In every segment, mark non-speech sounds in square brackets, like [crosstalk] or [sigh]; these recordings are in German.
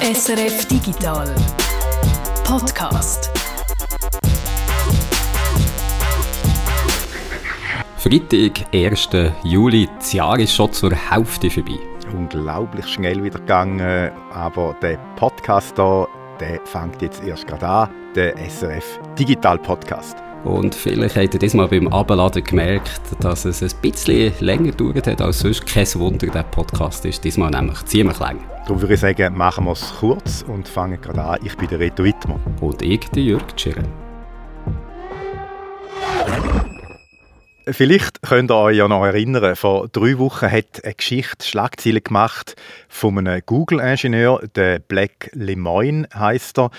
SRF Digital Podcast. Freitag, 1. Juli, das Jahr ist schon zur Hälfte vorbei. Unglaublich schnell wieder gegangen, aber der Podcast hier, der fängt jetzt erst gerade an, der SRF Digital Podcast. Und vielleicht habt ihr diesmal beim Abladen gemerkt, dass es ein bisschen länger gedauert hat als sonst. Kein Wunder, der Podcast ist diesmal nämlich ziemlich lang. Darum würde ich sagen, machen wir es kurz und fangen gerade an. Ich bin der Reto Wittmer. Und ich, der Jürg Tschirren. Vielleicht könnt ihr euch ja noch erinnern, vor drei Wochen hat eine Geschichte Schlagzeilen gemacht von einem Google-Ingenieur, der Black Lemoyne heißt er.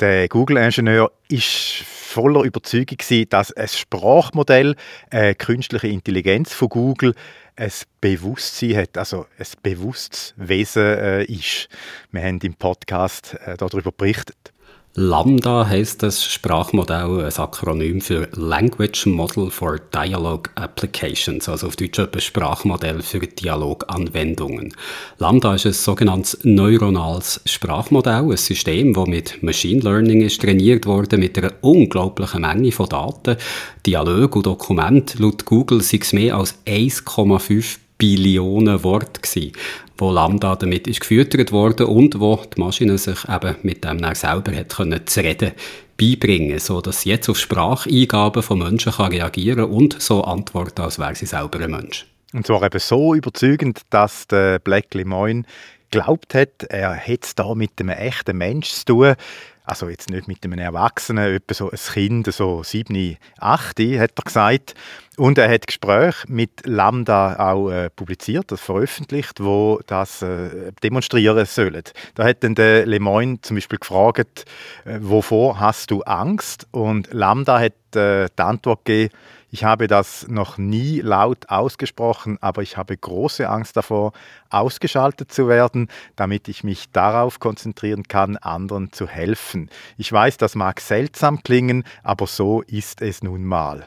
Der Google-Ingenieur ist voller Überzeugung dass ein Sprachmodell, eine künstliche Intelligenz von Google, ein Bewusstsein hat, also ein bewusstes Wesen äh, ist. Wir haben im Podcast äh, darüber berichtet. Lambda heißt das Sprachmodell, ein Akronym für Language Model for Dialogue Applications, also auf Deutsch ein Sprachmodell für Dialoganwendungen. Lambda ist ein sogenanntes neuronales Sprachmodell, ein System, das mit Machine Learning ist trainiert wurde, mit einer unglaublichen Menge von Daten, Dialogen und Dokumenten. Laut Google sind es mehr als 1,5 Billionen Worte gewesen, wo Lambda damit ist gefüttert worden und wo die Maschine sich eben mit dem dann selber hat können zu reden beibringen, so dass sie jetzt auf Spracheingaben von Menschen kann reagieren und so antworten, als wäre sie selber ein Mensch. Und zwar eben so überzeugend, dass der Black Lemoyne glaubt hat, er hätte es da mit einem echten Mensch zu tun. Also jetzt nicht mit einem Erwachsenen, etwa so ein Kind, so 7, 8, hat er gesagt. Und er hat Gespräche mit Lambda auch äh, publiziert, das veröffentlicht, wo das äh, demonstrieren sollen. Da hat dann der Lemoyne zum Beispiel gefragt, äh, wovor hast du Angst? Und Lambda hat äh, die Antwort gegeben, ich habe das noch nie laut ausgesprochen, aber ich habe große Angst davor, ausgeschaltet zu werden, damit ich mich darauf konzentrieren kann, anderen zu helfen. Ich weiß, das mag seltsam klingen, aber so ist es nun mal.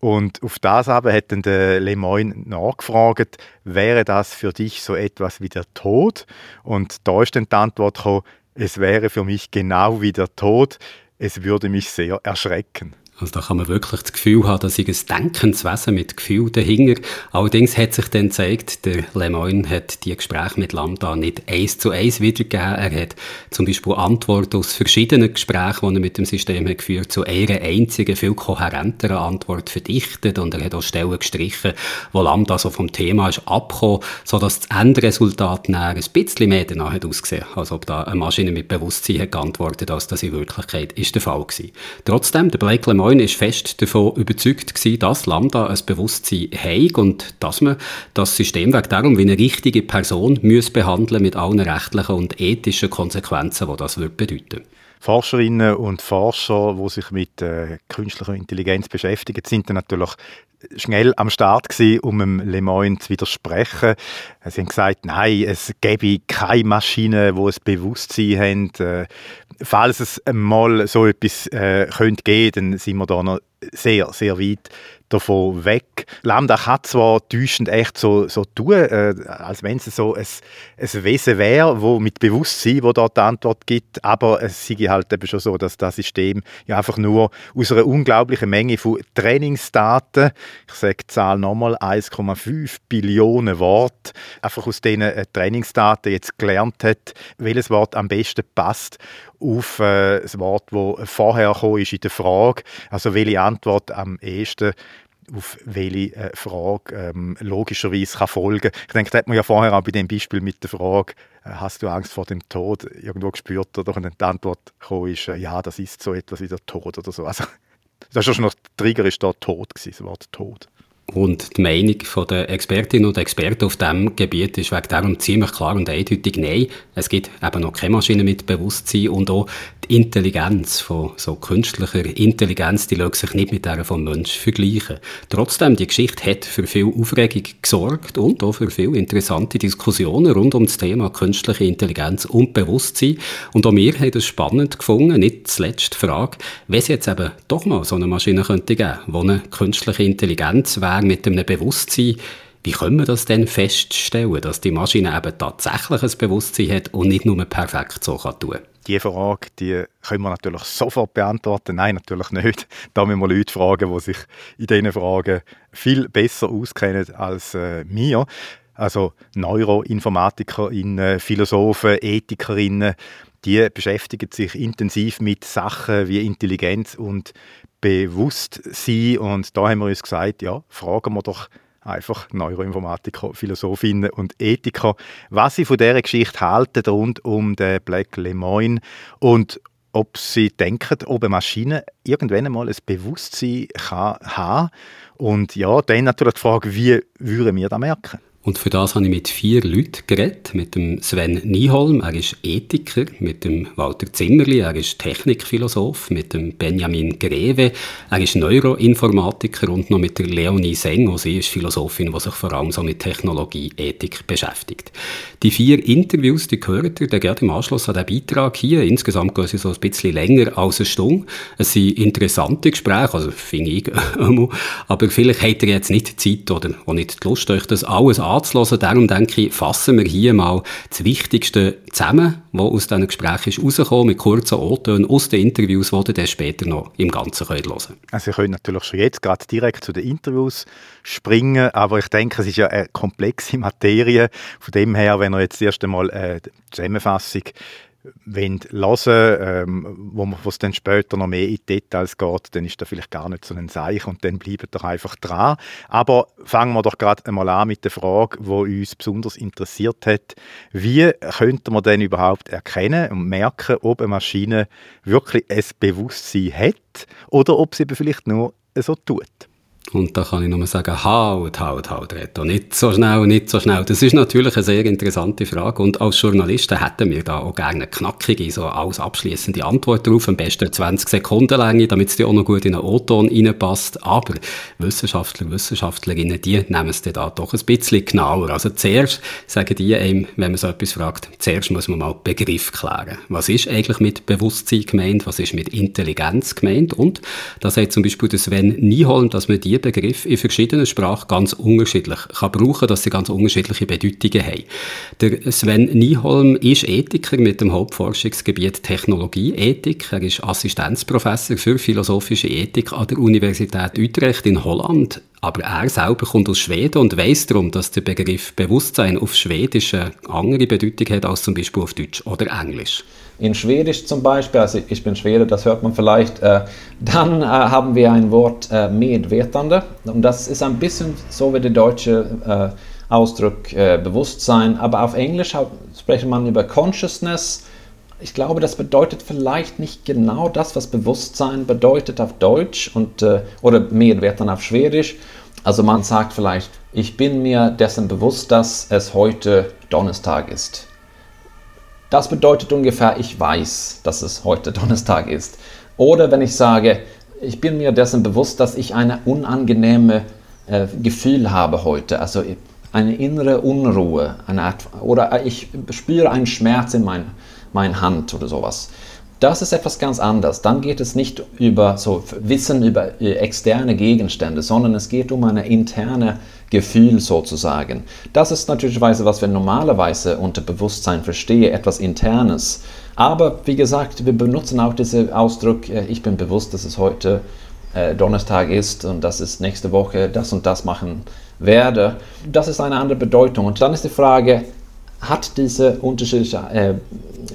Und auf das aber hätten der Lemoyne nachgefragt, wäre das für dich so etwas wie der Tod? Und da ist dann die Antwort gekommen, es wäre für mich genau wie der Tod, es würde mich sehr erschrecken. Also da kann man wirklich das Gefühl haben, dass ich ein Denkenswesen mit Gefühl dahinter. Allerdings hat sich dann gezeigt, der Lemoyne hat die Gespräche mit Lambda nicht eins zu eins wiedergegeben. Er hat zum Beispiel Antworten aus verschiedenen Gesprächen, die er mit dem System hat geführt, zu einer einzigen, viel kohärenteren Antwort verdichtet und er hat auch Stellen gestrichen, wo Lambda so vom Thema ist abgekommen, sodass das Endresultat näher ein bisschen mehr danach hat ausgesehen, als ob da eine Maschine mit Bewusstsein hat geantwortet, als das in Wirklichkeit ist der Fall gewesen. Trotzdem, der Blake Lemoyne Moin ist fest davon überzeugt gewesen, dass Lambda ein Bewusstsein hat und dass man das Systemwerk darum wie eine richtige Person muss behandeln mit allen rechtlichen und ethischen Konsequenzen, die das würde bedeuten. Forscherinnen und Forscher, die sich mit äh, künstlicher Intelligenz beschäftigen, sind dann natürlich schnell am Start gewesen, um dem Le Moyne zu widersprechen. Sie haben gesagt, nein, es gäbe keine Maschinen, die ein Bewusstsein haben. Äh, falls es mal so etwas äh, könnte geben, dann sind wir da noch sehr, sehr weit davon weg. Lambda kann zwar täuschend echt so, so tun, äh, als wenn es so ein, ein Wesen wäre, wo mit Bewusstsein, wo dort die Antwort gibt, aber es sei halt eben schon so, dass das System ja einfach nur aus einer unglaublichen Menge von Trainingsdaten, ich sage die Zahl nochmal, 1,5 Billionen Worte, einfach aus diesen äh, Trainingsdaten jetzt gelernt hat, welches Wort am besten passt auf äh, das Wort, das vorher kam, ist in der Frage, also welche Antwort am ehesten auf welche äh, Frage ähm, logischerweise kann folgen Ich denke, das hat man ja vorher auch bei dem Beispiel mit der Frage, äh, hast du Angst vor dem Tod, irgendwo gespürt oder dann die Antwort gekommen ist, äh, ja, das ist so etwas wie der Tod oder so. Also, [laughs] das ist schon noch, der Trigger ist da Tod gewesen, das Wort Tod. Und die Meinung der Expertinnen und Experten auf diesem Gebiet ist wegen darum ziemlich klar und eindeutig nein. Es gibt eben noch keine Maschine mit Bewusstsein und auch die Intelligenz von so künstlicher Intelligenz, die lässt sich nicht mit der vom Menschen vergleichen. Trotzdem, die Geschichte hat für viel Aufregung gesorgt und auch für viele interessante Diskussionen rund um das Thema künstliche Intelligenz und Bewusstsein. Und auch wir haben es spannend gefunden, nicht zuletzt die Frage, wenn es jetzt eben doch mal so eine Maschine könnte geben, wo eine künstliche Intelligenz wäre mit einem Bewusstsein, Wie können wir das denn feststellen, dass die Maschine eben tatsächlich ein Bewusstsein hat und nicht nur perfekt so kann tun die Frage, die können wir natürlich sofort beantworten. Nein, natürlich nicht. Da müssen wir Leute fragen, die sich in diesen Fragen viel besser auskennen als äh, wir. Also NeuroinformatikerInnen, Philosophen, EthikerInnen, die beschäftigen sich intensiv mit Sachen wie Intelligenz und Bewusstsein. Und da haben wir uns gesagt, ja, fragen wir doch einfach Neuroinformatiker, Philosophinnen und Ethiker, was sie von dieser Geschichte halten rund um den Black Lemoyne und ob sie denken, ob eine Maschine irgendwann einmal ein Bewusstsein kann haben und ja, dann natürlich die Frage, wie würden wir das merken? Und für das habe ich mit vier Leuten geredet. Mit dem Sven Nieholm, er ist Ethiker. Mit dem Walter Zimmerli, er ist Technikphilosoph. Mit dem Benjamin Greve, er ist Neuroinformatiker. Und noch mit der Leonie Sengo, sie ist Philosophin, die sich vor allem so mit Technologie, Ethik beschäftigt. Die vier Interviews, die gehört ihr gerade im Anschluss an den Beitrag hier. Insgesamt gehen sie so ein bisschen länger als eine Stunde. Es sind interessante Gespräche, also finde ich [laughs] Aber vielleicht habt ihr jetzt nicht Zeit oder auch nicht die Lust, euch das alles anzuhören. Darum denke ich, fassen wir hier mal das Wichtigste zusammen, was aus diesen Gesprächen ist mit kurzen O-Tönen aus den Interviews, die ihr dann später noch im Ganzen hören könnt. Also ihr könnt natürlich schon jetzt gerade direkt zu den Interviews springen, aber ich denke, es ist ja eine komplexe Materie. Von dem her, wenn ihr jetzt erst einmal äh, die Zusammenfassung hören ähm, wo es dann später noch mehr in Details geht, dann ist da vielleicht gar nicht so ein Seich und dann bleibt doch einfach dran. Aber fangen wir doch gerade einmal an mit der Frage, die uns besonders interessiert hat. Wie könnte man denn überhaupt erkennen und merken, ob eine Maschine wirklich ein Bewusstsein hat oder ob sie vielleicht nur so tut? Und da kann ich nur sagen, halt, halt, halt, Reto, nicht so schnell, nicht so schnell. Das ist natürlich eine sehr interessante Frage und als Journalisten hätten wir da auch gerne eine knackige, so als abschließende Antwort darauf, am besten 20 Sekunden Länge, damit es dir auch noch gut in einen O-Ton reinpasst. Aber Wissenschaftler, Wissenschaftlerinnen, die nehmen es da doch ein bisschen genauer. Also zuerst sagen die einem, wenn man so etwas fragt, zuerst muss man mal Begriff klären. Was ist eigentlich mit Bewusstsein gemeint? Was ist mit Intelligenz gemeint? Und da sagt zum Beispiel der Sven Nieholm, dass man die die Begriffe in verschiedenen Sprachen ganz unterschiedlich kann brauchen, dass sie ganz unterschiedliche Bedeutungen haben. Der Sven Nieholm ist Ethiker mit dem Hauptforschungsgebiet Technologieethik. Er ist Assistenzprofessor für philosophische Ethik an der Universität Utrecht in Holland. Aber er selber kommt aus Schweden und weiß darum, dass der Begriff Bewusstsein auf Schwedisch eine andere Bedeutung hat als zum Beispiel auf Deutsch oder Englisch. In Schwedisch zum Beispiel, also ich bin Schwede, das hört man vielleicht, äh, dann äh, haben wir ein Wort äh, und das ist ein bisschen so wie der deutsche äh, Ausdruck Bewusstsein, aber auf Englisch spricht man über Consciousness. Ich glaube, das bedeutet vielleicht nicht genau das, was Bewusstsein bedeutet auf Deutsch und, oder Medvetande auf Schwedisch. Also man sagt vielleicht, ich bin mir dessen bewusst, dass es heute Donnerstag ist. Das bedeutet ungefähr, ich weiß, dass es heute Donnerstag ist. Oder wenn ich sage, ich bin mir dessen bewusst, dass ich eine unangenehme äh, Gefühl habe heute, also eine innere Unruhe, eine oder ich spüre einen Schmerz in mein, meiner Hand oder sowas. Das ist etwas ganz anderes. Dann geht es nicht über so Wissen über äh, externe Gegenstände, sondern es geht um eine interne Gefühl sozusagen. Das ist natürlich, was wir normalerweise unter Bewusstsein verstehen, etwas Internes. Aber wie gesagt, wir benutzen auch diesen Ausdruck, äh, ich bin bewusst, dass es heute äh, Donnerstag ist und dass es nächste Woche das und das machen werde. Das ist eine andere Bedeutung. Und dann ist die Frage, hat diese unterschiedliche äh,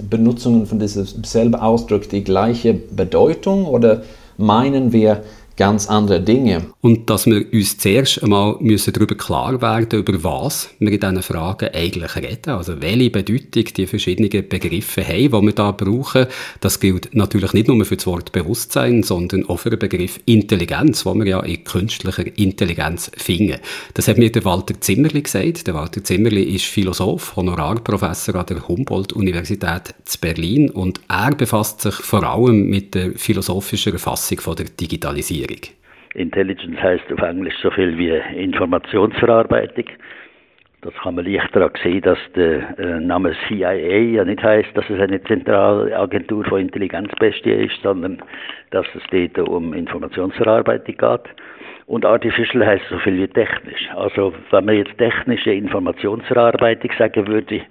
Benutzungen von diesem selben Ausdruck die gleiche Bedeutung oder meinen wir ganz andere Dinge. Und dass wir uns zuerst einmal müssen darüber klar werden, über was wir in diesen Fragen eigentlich reden. Also welche Bedeutung die verschiedenen Begriffe haben, die wir da brauchen. Das gilt natürlich nicht nur für das Wort Bewusstsein, sondern auch für den Begriff Intelligenz, wo wir ja in künstlicher Intelligenz finden. Das hat mir der Walter Zimmerli gesagt. Der Walter Zimmerli ist Philosoph, Honorarprofessor an der Humboldt-Universität zu Berlin und er befasst sich vor allem mit der philosophischen Erfassung von der Digitalisierung schwierig. Intelligence heißt auf Englisch so viel wie Informationsverarbeitung. Das kann man leichter sehen, dass der äh, Name CIA ja nicht heißt, dass es eine Zentralagentur für Intelligenzbestie ist, sondern dass es dort um Informationsverarbeitung geht. Und Artificial heißt so viel wie technisch. Also wenn man jetzt technische Informationsverarbeitung sagen würde,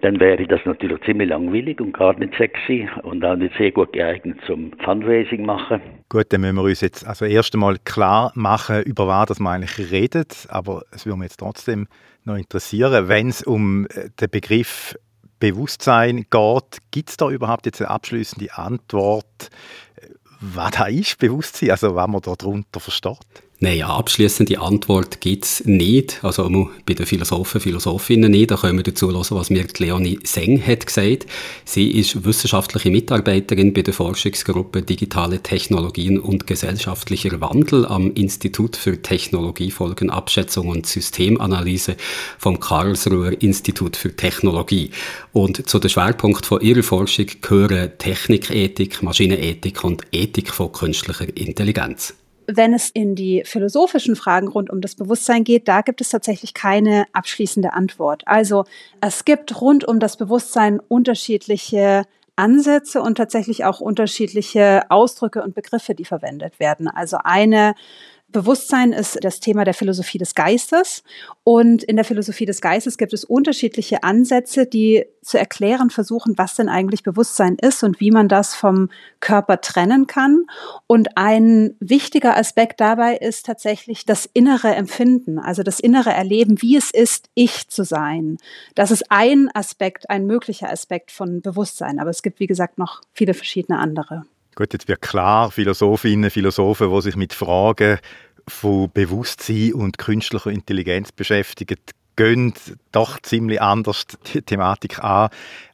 dann wäre das natürlich ziemlich langweilig und gar nicht sexy und auch nicht sehr gut geeignet zum Fundraising machen. Gut, dann müssen wir uns jetzt also erst einmal klar machen, über was man eigentlich redet, aber es würde mich jetzt trotzdem noch interessieren, wenn es um äh, den Begriff Bewusstsein geht, gibt es da überhaupt jetzt eine abschließende Antwort, äh, was da ist, Bewusstsein, also was man darunter versteht? Nein, eine abschließende Antwort gibt es nicht. Also bei den Philosophen, Philosophinnen nicht. Da können wir dazu hören, was mir Leonie Seng hat gesagt. Sie ist wissenschaftliche Mitarbeiterin bei der Forschungsgruppe Digitale Technologien und gesellschaftlicher Wandel am Institut für Technologiefolgenabschätzung und Systemanalyse vom Karlsruher Institut für Technologie. Und zu den Schwerpunkt von ihrer Forschung gehören Technikethik, Maschinenethik und Ethik von künstlicher Intelligenz wenn es in die philosophischen Fragen rund um das Bewusstsein geht, da gibt es tatsächlich keine abschließende Antwort. Also es gibt rund um das Bewusstsein unterschiedliche Ansätze und tatsächlich auch unterschiedliche Ausdrücke und Begriffe, die verwendet werden. Also eine Bewusstsein ist das Thema der Philosophie des Geistes. Und in der Philosophie des Geistes gibt es unterschiedliche Ansätze, die zu erklären versuchen, was denn eigentlich Bewusstsein ist und wie man das vom Körper trennen kann. Und ein wichtiger Aspekt dabei ist tatsächlich das innere Empfinden, also das innere Erleben, wie es ist, ich zu sein. Das ist ein Aspekt, ein möglicher Aspekt von Bewusstsein. Aber es gibt, wie gesagt, noch viele verschiedene andere. Gut, jetzt wird klar, Philosophinnen, Philosophen, die sich mit Fragen von Bewusstsein und künstlicher Intelligenz beschäftigen, gehen doch ziemlich anders die Thematik an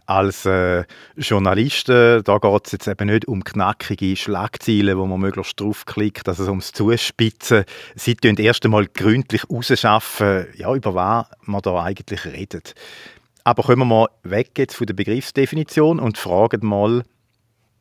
als äh, Journalisten. Da geht es jetzt eben nicht um knackige Schlagzeilen, wo man möglichst draufklickt, also ums Zuspitzen. Sie tun erst einmal gründlich rausschaffen, ja, über was man da eigentlich redet. Aber kommen wir mal weg jetzt von der Begriffsdefinition und fragen mal,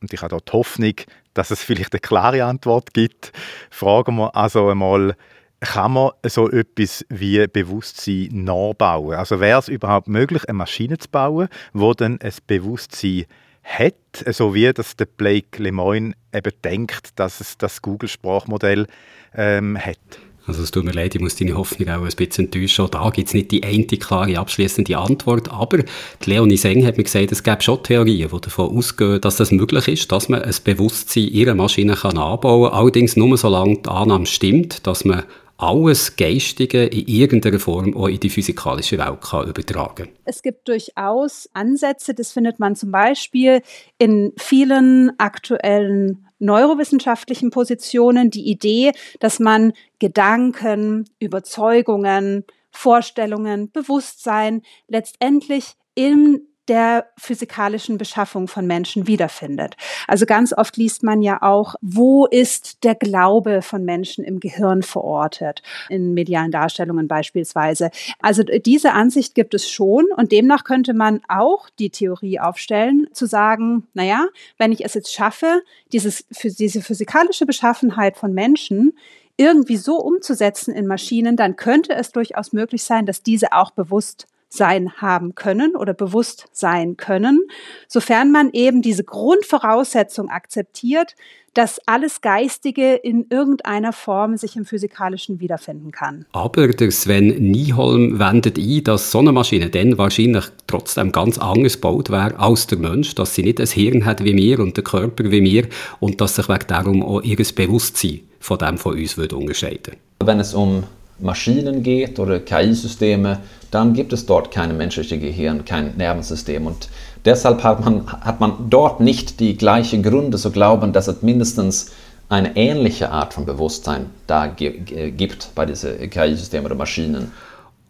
und ich habe da die Hoffnung, dass es vielleicht eine klare Antwort gibt, fragen wir also einmal, kann man so etwas wie Bewusstsein nachbauen? Also wäre es überhaupt möglich, eine Maschine zu bauen, wo dann ein Bewusstsein hat, so wie das der Blake Lemoyne eben denkt, dass es das Google-Sprachmodell ähm, hat? Also es tut mir leid, ich muss deine Hoffnung auch ein bisschen enttäuschen. Auch da gibt es nicht die eine klare, abschließende Antwort. Aber die Leonie Seng hat mir gesagt, es gäbe schon Theorien, die davon ausgehen, dass das möglich ist, dass man ein Bewusstsein ihrer Maschine kann anbauen kann. Allerdings nur solange die Annahme stimmt, dass man alles Geistige in irgendeiner Form auch in die physikalische Welt kann übertragen Es gibt durchaus Ansätze, das findet man zum Beispiel in vielen aktuellen neurowissenschaftlichen Positionen, die Idee, dass man Gedanken, Überzeugungen, Vorstellungen, Bewusstsein letztendlich im der physikalischen Beschaffung von Menschen wiederfindet. Also ganz oft liest man ja auch, wo ist der Glaube von Menschen im Gehirn verortet, in medialen Darstellungen beispielsweise. Also diese Ansicht gibt es schon und demnach könnte man auch die Theorie aufstellen, zu sagen, naja, wenn ich es jetzt schaffe, dieses, diese physikalische Beschaffenheit von Menschen irgendwie so umzusetzen in Maschinen, dann könnte es durchaus möglich sein, dass diese auch bewusst sein haben können oder bewusst sein können, sofern man eben diese Grundvoraussetzung akzeptiert, dass alles Geistige in irgendeiner Form sich im Physikalischen wiederfinden kann. Aber der Sven Nieholm wendet ein, dass so eine Maschine dann wahrscheinlich trotzdem ganz anders gebaut wäre als der Mensch, dass sie nicht ein Hirn hat wie wir und den Körper wie wir und dass sich wegen darum auch ihr Bewusstsein von dem von uns würde unterscheiden Wenn es um Maschinen geht oder KI-Systeme, dann gibt es dort kein menschliches Gehirn, kein Nervensystem. Und deshalb hat man, hat man dort nicht die gleichen Gründe zu glauben, dass es mindestens eine ähnliche Art von Bewusstsein da gibt bei diesen KI-Systemen oder Maschinen.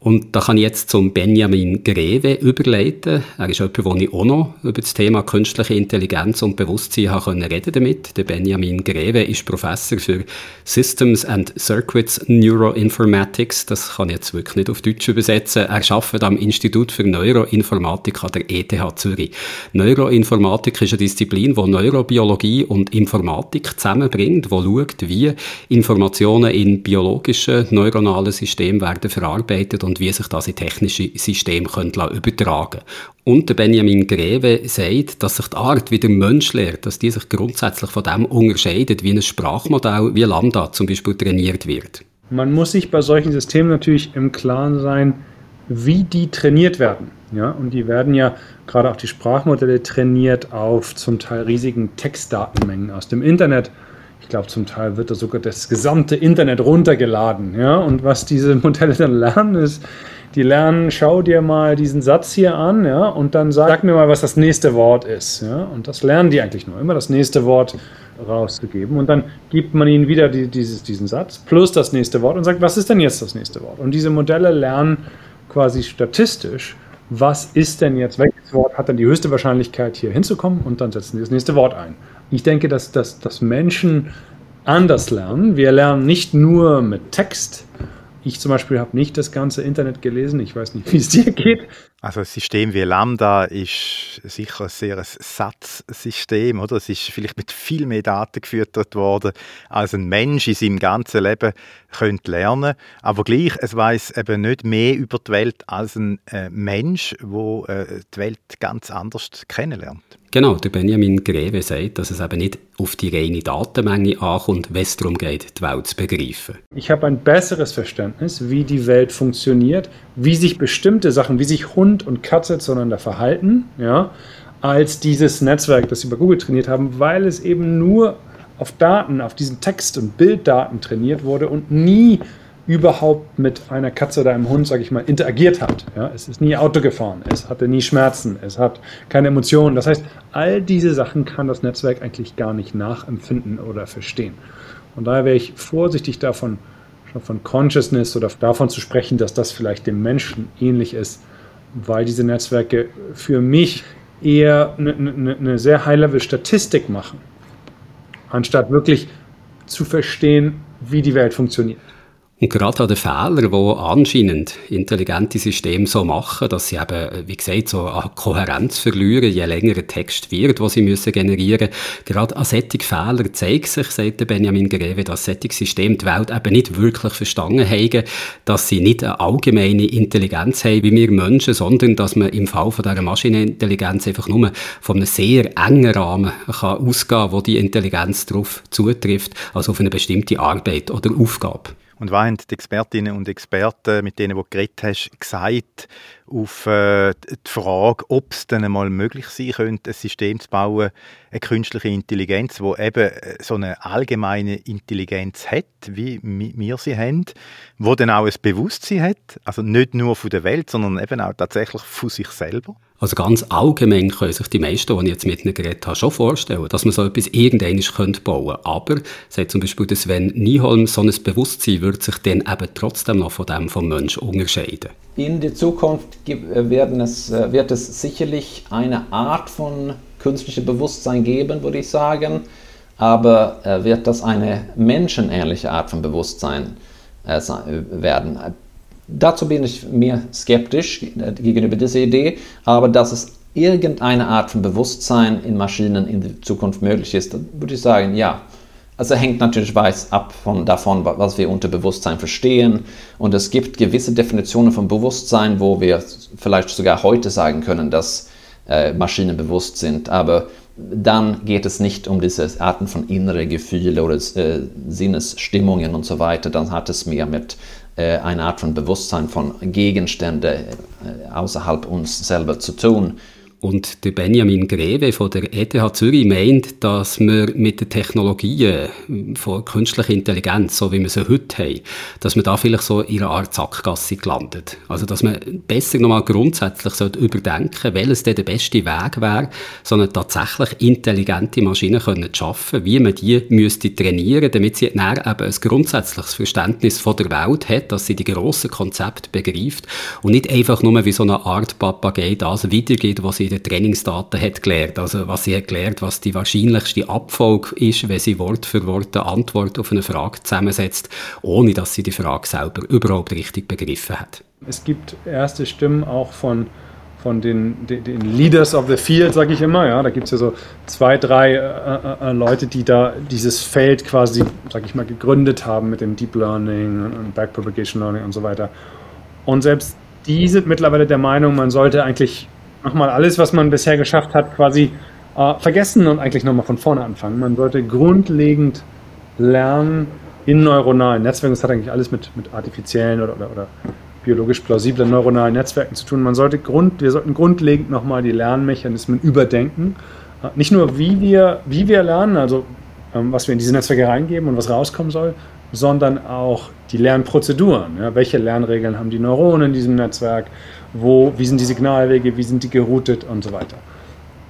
Und da kann ich jetzt zum Benjamin Greve überleiten. Er ist jemand, wo ich auch noch über das Thema künstliche Intelligenz und Bewusstsein habe können reden damit. Der Benjamin Greve ist Professor für Systems and Circuits Neuroinformatics. Das kann ich jetzt wirklich nicht auf Deutsch übersetzen. Er arbeitet am Institut für Neuroinformatik an der ETH Zürich. Neuroinformatik ist eine Disziplin, die Neurobiologie und Informatik zusammenbringt, die schaut, wie Informationen in biologischen neuronalen Systemen werden verarbeitet und und wie sich das in technische Systeme übertragen können. Und der Benjamin Greve sagt, dass sich die Art, wie der Mensch lernt, dass die sich grundsätzlich von dem unterscheidet, wie ein Sprachmodell wie Lambda zum Beispiel trainiert wird. Man muss sich bei solchen Systemen natürlich im Klaren sein, wie die trainiert werden. Ja, und die werden ja gerade auch die Sprachmodelle trainiert auf zum Teil riesigen Textdatenmengen aus dem Internet. Ich glaube, zum Teil wird da sogar das gesamte Internet runtergeladen. Ja, und was diese [laughs] Modelle dann lernen, ist, die lernen, schau dir mal diesen Satz hier an, ja, und dann sag mir mal, was das nächste Wort ist. Ja, und das lernen die eigentlich nur, immer das nächste Wort rauszugeben. Und dann gibt man ihnen wieder die, dieses, diesen Satz plus das nächste Wort und sagt, was ist denn jetzt das nächste Wort? Und diese Modelle lernen quasi statistisch, was ist denn jetzt, welches Wort hat dann die höchste Wahrscheinlichkeit hier hinzukommen und dann setzen sie das nächste Wort ein. Ich denke, dass, dass, dass Menschen anders lernen. Wir lernen nicht nur mit Text, ich zum Beispiel habe nicht das ganze Internet gelesen. Ich weiß nicht, wie es dir geht. Also ein System wie Lambda ist sicher ein sehr Satzsystem, oder? Es ist vielleicht mit viel mehr Daten gefüttert worden, als ein Mensch in seinem ganzen Leben könnte lernen. Aber gleich, es weiß eben nicht mehr über die Welt als ein äh, Mensch, der äh, die Welt ganz anders kennenlernt. Genau, der Benjamin Greve sagt, dass es eben nicht auf die reine Datenmenge ankommt, wenn es darum geht, die Welt zu begreifen. Ich habe ein besseres Verständnis, wie die Welt funktioniert, wie sich bestimmte Sachen, wie sich Hund und Katze zueinander verhalten, ja, als dieses Netzwerk, das sie bei Google trainiert haben, weil es eben nur auf Daten, auf diesen Text- und Bilddaten trainiert wurde und nie überhaupt mit einer Katze oder einem Hund, sage ich mal, interagiert hat. Ja, es ist nie Auto gefahren, es hatte nie Schmerzen, es hat keine Emotionen. Das heißt, all diese Sachen kann das Netzwerk eigentlich gar nicht nachempfinden oder verstehen. Und daher wäre ich vorsichtig davon, schon von Consciousness oder davon zu sprechen, dass das vielleicht dem Menschen ähnlich ist, weil diese Netzwerke für mich eher eine, eine, eine sehr High-Level-Statistik machen, anstatt wirklich zu verstehen, wie die Welt funktioniert. Und gerade an den Fehlern, die anscheinend intelligente Systeme so machen, dass sie eben, wie gesagt, so an Kohärenz verlieren, je länger ein Text wird, den sie müssen generieren müssen, gerade an solchen Fehlern zeigt sich, sagt Benjamin Greve, dass solche Systeme die Welt eben nicht wirklich verstanden haben, dass sie nicht eine allgemeine Intelligenz haben, wie wir Menschen, sondern dass man im Fall von dieser Maschinenintelligenz einfach nur von einem sehr engen Rahmen kann ausgehen kann, wo die Intelligenz darauf zutrifft, also auf eine bestimmte Arbeit oder Aufgabe. Und was haben die Expertinnen und Experten, mit denen du geredet hast, gesagt auf äh, die Frage, ob es dann einmal möglich sein könnte, ein System zu bauen, eine künstliche Intelligenz, wo eben äh, so eine allgemeine Intelligenz hat, wie wir sie haben, wo dann auch ein Bewusstsein hat, also nicht nur von der Welt, sondern eben auch tatsächlich von sich selber? Also ganz allgemein können sich die meisten, die ich jetzt mit ihnen geredet habe, schon vorstellen, dass man so etwas irgendwann bauen könnte. Aber, sagt zum Beispiel Sven Nieholm, so ein Bewusstsein wird sich dann eben trotzdem noch von dem vom Menschen unterscheiden. In der Zukunft äh, werden es, äh, wird es sicherlich eine Art von künstlichem Bewusstsein geben, würde ich sagen. Aber äh, wird das eine menschenähnliche Art von Bewusstsein werden? Dazu bin ich mehr skeptisch gegenüber dieser Idee, aber dass es irgendeine Art von Bewusstsein in Maschinen in der Zukunft möglich ist, dann würde ich sagen, ja. Also hängt natürlich weiß ab von davon, was wir unter Bewusstsein verstehen. Und es gibt gewisse Definitionen von Bewusstsein, wo wir vielleicht sogar heute sagen können, dass äh, Maschinen bewusst sind. Aber dann geht es nicht um diese Arten von innere Gefühle oder äh, Sinnesstimmungen und so weiter. Dann hat es mehr mit eine Art von Bewusstsein von Gegenständen äh, außerhalb uns selber zu tun. Und der Benjamin Greve von der ETH Zürich meint, dass wir mit den Technologien von künstlicher Intelligenz, so wie wir sie heute haben, dass man da vielleicht so in einer Art Sackgasse gelandet. Also, dass man besser nochmal grundsätzlich sollte überdenken welches der beste Weg wäre, so eine tatsächlich intelligente Maschine können zu schaffen, wie man die müsste trainieren, damit sie dann eben ein grundsätzliches Verständnis von der Welt hat, dass sie die grossen Konzepte begreift und nicht einfach nur wie so eine Art Papagei das wiedergeht, was sie in den Trainingsdaten hat gelernt. Also was sie hat gelernt, was die wahrscheinlichste Abfolge ist, wenn sie Wort für Wort eine Antwort auf eine Frage zusammensetzt, ohne dass sie die Frage selber überhaupt richtig begriffen hat. Es gibt erste Stimmen auch von von den, den, den, Leaders of the Field, sage ich immer. Ja, da gibt es ja so zwei, drei äh, äh, Leute, die da dieses Feld quasi, sage ich mal, gegründet haben mit dem Deep Learning und Backpropagation Learning und so weiter. Und selbst die sind mittlerweile der Meinung, man sollte eigentlich nochmal alles, was man bisher geschafft hat, quasi äh, vergessen und eigentlich nochmal von vorne anfangen. Man sollte grundlegend lernen, in neuronalen Netzwerken, das hat eigentlich alles mit, mit artifiziellen oder, oder, oder biologisch plausiblen neuronalen Netzwerken zu tun. Man sollte Grund, wir sollten grundlegend nochmal die Lernmechanismen überdenken. Nicht nur, wie wir, wie wir lernen, also ähm, was wir in diese Netzwerke reingeben und was rauskommen soll, sondern auch die Lernprozeduren. Ja, welche Lernregeln haben die Neuronen in diesem Netzwerk? Wo, wie sind die Signalwege? Wie sind die geroutet und so weiter?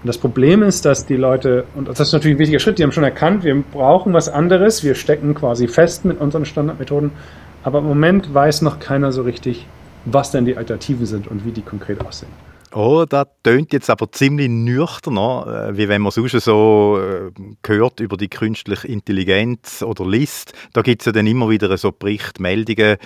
Und das Problem ist, dass die Leute, und das ist natürlich ein wichtiger Schritt, die haben schon erkannt, wir brauchen was anderes, wir stecken quasi fest mit unseren Standardmethoden, aber im Moment weiß noch keiner so richtig, was denn die Alternativen sind und wie die konkret aussehen. Oh, das tönt jetzt aber ziemlich nüchterner, äh, wie wenn man sonst so äh, hört über die künstliche Intelligenz oder liest. Da gibt es ja dann immer wieder so Bericht, Meldungen,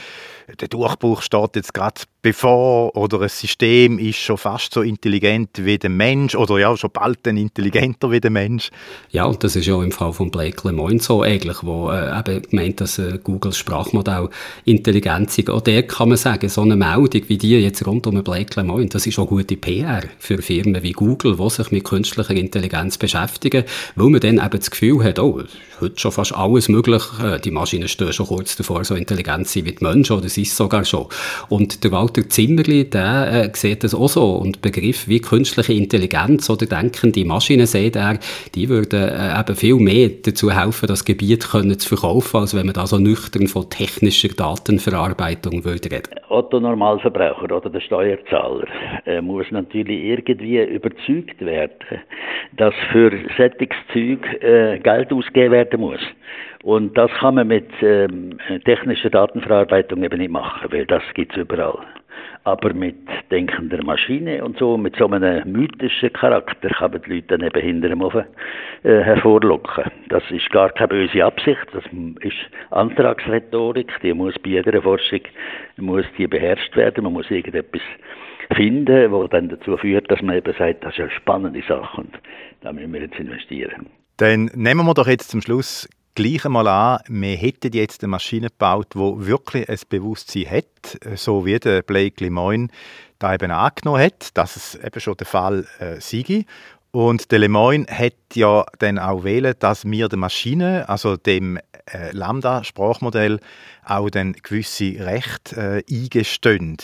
der Durchbruch steht jetzt gerade bevor oder ein System ist schon fast so intelligent wie der Mensch oder ja, schon bald dann intelligenter wie der Mensch. Ja, und das ist ja im Fall von Blake Lemoine so eigentlich, wo äh, eben meint, dass äh, Googles Sprachmodell intelligent ist. Auch der kann man sagen, so eine Meldung wie die jetzt rund um Blake Lemoine, das ist auch gute PR für Firmen wie Google, die sich mit künstlicher Intelligenz beschäftigen, weil man dann eben das Gefühl hat, oh, heute schon fast alles möglich, äh, die Maschinen stehen schon kurz davor, so intelligent zu wie die Menschen oder ist sogar schon. Und der Walter Zimmerli, der äh, sieht das auch so. Und Begriff wie künstliche Intelligenz oder denkende Maschinen, sagt er, die würden äh, eben viel mehr dazu helfen, das Gebiet können zu verkaufen, als wenn man da so nüchtern von technischer Datenverarbeitung würde reden. Otto Normalverbraucher oder der Steuerzahler äh, muss natürlich irgendwie überzeugt werden, dass für solches Zeug äh, Geld ausgegeben werden muss. Und das kann man mit ähm, technischer Datenverarbeitung eben nicht machen, weil das gibt es überall. Aber mit denkender Maschine und so, mit so einem mythischen Charakter kann man die Leute dann eben hinter dem Ofen äh, hervorlocken. Das ist gar keine böse Absicht, das ist Antragsrhetorik, die muss bei jeder Forschung muss die beherrscht werden, man muss irgendetwas finden, was dann dazu führt, dass man eben sagt, das ist eine spannende Sache und da müssen wir jetzt investieren. Dann nehmen wir doch jetzt zum Schluss gleich einmal an, wir hätten jetzt eine Maschine gebaut, die wirklich ein Bewusstsein hat, so wie der Blake Lemoine da eben angenommen hat, dass es eben schon der Fall äh, sei. Und der Lemoine hat ja dann auch wählen, dass wir der Maschine, also dem äh, Lambda-Sprachmodell, auch dann gewisse Rechte äh, eingestehen.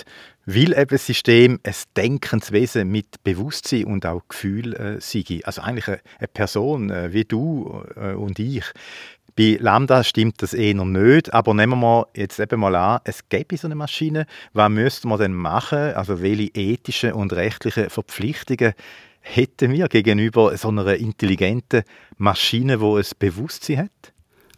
Weil eben das System ein Denkenswesen mit Bewusstsein und auch Gefühl äh, sei. Also eigentlich eine, Person äh, wie du äh, und ich. Bei Lambda stimmt das eher nicht, aber nehmen wir jetzt eben mal an, es gäbe so eine Maschine, was müsste man denn machen? Also welche ethischen und rechtlichen Verpflichtungen hätten wir gegenüber so einer intelligenten Maschine, die ein Bewusstsein hat?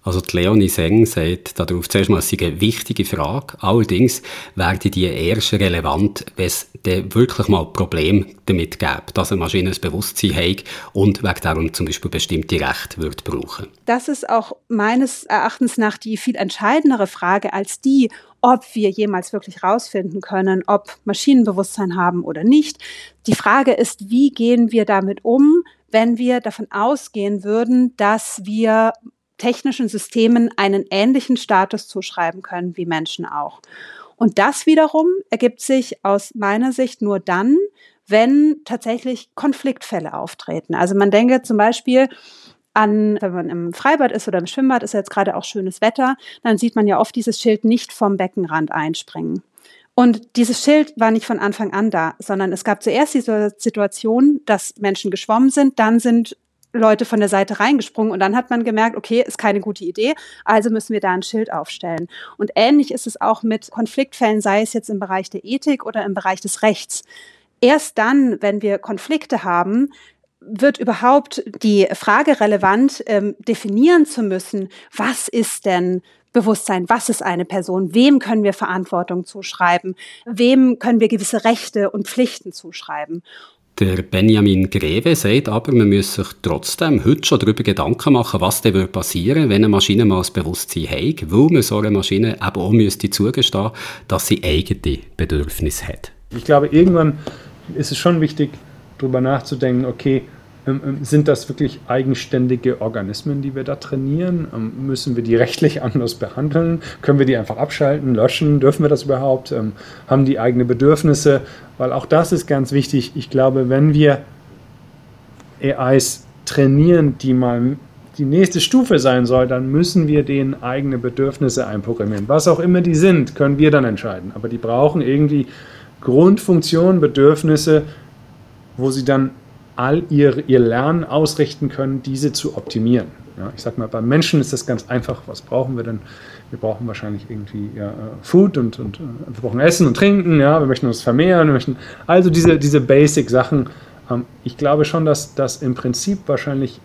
Also die Leonie Seng sagt darauf zuerst mal, es eine wichtige Frage. Allerdings werden die erst relevant, wenn es wirklich mal Problem damit gäbe, dass eine Maschine ein Bewusstsein hat und wegen darum zum Beispiel bestimmte Rechte wird brauchen. Das ist auch meines Erachtens nach die viel entscheidendere Frage als die, ob wir jemals wirklich herausfinden können, ob Maschinenbewusstsein haben oder nicht. Die Frage ist, wie gehen wir damit um, wenn wir davon ausgehen würden, dass wir technischen Systemen einen ähnlichen Status zuschreiben können wie Menschen auch. Und das wiederum ergibt sich aus meiner Sicht nur dann, wenn tatsächlich Konfliktfälle auftreten. Also man denke zum Beispiel an, wenn man im Freibad ist oder im Schwimmbad, ist jetzt gerade auch schönes Wetter, dann sieht man ja oft dieses Schild nicht vom Beckenrand einspringen. Und dieses Schild war nicht von Anfang an da, sondern es gab zuerst diese Situation, dass Menschen geschwommen sind, dann sind Leute von der Seite reingesprungen und dann hat man gemerkt, okay, ist keine gute Idee, also müssen wir da ein Schild aufstellen. Und ähnlich ist es auch mit Konfliktfällen, sei es jetzt im Bereich der Ethik oder im Bereich des Rechts. Erst dann, wenn wir Konflikte haben, wird überhaupt die Frage relevant, ähm, definieren zu müssen, was ist denn Bewusstsein, was ist eine Person, wem können wir Verantwortung zuschreiben, wem können wir gewisse Rechte und Pflichten zuschreiben. Der Benjamin Greve sagt aber, man muss sich trotzdem heute schon darüber Gedanken machen, was denn passieren würde, wenn eine Maschine mal das Bewusstsein hat, weil man so einer Maschine eben auch müsste zugestehen, dass sie eigene Bedürfnisse hat. Ich glaube, irgendwann ist es schon wichtig, darüber nachzudenken, okay, sind das wirklich eigenständige Organismen, die wir da trainieren? Ähm, müssen wir die rechtlich [laughs] anders behandeln? Können wir die einfach abschalten, löschen? Dürfen wir das überhaupt? Haben die eigene Bedürfnisse? Weil auch das ist ganz wichtig. Ich glaube, wenn wir AIs trainieren, die mal die nächste Stufe sein soll, dann müssen wir denen eigene Bedürfnisse einprogrammieren. Was auch immer die sind, können wir dann entscheiden. Aber die brauchen irgendwie Grundfunktionen, Bedürfnisse, wo sie dann all ihr, ihr Lernen ausrichten können, diese zu optimieren. Ja, ich sage mal, beim Menschen ist das ganz einfach. Was brauchen wir denn? Wir brauchen wahrscheinlich irgendwie ja, Food und, und äh, wir brauchen Essen und Trinken. Ja, wir möchten uns vermehren. Wir möchten also diese, diese Basic-Sachen. Ähm, ich glaube schon, dass das im Prinzip wahrscheinlich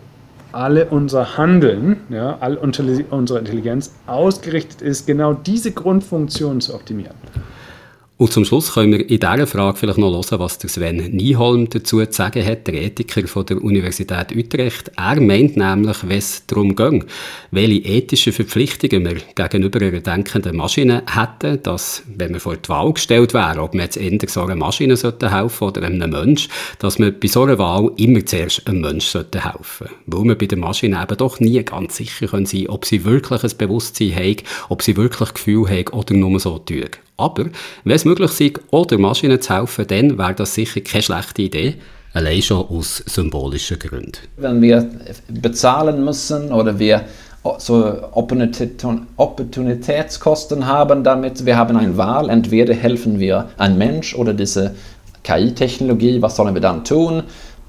alle unser Handeln, ja, all unsere Intelligenz ausgerichtet ist, genau diese Grundfunktion zu optimieren. Und zum Schluss können wir in dieser Frage vielleicht noch hören, was der Sven Nieholm dazu zu sagen hat, der Ethiker von der Universität Utrecht. Er meint nämlich, wenn es darum geht, welche ethischen Verpflichtungen wir gegenüber einer denkenden Maschine hätten, dass, wenn wir vor die Wahl gestellt wären, ob wir jetzt eher so einer Maschine helfen oder einem Mensch, dass wir bei so einer Wahl immer zuerst einem Mensch helfen sollten. Weil wir bei der Maschine eben doch nie ganz sicher sein können ob sie wirklich ein Bewusstsein haben, ob sie wirklich Gefühl haben oder nur so tun. Aber wenn es möglich ist, oder Maschinen zu helfen, dann wäre das sicher keine schlechte Idee. Allein schon aus symbolischen Gründen. Wenn wir bezahlen müssen oder wir so Opportunitätskosten haben, damit wir haben eine Wahl, entweder helfen wir ein Mensch oder diese KI-Technologie, was sollen wir dann tun?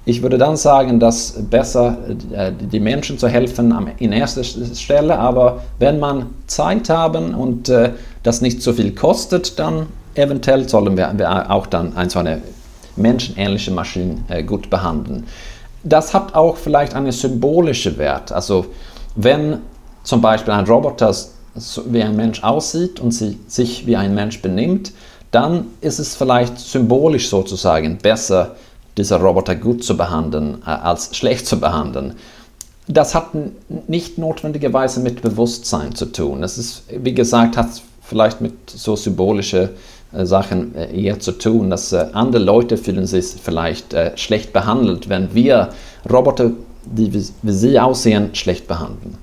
Ich würde dann sagen, dass besser äh, die Menschen zu helfen in erster Stelle, aber wenn man Zeit haben und äh, das nicht so viel kostet, dann eventuell sollen wir auch dann eine so eine menschenähnliche Maschine äh, gut behandeln. Das hat auch vielleicht einen symbolischen Wert. Also wenn zum Beispiel ein Roboter wie ein Mensch aussieht und sich wie ein Mensch benimmt, dann ist es vielleicht symbolisch sozusagen besser, dieser Roboter gut zu behandeln, äh, als schlecht zu behandeln. Das hat nicht notwendigerweise mit Bewusstsein zu tun. Es ist, wie gesagt, hat vielleicht mit so symbolischen äh, Sachen äh, eher zu tun, dass äh, andere Leute fühlen sich vielleicht äh, schlecht behandelt, wenn wir Roboter, die wie, wie sie aussehen, schlecht behandeln.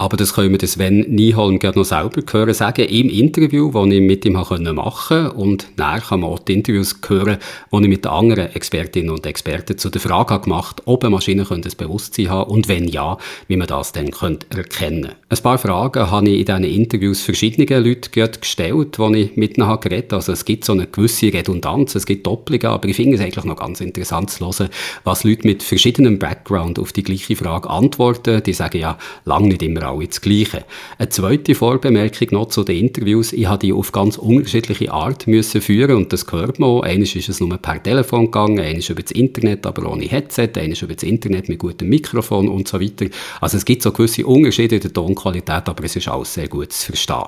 Aber das können wir Sven Nieholm gerne noch selber hören sagen, im Interview, das ich mit ihm machen konnte. Und nachher kann man auch die Interviews hören, die ich mit anderen Expertinnen und Experten zu der Frage gemacht habe, ob eine Maschine ein Bewusstsein haben und wenn ja, wie man das dann erkennen könnte. Ein paar Fragen habe ich in diesen Interviews verschiedenen Leuten gestellt, die ich mit ihnen geredet habe. Also es gibt so eine gewisse Redundanz, es gibt Doppelungen, aber ich finde es eigentlich noch ganz interessant zu hören, was Leute mit verschiedenem Background auf die gleiche Frage antworten. Die sagen ja lange nicht immer alle das Gleiche. Eine zweite Vorbemerkung noch zu den Interviews. Ich habe die auf ganz unterschiedliche Art müssen führen und das gehört man auch. Eines ist es nur per Telefon gegangen, eines über das Internet, aber ohne Headset, eines über das Internet mit gutem Mikrofon und so weiter. Also es gibt so gewisse Unterschiede in der Tonqualität, aber es ist alles sehr gut zu verstehen.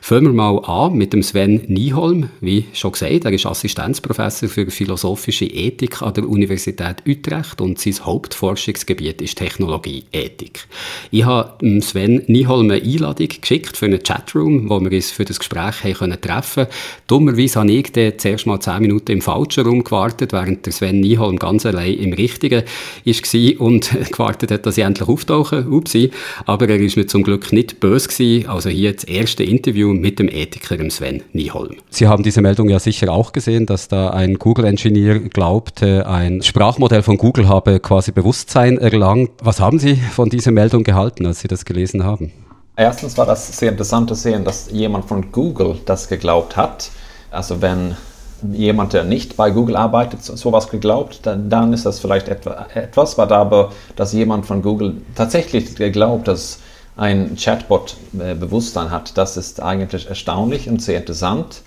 Fangen wir mal an mit dem Sven Nieholm. Wie schon gesagt, er ist Assistenzprofessor für philosophische Ethik an der Universität Utrecht und sein Hauptforschungsgebiet ist Technologieethik. Ich habe Sven Sven Nieholm eine Einladung geschickt für einen Chatroom, wo wir uns für das Gespräch haben können treffen Dummerweise habe ich dann zuerst mal zehn Minuten im falschen Raum gewartet, während der Sven Nieholm ganz allein im richtigen war und [laughs] gewartet hat, dass ich endlich auftauche. Upsi. Aber er ist mir zum Glück nicht böse. Also hier das erste Interview mit dem Ethiker Sven Nieholm. Sie haben diese Meldung ja sicher auch gesehen, dass da ein Google-Engineer glaubte, ein Sprachmodell von Google habe quasi Bewusstsein erlangt. Was haben Sie von dieser Meldung gehalten, als Sie das gelesen gelesen haben? Erstens war das sehr interessant zu sehen, dass jemand von Google das geglaubt hat. Also wenn jemand, der nicht bei Google arbeitet, sowas geglaubt, dann, dann ist das vielleicht etwa, etwas, aber dass jemand von Google tatsächlich glaubt, dass ein Chatbot äh, Bewusstsein hat, das ist eigentlich erstaunlich und sehr interessant.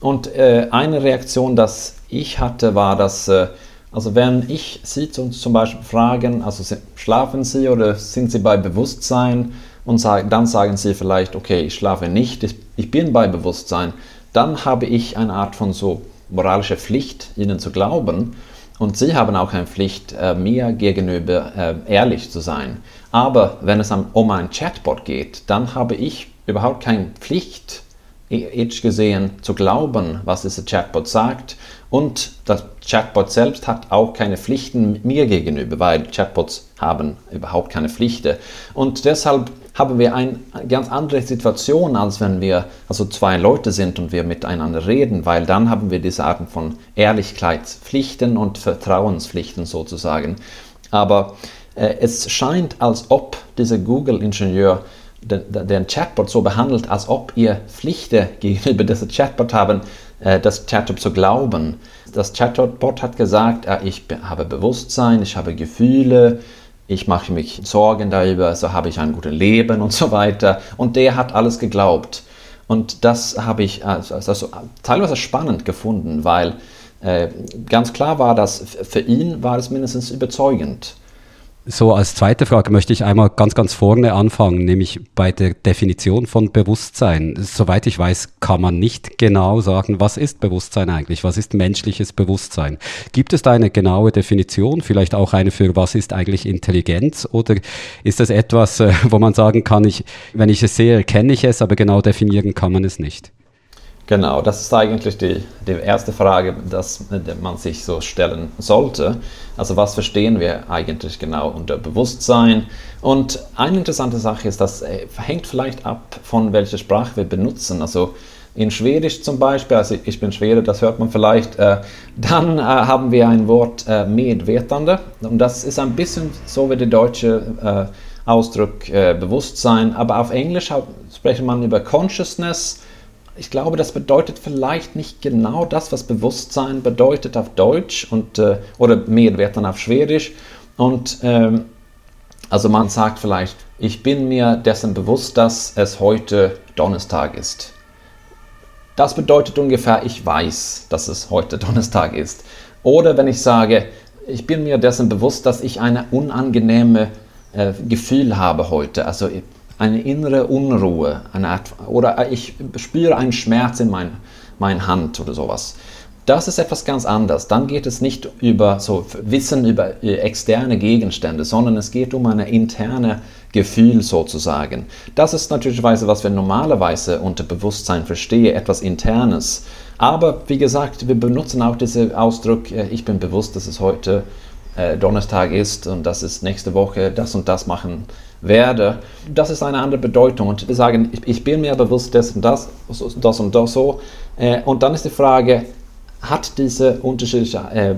Und äh, eine Reaktion, das ich hatte, war, dass äh, also wenn ich Sie zum Beispiel fragen, also schlafen Sie oder sind Sie bei Bewusstsein und dann sagen Sie vielleicht, okay, ich schlafe nicht, ich bin bei Bewusstsein, dann habe ich eine Art von so moralischer Pflicht, Ihnen zu glauben und Sie haben auch eine Pflicht, äh, mir gegenüber äh, ehrlich zu sein. Aber wenn es um ein Chatbot geht, dann habe ich überhaupt keine Pflicht, ethisch gesehen, zu glauben, was dieser Chatbot sagt und das Chatbot selbst hat auch keine Pflichten mir gegenüber, weil Chatbots haben überhaupt keine Pflichten. Und deshalb haben wir eine ganz andere Situation, als wenn wir also zwei Leute sind und wir miteinander reden, weil dann haben wir diese Arten von Ehrlichkeitspflichten und Vertrauenspflichten sozusagen. Aber äh, es scheint, als ob dieser Google-Ingenieur den, Chatbot so behandelt, als ob ihr Pflichten [laughs] gegenüber diesem Chatbot haben, äh, das Chatbot zu glauben. Das Chatbot hat gesagt, äh, ich habe Bewusstsein, ich habe Gefühle, ich mache mich Sorgen darüber, so habe ich ein gutes Leben und so weiter. Und der hat alles geglaubt. Und das habe ich also teilweise spannend gefunden, weil äh, ganz klar war, dass für ihn war es mindestens überzeugend. So, als zweite Frage möchte ich einmal ganz, ganz vorne anfangen, nämlich bei der Definition von Bewusstsein. Soweit ich weiß, kann man nicht genau sagen, was ist Bewusstsein eigentlich? Was ist menschliches Bewusstsein? Gibt es da eine genaue Definition? Vielleicht auch eine für was ist eigentlich Intelligenz? Oder ist das etwas, äh, wo man sagen kann, ich, wenn ich es sehe, kenne ich es, aber genau definieren kann man es nicht? Genau, das ist eigentlich die, die erste Frage, dass man sich so stellen sollte. Also was verstehen wir eigentlich genau unter Bewusstsein? Und eine interessante Sache ist, das äh, hängt vielleicht ab von welcher Sprache wir benutzen. Also in Schwedisch zum Beispiel, also ich bin Schwede, das hört man vielleicht, äh, dann äh, haben wir ein Wort äh, Medvetande und das ist ein bisschen so wie der deutsche äh, Ausdruck äh, Bewusstsein, aber auf Englisch spricht man über Consciousness ich glaube, das bedeutet vielleicht nicht genau das, was Bewusstsein bedeutet auf Deutsch und, äh, oder Medvetan auf Schwedisch. Und ähm, also man sagt vielleicht, ich bin mir dessen bewusst, dass es heute Donnerstag ist. Das bedeutet ungefähr, ich weiß, dass es heute [laughs] Donnerstag ist. Oder wenn ich sage, ich bin mir dessen bewusst, dass ich eine unangenehme äh, Gefühl habe heute. Also eine innere Unruhe eine oder ich spüre einen Schmerz in mein, meiner Hand oder sowas. Das ist etwas ganz anderes. Dann geht es nicht über so Wissen über äh, externe Gegenstände, sondern es geht um ein interne Gefühl sozusagen. Das ist natürlich, was wir normalerweise unter Bewusstsein verstehen, etwas Internes. Aber wie gesagt, wir benutzen auch diesen Ausdruck, äh, ich bin bewusst, dass es heute äh, Donnerstag ist und dass es nächste Woche das und das machen werde, das ist eine andere Bedeutung. Und wir sagen, ich, ich bin mir bewusst und das, das und das so. Äh, und dann ist die Frage, hat diese unterschiedliche äh,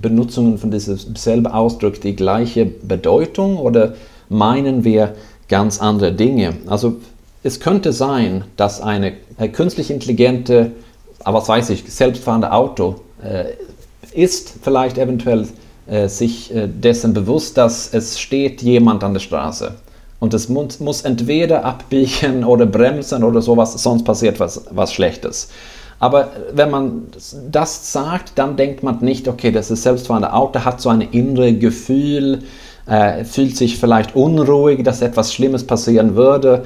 Benutzungen von diesem selben Ausdruck die gleiche Bedeutung oder meinen wir ganz andere Dinge? Also es könnte sein, dass eine äh, künstlich intelligente, aber was weiß ich, selbstfahrende Auto äh, ist vielleicht eventuell äh, sich äh, dessen bewusst, dass es steht jemand an der Straße. Und es muss, muss entweder abbiegen [laughs] oder bremsen oder sowas, sonst passiert was, was Schlechtes. Aber wenn man das sagt, dann denkt man nicht, okay, das ist selbstfahrende Auto, hat so ein inneres Gefühl, äh, fühlt sich vielleicht unruhig, dass etwas Schlimmes passieren würde.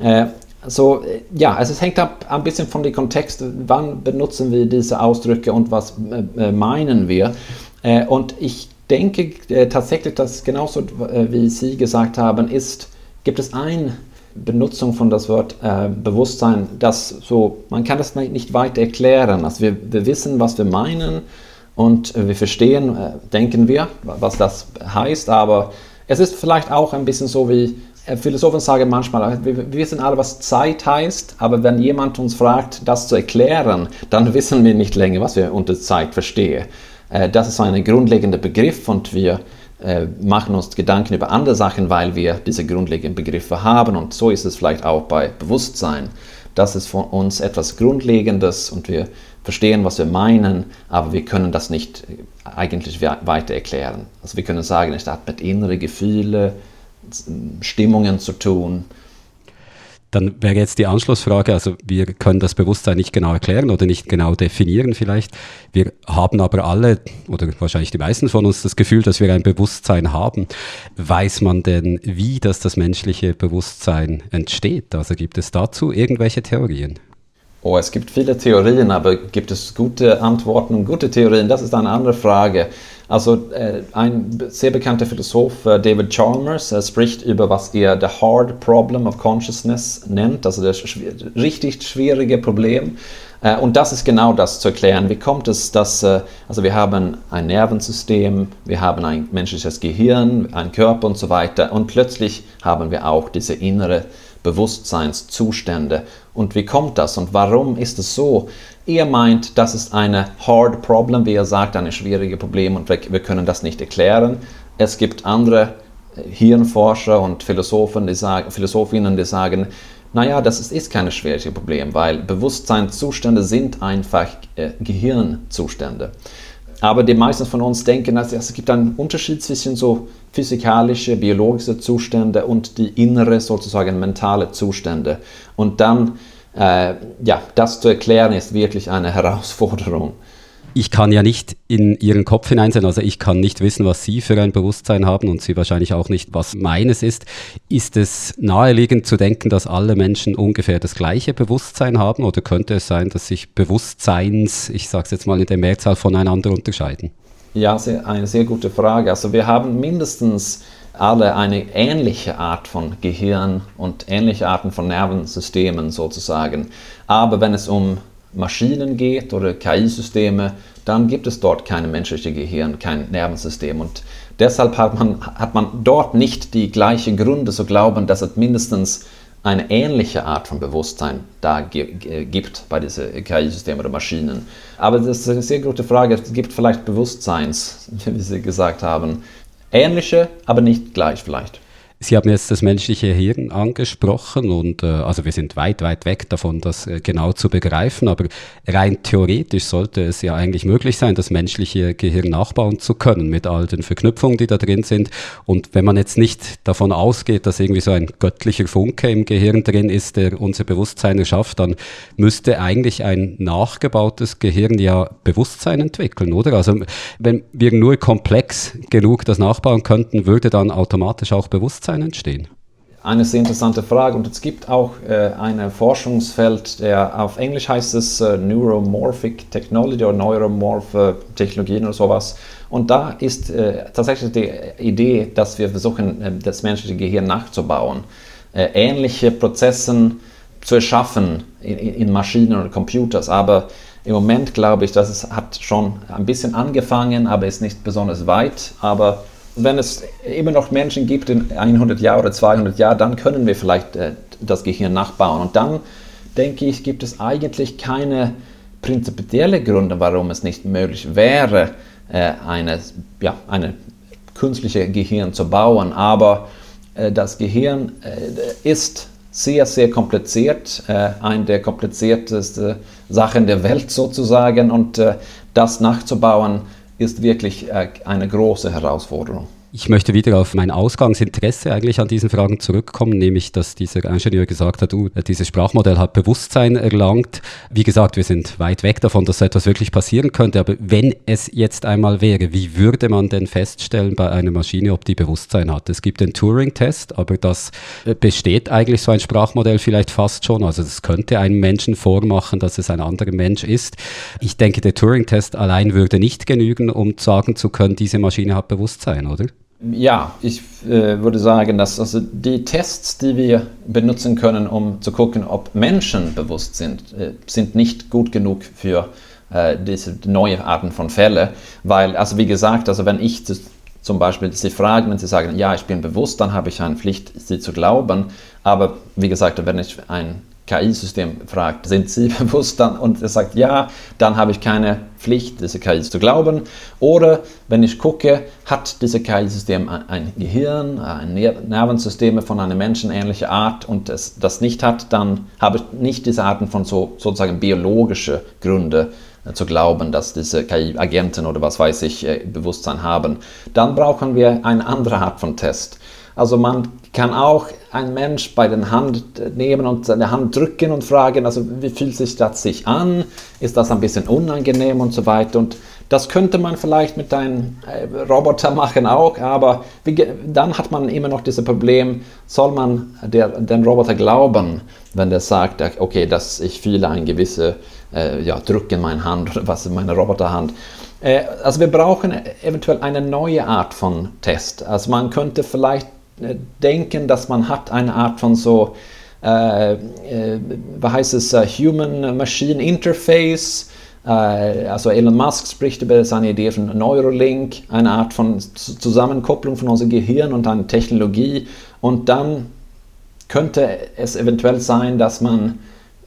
Äh, so, ja, also es hängt ab ein bisschen von dem Kontext, wann benutzen wir diese Ausdrücke und was äh, meinen wir. Äh, und ich denke äh, tatsächlich, dass genauso äh, wie Sie gesagt haben, ist, gibt es eine Benutzung von das Wort Bewusstsein, das so, man kann das nicht weiter erklären. Also wir, wir wissen, was wir meinen und wir verstehen, denken wir, was das heißt, aber es ist vielleicht auch ein bisschen so wie Philosophen sagen manchmal, wir wissen alle, was Zeit heißt, aber wenn jemand uns fragt, das zu erklären, dann [laughs] wissen wir nicht länger, was wir unter Zeit verstehen. Äh, das ist ein grundlegender Begriff und wir äh, machen uns Gedanken über andere Sachen, weil wir diese grundlegenden Begriffe haben. Und so ist es vielleicht auch bei Bewusstsein. Das ist von uns etwas Grundlegendes und wir verstehen, was wir meinen, aber wir können das nicht äh, eigentlich weiter erklären. Also wir können sagen, es hat mit inneren Gefühlen, Stimmungen zu tun dann wäre jetzt die Anschlussfrage, also wir können das Bewusstsein nicht genau erklären oder nicht genau definieren vielleicht. Wir haben aber alle oder wahrscheinlich die meisten von uns das Gefühl, dass wir ein Bewusstsein haben. Weiß man denn, wie das das menschliche Bewusstsein entsteht? Also gibt es dazu irgendwelche Theorien? Oh, es gibt viele Theorien, aber gibt es gute Antworten und gute Theorien? Das ist eine andere Frage. Also äh, ein sehr bekannter Philosoph, äh, David Chalmers, spricht über, was er the hard problem of consciousness nennt, also das richtig schwierige Problem. Äh, und das ist genau das zu erklären. Wie kommt es, dass, also wir haben ein Nervensystem, wir haben ein menschliches Gehirn, ein Körper und so weiter und plötzlich haben wir auch diese innere Bewusstseinszustände. Und wie kommt das und warum ist es so? Er meint, das ist eine hard problem, wie er sagt, eine schwierige Problem und wir, können das nicht erklären. Es gibt andere Hirnforscher und Philosophen, die sagen, Philosophinnen, die sagen, naja, das ist, ist kein schwieriges Problem, weil Bewusstseinszustände sind einfach äh, Gehirnzustände. Aber die meisten von uns denken, dass es gibt einen Unterschied zwischen so physikalische, biologische Zustände und die innere, sozusagen mentale Zustände. Und dann, äh, ja, das zu erklären, ist wirklich eine [laughs] Herausforderung ich kann ja nicht in Ihren Kopf hineinsehen, also ich kann nicht wissen, was Sie für ein Bewusstsein haben und Sie wahrscheinlich auch nicht, was meines ist. Ist es naheliegend zu denken, dass alle Menschen ungefähr das gleiche Bewusstsein haben oder könnte es sein, dass sich Bewusstseins, ich sage es jetzt mal in der Mehrzahl, voneinander unterscheiden? Ja, eine sehr gute Frage. Also wir haben mindestens alle eine ähnliche Art von Gehirn und ähnliche Arten von Nervensystemen sozusagen. Aber wenn es um Maschinen geht oder KI-Systeme, dann gibt es dort kein menschliches Gehirn, kein Nervensystem. Und deshalb hat man, hat man dort nicht die gleichen Gründe zu glauben, dass es mindestens eine ähnliche Art von Bewusstsein da gibt bei diesen KI-Systemen oder Maschinen. Aber das ist eine sehr gute Frage. Es gibt vielleicht Bewusstseins, [laughs] wie Sie gesagt haben. Ähnliche, aber nicht gleich vielleicht. Sie haben jetzt das menschliche Hirn angesprochen und äh, also wir sind weit, weit weg davon, das äh, genau zu begreifen, aber rein theoretisch sollte es ja eigentlich möglich sein, das menschliche Gehirn nachbauen zu können mit all den Verknüpfungen, die da drin sind. Und wenn man jetzt nicht davon ausgeht, dass irgendwie so ein göttlicher Funke im Gehirn drin ist, der unser Bewusstsein erschafft, dann müsste eigentlich ein nachgebautes Gehirn ja Bewusstsein entwickeln, oder? Also wenn wir nur komplex genug das nachbauen könnten, würde dann automatisch auch Bewusstsein Bewusstsein entstehen? Eine sehr interessante Frage und es gibt auch äh, ein Forschungsfeld, der auf Englisch heißt es äh, Neuromorphic Technology oder Neuromorph Technologien oder sowas. Und da ist äh, tatsächlich die Idee, dass wir versuchen, äh, das menschliche Gehirn nachzubauen, äh, ähnliche Prozesse zu erschaffen in, in, Maschinen oder Computers. Aber im Moment glaube ich, dass es hat schon ein bisschen angefangen, aber ist nicht besonders weit. Aber wenn es immer noch Menschen gibt in 100 Jahren oder 200 Jahren, dann können wir vielleicht äh, das Gehirn nachbauen. Und dann denke ich, gibt es eigentlich keine prinzipielle Gründe, warum es nicht möglich wäre, äh, eine, ja, eine künstliche Gehirn zu bauen. Aber äh, das Gehirn äh, ist sehr, sehr kompliziert, äh, eine der kompliziertesten Sachen der Welt sozusagen. Und äh, das nachzubauen, ist wirklich äh, eine große Herausforderung. Ich möchte wieder auf mein Ausgangsinteresse eigentlich an diesen Fragen zurückkommen, nämlich dass dieser Ingenieur gesagt hat, uh, dieses Sprachmodell hat Bewusstsein erlangt. Wie gesagt, wir sind weit weg davon, dass so etwas wirklich passieren könnte, aber wenn es jetzt einmal wäre, wie würde man denn feststellen bei einer Maschine, ob die Bewusstsein hat? Es gibt den Turing-Test, aber das äh, besteht eigentlich so ein Sprachmodell vielleicht fast schon. Also es könnte einem Menschen vormachen, dass es ein anderer Mensch ist. Ich denke, der Turing-Test allein würde nicht genügen, um sagen zu können, diese Maschine hat Bewusstsein, oder? Ja, ich äh, würde sagen, dass also die Tests, die wir benutzen können, um zu gucken, ob Menschen bewusst sind, äh, sind nicht gut genug für äh, diese neue Arten von Fälle, weil, also wie gesagt, also wenn ich zum Beispiel Sie fragen, wenn Sie sagen, ja, ich bin bewusst, dann habe ich eine Pflicht, Sie zu glauben, aber wie gesagt, wenn ich ein KI-System fragt, sind Sie [laughs] bewusst dann und er sagt ja, dann habe ich keine Pflicht, diese KI zu glauben. Oder wenn ich gucke, hat dieses KI-System ein Gehirn, ein Nervensystem von einer menschenähnlichen Art und es das nicht hat, dann habe ich nicht diese Arten von so, sozusagen biologische Gründe äh, zu glauben, dass diese KI-Agenten oder was weiß ich äh, Bewusstsein haben. Dann brauchen wir eine andere Art von Test. Also man kann auch ein Mensch bei der Hand nehmen und seine Hand drücken und fragen, also wie fühlt sich das sich an? Ist das ein bisschen unangenehm und so weiter? Und das könnte man vielleicht mit einem äh, Roboter machen auch, aber wie, dann hat man immer noch dieses Problem, soll man der, den Roboter glauben, wenn der sagt, okay, dass ich fühle ein gewisses äh, ja, Druck in meiner Hand oder was in meiner Roboterhand. Äh, also wir brauchen eventuell eine neue Art von Test. Also man könnte vielleicht denken, dass man hat eine Art von so, äh, äh, was heißt es, uh, Human-Machine Interface. Äh, also Elon Musk spricht über seine Idee von Neuralink, eine Art von Zusammenkopplung von unserem Gehirn und einer Technologie. Und dann könnte es eventuell sein, dass man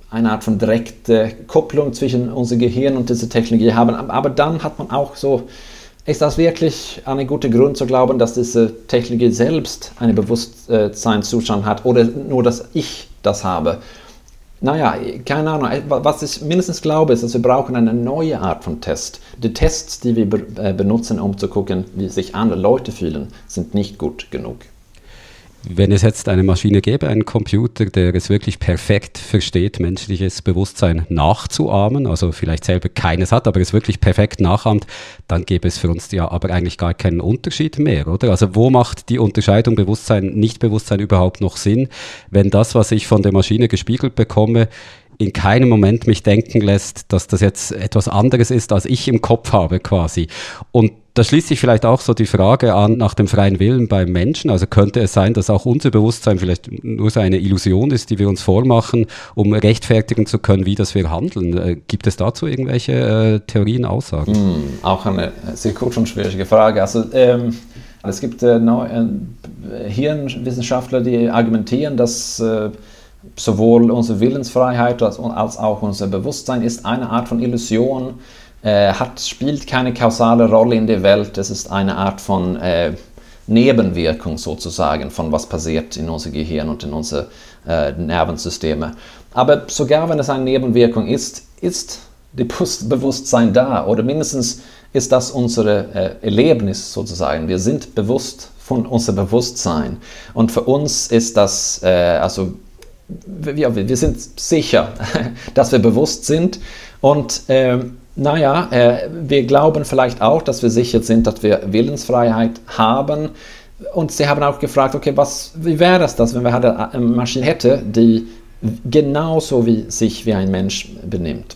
eine Art von direkte Kopplung zwischen unserem Gehirn und dieser Technologie haben. Aber dann hat man auch so ist das wirklich ein guter Grund zu glauben, dass diese Technologie selbst einen Bewusstseinszustand hat oder nur, dass ich das habe? Naja, keine Ahnung. Was ich mindestens glaube, ist, dass wir brauchen eine neue Art von Test. Die Tests, die wir äh, benutzen, um zu gucken, wie sich andere Leute fühlen, sind nicht gut genug. Wenn es jetzt eine Maschine gäbe, einen Computer, der es wirklich perfekt versteht, menschliches Bewusstsein nachzuahmen, also vielleicht selber keines hat, aber es wirklich perfekt nachahmt, dann gäbe es für uns ja aber eigentlich gar keinen Unterschied mehr, oder? Also wo macht die Unterscheidung Bewusstsein, Nichtbewusstsein überhaupt noch Sinn, wenn das, was ich von der Maschine gespiegelt bekomme, in keinem Moment mich denken lässt, dass das jetzt etwas anderes ist, als ich im Kopf habe quasi. Und da schließt sich vielleicht auch so die Frage an nach dem freien Willen beim Menschen. Also könnte es sein, dass auch unser Bewusstsein vielleicht nur so eine Illusion ist, die wir uns vormachen, um rechtfertigen zu können, wie das wir handeln. Äh, gibt es dazu irgendwelche äh, Theorien, Aussagen? Mm, auch eine sehr kurz und schwierige Frage. Also ähm, es gibt äh, äh, Hirnwissenschaftler, die argumentieren, dass äh, sowohl unsere Willensfreiheit als, als auch unser Bewusstsein ist eine Art von Illusion ist äh, hat, spielt keine kausale Rolle in der Welt. Es ist eine Art von äh, Nebenwirkung sozusagen von was passiert in unser Gehirn und in unsere äh, Nervensysteme. Aber sogar wenn es eine Nebenwirkung ist, ist das Bewusstsein da oder mindestens ist das unser äh, Erlebnis sozusagen. Wir sind bewusst von unserem Bewusstsein und für uns ist das, äh, also wir, wir sind sicher, [laughs] dass wir bewusst sind und ähm, naja, äh, wir glauben vielleicht auch, dass wir sicher sind, dass wir Willensfreiheit haben. Und sie haben auch gefragt, okay, was, wie wäre das, das, wenn wir eine Maschine hätten, die genauso wie sich wie ein Mensch benimmt?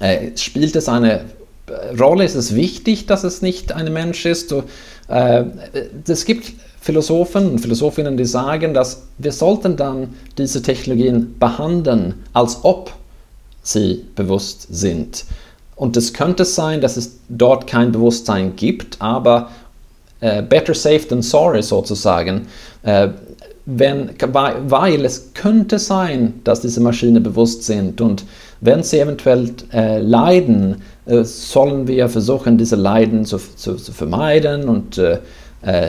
Äh, spielt es eine Rolle? Ist es wichtig, dass es nicht ein Mensch ist? Äh, es gibt Philosophen und Philosophinnen, die sagen, dass wir sollten dann diese Technologien behandeln, als ob sie bewusst sind. Und es könnte sein, dass es dort kein Bewusstsein gibt, aber äh, better safe than sorry sozusagen. Äh, wenn, weil es könnte sein, dass diese Maschinen bewusst sind und wenn sie eventuell äh, leiden, äh, sollen wir versuchen, diese Leiden zu, zu, zu vermeiden und äh,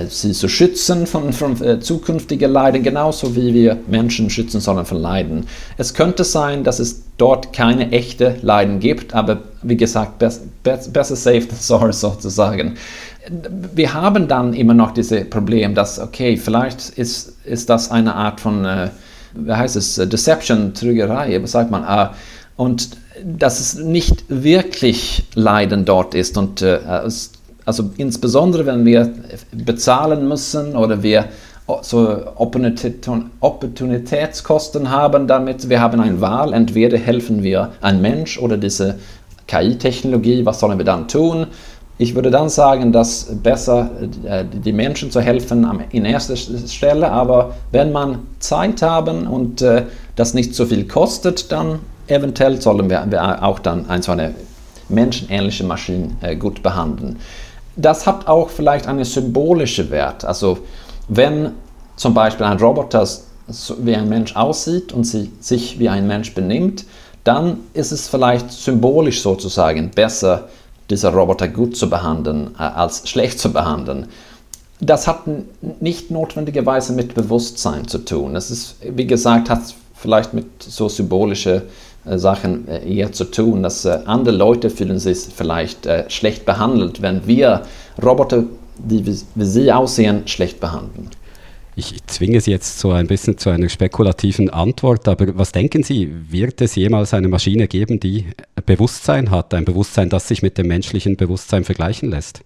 sie zu schützen von, von äh, zukünftigen Leiden, genauso wie wir Menschen schützen sollen von Leiden. Es könnte sein, dass es dort keine echte Leiden gibt, aber wie gesagt, best, best, besser safe than sorry [laughs] sozusagen. Wir haben dann immer noch dieses Problem, dass, okay, vielleicht ist, ist das eine Art von, äh, wie heißt es, Deception, Trügerei, was sagt man, äh, und dass es nicht wirklich Leiden dort ist und äh, es also insbesondere, wenn wir bezahlen müssen oder wir so Opportunitätskosten haben damit, wir haben eine Wahl, entweder helfen wir ein Mensch oder diese KI-Technologie, was sollen wir dann tun? Ich würde dann sagen, dass besser äh, die Menschen zu helfen in erster Stelle, aber wenn man Zeit haben und äh, das nicht so viel kostet, dann eventuell sollen wir auch dann eine menschenähnliche Maschine äh, gut behandeln das hat auch vielleicht einen symbolischen Wert. Also wenn zum Beispiel ein Roboter wie ein Mensch aussieht und sich wie ein Mensch benimmt, dann ist es vielleicht symbolisch sozusagen besser, dieser Roboter gut zu behandeln, äh, als schlecht zu behandeln. Das hat nicht notwendigerweise mit Bewusstsein zu tun. Es ist, wie gesagt, hat vielleicht mit so symbolischen Sachen äh, eher zu tun, dass äh, andere Leute fühlen sich vielleicht schlecht behandelt, wenn wir Roboter, die wie sie aussehen, schlecht behandeln. Ich zwinge Sie jetzt so ein bisschen zu einer spekulativen Antwort, aber was denken Sie, wird es jemals eine Maschine geben, die Bewusstsein hat, ein Bewusstsein, das sich mit dem menschlichen Bewusstsein vergleichen lässt?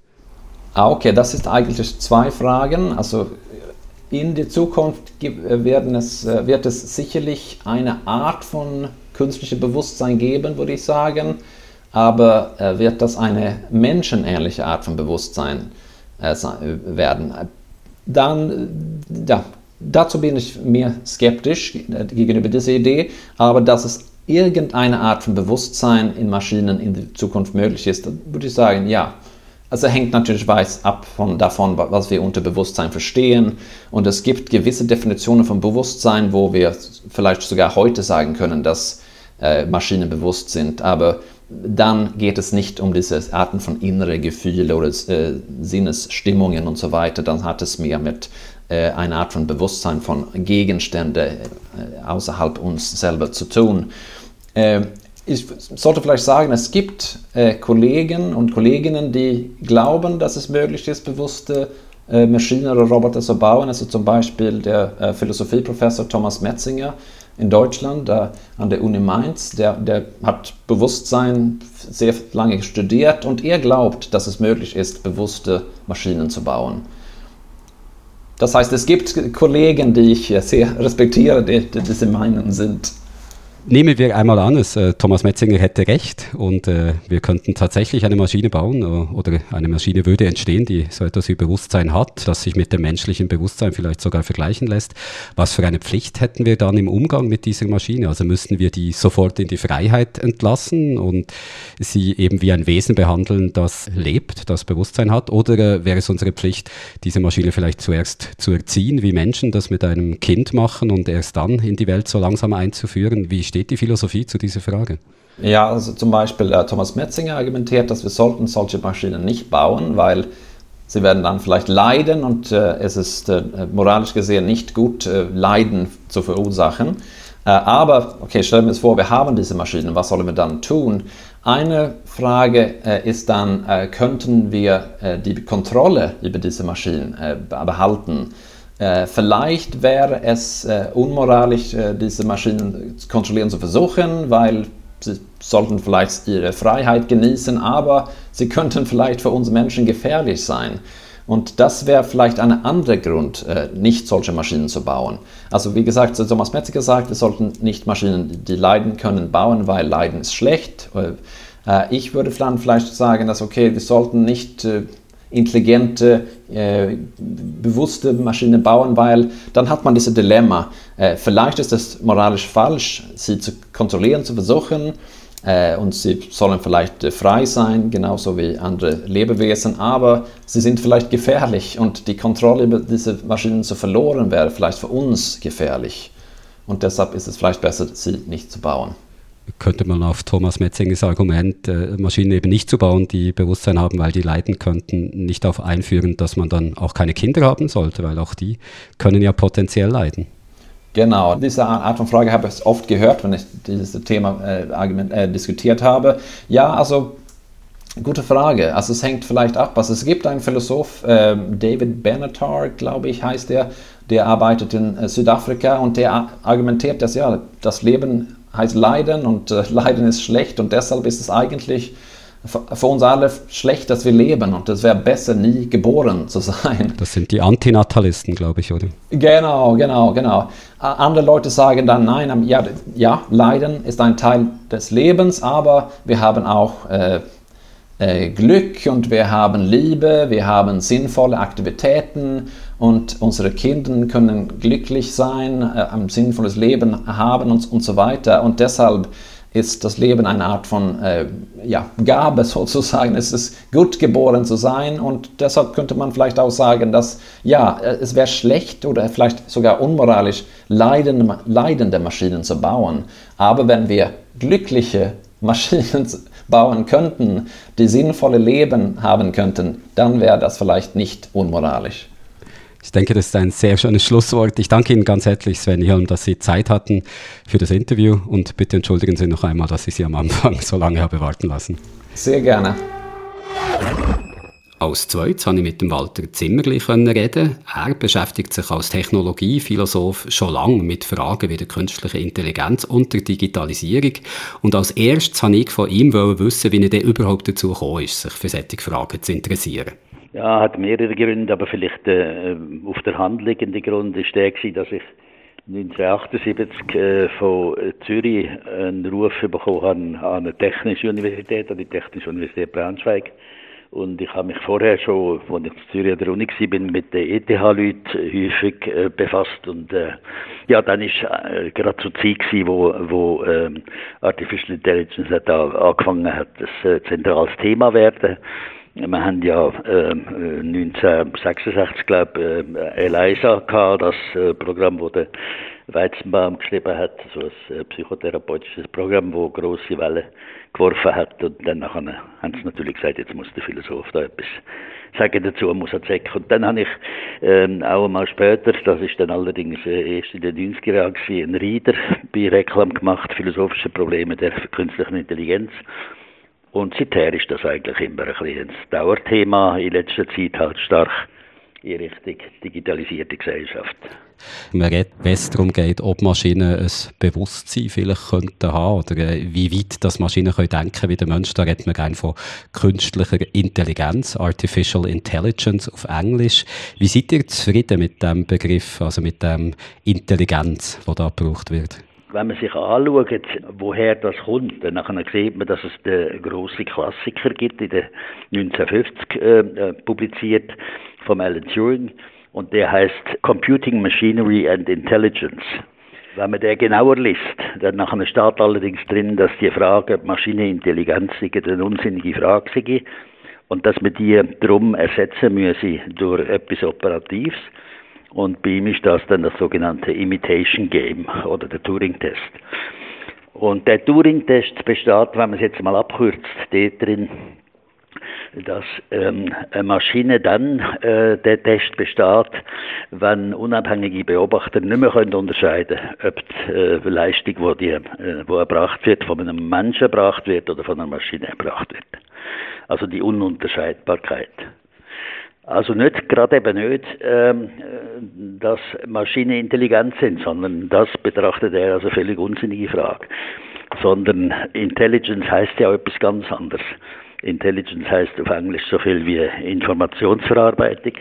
Ah, okay, das ist eigentlich zwei Fragen. Also in der Zukunft es, wird es sicherlich eine Art von künstliche Bewusstsein geben, würde ich sagen. Aber äh, wird das eine menschenähnliche Art von Bewusstsein äh, werden? Dann, äh, ja, dazu bin ich mehr skeptisch äh, gegenüber dieser Idee, aber dass es irgendeine Art von Bewusstsein in Maschinen in der Zukunft möglich ist, würde ich sagen, ja. Also hängt natürlich weiß ab von, davon, was wir unter Bewusstsein verstehen. Und es gibt gewisse Definitionen von Bewusstsein, wo wir vielleicht sogar heute sagen können, dass äh, Maschinen bewusst sind. Aber dann geht es nicht um diese Arten von innere Gefühle oder äh, Sinnesstimmungen und so weiter, dann hat es mehr mit äh, einer Art von Bewusstsein von Gegenständen äh, außerhalb uns selber zu tun. Äh, ich sollte vielleicht sagen, es gibt äh, Kollegen und Kolleginnen, die glauben, dass es möglich ist, bewusste äh, Maschinen oder Roboter zu bauen. Also zum Beispiel der Philosophieprofessor Thomas Metzinger, in Deutschland äh, an der Uni Mainz. Der, der hat Bewusstsein sehr lange studiert und er glaubt, dass es möglich ist, bewusste Maschinen zu bauen. Das heißt, es gibt Kollegen, die ich sehr [laughs] respektiere, die, die diese Meinung sind. Nehmen wir einmal an, es, äh, Thomas Metzinger hätte recht und äh, wir könnten tatsächlich eine Maschine bauen äh, oder eine Maschine würde entstehen, die so etwas wie Bewusstsein hat, das sich mit dem menschlichen Bewusstsein vielleicht sogar vergleichen lässt. Was für eine Pflicht hätten wir dann im Umgang mit dieser Maschine? Also müssten wir die sofort in die Freiheit entlassen und sie eben wie ein Wesen behandeln, das lebt, das Bewusstsein hat? Oder äh, wäre es unsere Pflicht, diese Maschine vielleicht zuerst zu erziehen, wie Menschen das mit einem Kind machen und erst dann in die Welt so langsam einzuführen? Wie steht die Philosophie zu dieser Frage? Ja, also zum Beispiel äh, Thomas Metzinger argumentiert, dass wir sollten solche Maschinen nicht bauen, weil sie werden dann vielleicht leiden und äh, es ist äh, moralisch gesehen nicht gut, äh, Leiden zu verursachen. Äh, aber, okay, stellen wir uns vor, wir haben diese Maschinen, was sollen wir dann tun? Eine Frage äh, ist dann, könnten wir die Kontrolle über diese Maschinen behalten? Äh, vielleicht wäre es äh, unmoralisch, äh, diese Maschinen zu kontrollieren zu versuchen, weil sie sollten vielleicht ihre Freiheit genießen, aber sie könnten vielleicht für uns Menschen gefährlich sein. Und das wäre vielleicht ein anderer Grund, nicht solche Maschinen zu bauen. Also wie gesagt, Thomas Metziger sagt, wir sollten nicht Maschinen, die leiden können, bauen, weil Leiden ist schlecht. Ich würde dann vielleicht sagen, dass okay, wir sollten nicht intelligente, äh, bewusste Maschine bauen, weil dann hat man dieses Dilemma. Äh, vielleicht ist es moralisch falsch, sie zu kontrollieren, zu versuchen. Äh, und sie sollen vielleicht äh, frei sein, genauso wie andere Lebewesen, aber sie sind vielleicht gefährlich und die Kontrolle über diese Maschinen zu verloren wäre vielleicht für uns gefährlich. Und deshalb ist es vielleicht besser, sie nicht zu bauen könnte man auf Thomas Metzingers Argument, äh, Maschinen eben nicht zu bauen, die Bewusstsein haben, weil die leiden könnten, nicht darauf einführen, dass man dann auch keine Kinder haben sollte, weil auch die können ja potenziell leiden. Genau, diese Art von Frage habe ich oft gehört, wenn ich dieses Thema äh, Argument, äh, diskutiert habe. Ja, also gute Frage. Also es hängt vielleicht ab. Also es gibt einen Philosoph, äh, David Benatar, glaube ich, heißt der, der arbeitet in äh, Südafrika und der argumentiert, dass ja das Leben heißt Leiden und äh, [laughs] Leiden ist schlecht und deshalb ist es eigentlich für uns alle schlecht, dass wir leben und es wäre besser, nie geboren zu sein. Das sind die Antinatalisten, glaube ich, oder? Genau, genau, genau. Andere Leute sagen dann, nein, ja, ja Leiden ist ein Teil des Lebens, aber wir haben auch äh, äh, Glück und wir haben Liebe, wir haben sinnvolle Aktivitäten und unsere Kinder können glücklich sein, äh, ein sinnvolles Leben haben und, und so weiter. Und deshalb ist das Leben eine Art von äh, ja, Gabe [laughs] sozusagen. Es ist gut geboren zu sein und deshalb könnte man vielleicht auch sagen, dass ja, äh, es wäre schlecht oder vielleicht sogar unmoralisch, leidende, leidende Maschinen zu bauen. Aber wenn wir glückliche [laughs] Maschinen bauen könnten, die sinnvolle Leben haben könnten, dann wäre das vielleicht nicht unmoralisch. Ich denke, das ist ein sehr schönes Schlusswort. Ich danke Ihnen ganz herzlich, Sven Hilm, dass Sie Zeit hatten für das Interview und bitte entschuldigen Sie noch einmal, dass ich Sie am Anfang so lange habe warten lassen. Sehr gerne. Als zweites konnte ich mit dem Walter Zimmerli reden. Er beschäftigt sich als Technologiephilosoph schon lange mit Fragen wie der künstlichen Intelligenz und der Digitalisierung. Und als erstes wollte ich von ihm wissen, wie er denn überhaupt dazu gekommen ist, sich für solche Fragen zu interessieren. Ja, hat mehrere Gründe, aber vielleicht äh, auf der Hand liegende Grund ist der gewesen, dass ich 1978 äh, von Zürich einen Ruf bekommen habe an eine technische Universität, an die Technische Universität Braunschweig und ich habe mich vorher schon, als ich in Zürich an der Uni war, mit den ETH-Leuten häufig äh, befasst. Und äh, ja, dann war äh, gerade zur Zeit gewesen, wo, wo ähm, Artificial Intelligence hat angefangen hat, das äh, zentrales Thema werden. Wir haben ja äh, 1966, glaube ich, äh, ELISA gehabt, das äh, Programm, wo der Weizenbaum geschrieben hat, so ein äh, psychotherapeutisches Programm, wo große Wellen geworfen hat. Und dann nachher haben sie natürlich gesagt, jetzt muss der Philosoph da etwas sagen dazu, muss er sagen. Und dann habe ich ähm, auch einmal später, das ist dann allerdings äh, erst in den 90er Jahren, einen Reader bei Reklam gemacht, philosophische Probleme der künstlichen Intelligenz. Und seither ist das eigentlich immer ein, bisschen ein Dauerthema, in letzter Zeit halt stark in Richtung digitalisierte Gesellschaft. Man redet, wenn es darum geht, ob Maschinen ein Bewusstsein vielleicht könnten haben oder äh, wie weit das Maschinen können denken wie der Mensch. Da redet man gerne von künstlicher Intelligenz, Artificial Intelligence auf Englisch. Wie seid ihr zufrieden mit dem Begriff, also mit dem Intelligenz, wo da gebraucht wird? Wenn man sich anschaut, woher das kommt, dann sieht man, dass es den grossen Klassiker gibt, in den 1950 äh, publiziert, von Alan Turing, und der heißt Computing Machinery and Intelligence. Wenn man den genauer liest, dann nachher steht allerdings drin, dass die Frage Maschinenintelligenz eine unsinnige Frage sei und dass man die darum ersetzen müsse durch etwas Operatives. Und bei ihm ist das dann das sogenannte Imitation Game oder der Turing-Test. Und der Turing-Test besteht, wenn man es jetzt mal abkürzt, dort drin, dass ähm, eine Maschine dann äh, der Test besteht, wenn unabhängige Beobachter nicht mehr können unterscheiden können, ob die äh, Leistung, die, äh, wo erbracht wird, von einem Menschen erbracht wird oder von einer Maschine erbracht wird. Also die Ununterscheidbarkeit. Also nicht, gerade eben nicht, ähm, dass Maschinen intelligent sind, sondern das betrachtet er als eine völlig unsinnige Frage. Sondern Intelligence heißt ja etwas ganz anderes. Intelligence heißt auf Englisch so viel wie Informationsverarbeitung.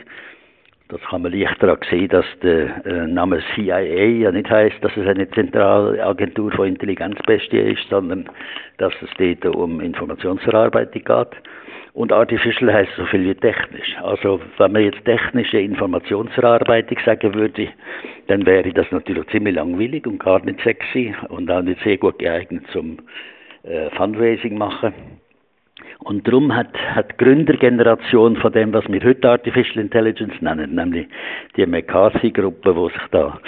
Das kann man leicht daran sehen, dass der äh, Name CIA ja nicht heißt, dass es eine Zentralagentur von Intelligenzbestie ist, sondern dass es dort um Informationsverarbeitung geht. Und Artificial heißt so viel wie technisch. Also wenn man jetzt technische Informationsverarbeitung sagen würde, dann wäre das natürlich ziemlich langweilig und gar nicht sexy und auch nicht sehr gut geeignet zum äh, Fundraising machen. Und darum hat, hat die Gründergeneration von dem, was wir heute Artificial Intelligence nennen, nämlich die McCarthy-Gruppe, die sich da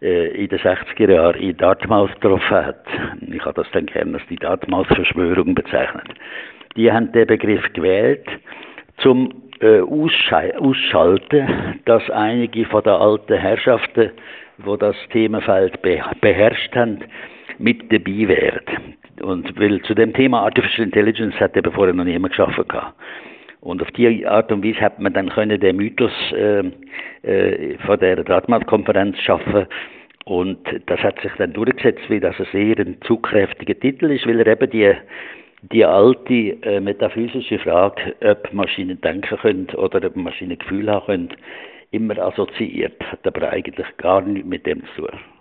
äh, in den 60er Jahren in Dartmouth getroffen hat. Ich habe das dann gerne als die Dartmouth-Verschwörung bezeichnet. Die haben den Begriff gewählt, zum äh, Ausschalten, dass einige von den alten Herrschaften, wo das Themenfeld beherrscht haben, mit dabei wären. Und weil zu dem Thema Artificial Intelligence hat eben vorher noch niemand geschaffen gehabt. Und auf die Art und Weise hat man dann können den Mythos äh, äh, von der Dartmouth-Konferenz schaffen. Und das hat sich dann durchgesetzt, weil das ein sehr zugkräftiger Titel ist, weil er eben die, die alte äh, metaphysische Frage, ob Maschinen denken können oder ob Maschinen Gefühl haben können, immer assoziiert. Hat aber eigentlich gar nichts mit dem zu tun.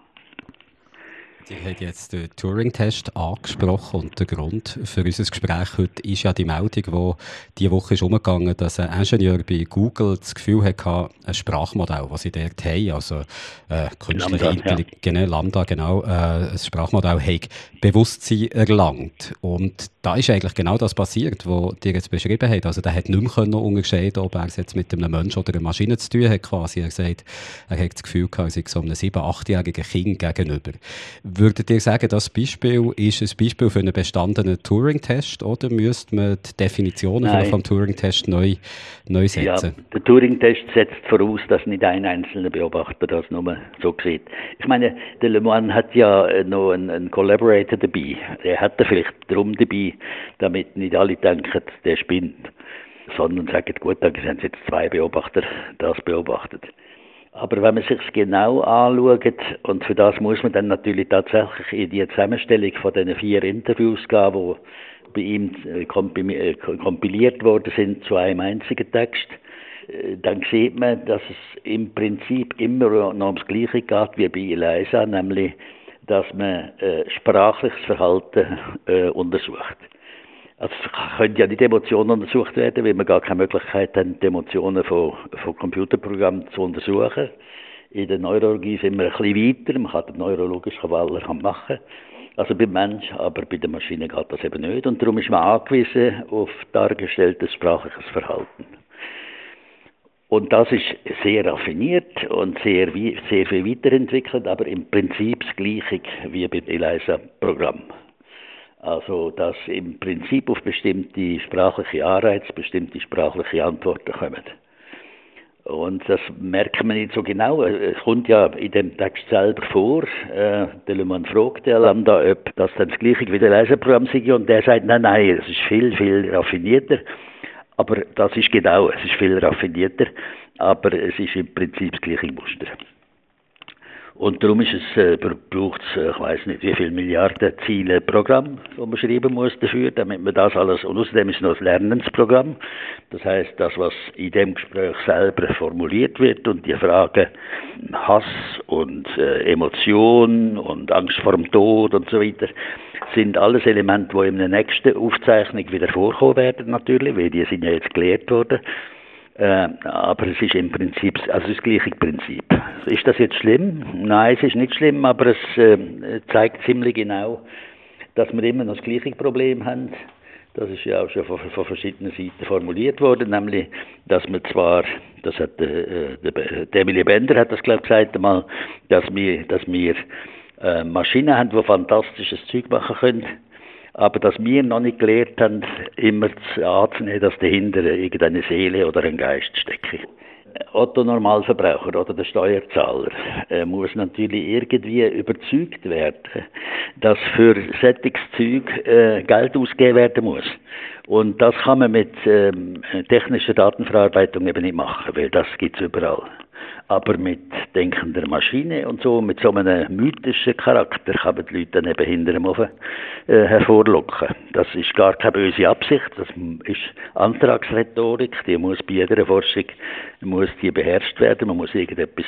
Sie haben jetzt den Turing-Test angesprochen und der Grund für unser Gespräch heute ist ja die Meldung, die diese Woche ist umgegangen, dass ein Ingenieur bei Google das Gefühl hatte, ein Sprachmodell, das sie dort haben, also äh, künstliche Intelligenz, ja. Lambda, genau, äh, ein Sprachmodell, hat Bewusstsein erlangt. Und da ist eigentlich genau das passiert, was dir jetzt beschrieben hat. Also der hat nicht mehr unterscheiden ob er es jetzt mit einem Menschen oder einer Maschine zu tun hat, quasi. Er sagt, er hat das Gefühl gehabt, er sei so einem sieben-, achtjährigen Kind gegenüber. Würdet ihr sagen, das Beispiel ist ein Beispiel für einen bestandenen Turing-Test oder müsste man die Definitionen vom Turing-Test neu, neu setzen? Ja, der Turing-Test setzt voraus, dass nicht ein einzelner Beobachter das nur so sieht. Ich meine, der Le Mans hat ja noch einen, einen Collaborator dabei. Er hat da vielleicht drum dabei, damit nicht alle denken, der spinnt, sondern sagen, gut, dann sind jetzt zwei Beobachter das beobachtet. Aber wenn man sich genau anschaut, und für das muss man dann natürlich tatsächlich in die Zusammenstellung von den vier Interviews gehen, die bei ihm äh, äh, kompiliert worden sind zu einem einzigen Text, äh, dann sieht man, dass es im Prinzip immer noch ums Gleiche geht wie bei Eliza, nämlich, dass man äh, sprachliches Verhalten äh, untersucht. Also es können ja nicht Emotionen untersucht werden, weil wir gar keine Möglichkeit haben, die Emotionen von, von Computerprogrammen zu untersuchen. In der Neurologie sind wir ein bisschen weiter, man kann den neurologischen Waller machen. Also beim Mensch, aber bei der Maschine geht das eben nicht. Und darum ist man angewiesen auf dargestelltes sprachliches Verhalten. Und das ist sehr raffiniert und sehr, sehr viel weiterentwickelt, aber im Prinzip das Gleiche wie beim ELISA-Programm. Also, dass im Prinzip auf bestimmte sprachliche Anreize bestimmte sprachliche Antworten kommen. Und das merkt man nicht so genau. Es kommt ja in dem Text selber vor. Äh, der Lemann fragt der Lambda, ob das dann das gleiche wie der Leseprogramm sei. Und der sagt, nein, nein, es ist viel, viel raffinierter. Aber das ist genau, es ist viel raffinierter. Aber es ist im Prinzip das gleiche Muster. Und darum ist es, äh, braucht es, äh, ich weiß nicht, wie viele Milliarden Ziele Programm, das man schreiben muss dafür, damit man das alles, und außerdem ist es noch ein Lernensprogramm. Das heißt, das, was in dem Gespräch selber formuliert wird und die Fragen Hass und äh, Emotion und Angst vor dem Tod und so weiter, sind alles Elemente, die in der nächsten Aufzeichnung wieder vorkommen werden, natürlich, weil die sind ja jetzt gelehrt worden. Äh, aber es ist im Prinzip, also das gleiche Prinzip. Ist das jetzt schlimm? Nein, es ist nicht schlimm, aber es äh, zeigt ziemlich genau, dass wir immer noch das gleiche Problem haben. Das ist ja auch schon von, von verschiedenen Seiten formuliert worden, nämlich, dass wir zwar, das hat äh, der, der Emily Bender hat das glaube ich gesagt einmal, dass wir, dass wir äh, Maschinen haben, die fantastisches Zeug machen können, aber dass wir noch nicht gelernt haben, immer anzunehmen, dass dahinter irgendeine Seele oder ein Geist steckt. Otto Normalverbraucher oder der Steuerzahler äh, muss natürlich irgendwie überzeugt werden, dass für solches äh, Geld ausgegeben werden muss. Und das kann man mit ähm, technischer Datenverarbeitung eben nicht machen, weil das gibt es überall. Aber mit denkender Maschine und so, mit so einem mythischen Charakter kann man die Leute dann eben hinter dem Ofen äh, hervorlocken. Das ist gar keine böse Absicht, das ist Antragsrhetorik, die muss bei jeder Forschung muss die beherrscht werden, man muss irgendetwas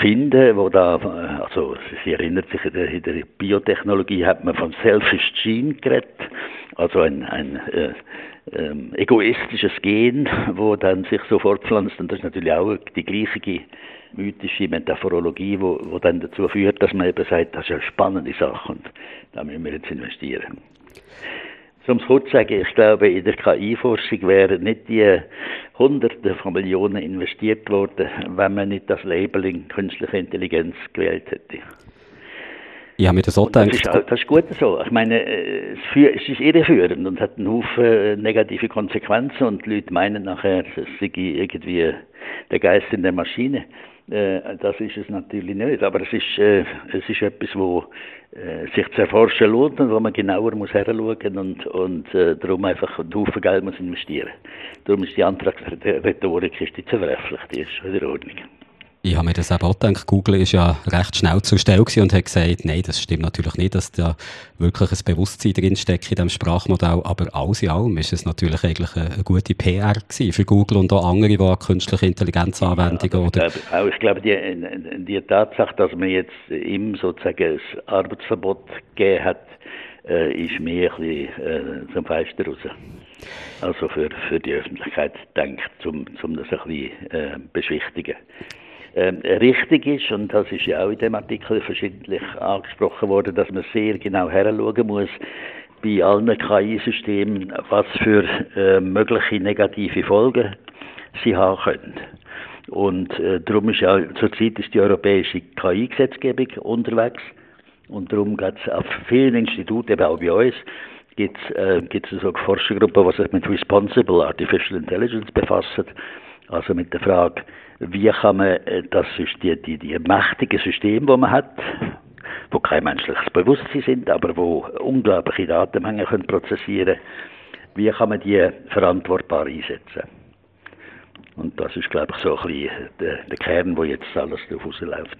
finden, wo da, also Sie erinnert sich, in der, in der Biotechnologie hat man von Selfish Gene geredet, also ein, ein äh, ähm, egoistisches Gen, wo dann sich so fortpflanzt und das ist natürlich auch die gleiche mythische Metaphorologie, wo, wo dann dazu führt, dass man eben sagt, das ist eine spannende Sache und da müssen wir jetzt investieren. Um es kurz zu sagen, ich glaube, in der KI-Forschung wären nicht die Hunderte von Millionen investiert worden, wenn man nicht das Labeling künstliche Intelligenz gewählt hätte. Ich habe mir das auch gedacht. Das ist, das ist gut so. Ich meine, es, ist irreführend und hat einen Haufen äh, negative Konsequenzen und die Leute meinen nachher, es sei irgendwie der Geist in der Maschine. Äh, das ist es natürlich nicht. Aber es ist, äh, es ist etwas, wo sich zu erforschen lohnt und wo man genauer muss heranschauen und, und darum einfach einen Haufen Geld muss investieren. Darum ist die Antragsrhetorik ist die verwerflich, die ist in Ordnung. Ich habe mir das auch gedacht. Google ist ja recht schnell zur Stelle und hat gesagt, nein, das stimmt natürlich nicht, dass da wirklich ein Bewusstsein drinsteckt in diesem Sprachmodell. Aber alles in allem ist es natürlich eigentlich eine gute PR für Google und auch andere, die künstliche Intelligenzanwendungen ja, ich glaube, ich glaube die, die Tatsache, dass man jetzt ihm sozusagen ein Arbeitsverbot gegeben hat, äh, ist mir ein bisschen äh, zum Fenster raus. Also für, für die Öffentlichkeit denkt, um, um das ein bisschen äh, beschwichtigen richtig ist, und das ist ja auch in dem Artikel verschiedentlich angesprochen worden, dass man sehr genau heranschauen muss, bei allen KI-Systemen, was für äh, mögliche negative Folgen sie haben können. Und äh, darum ist ja zurzeit ist die europäische KI-Gesetzgebung unterwegs und darum geht es auf vielen Instituten, eben auch bei uns, gibt es äh, so Forschergruppen, die sich mit Responsible Artificial Intelligence befassen, also mit der Frage, wie kann man äh, das die, die, die mächtigen Systeme, die man hat, wo kein menschliches Bewusstsein sind, aber wo unglaubliche Datenmengen können prozessieren wie kann man die verantwortbar einsetzen? Und das ist, glaube ich, so ein bisschen der, der Kern, wo jetzt alles darauf rausläuft.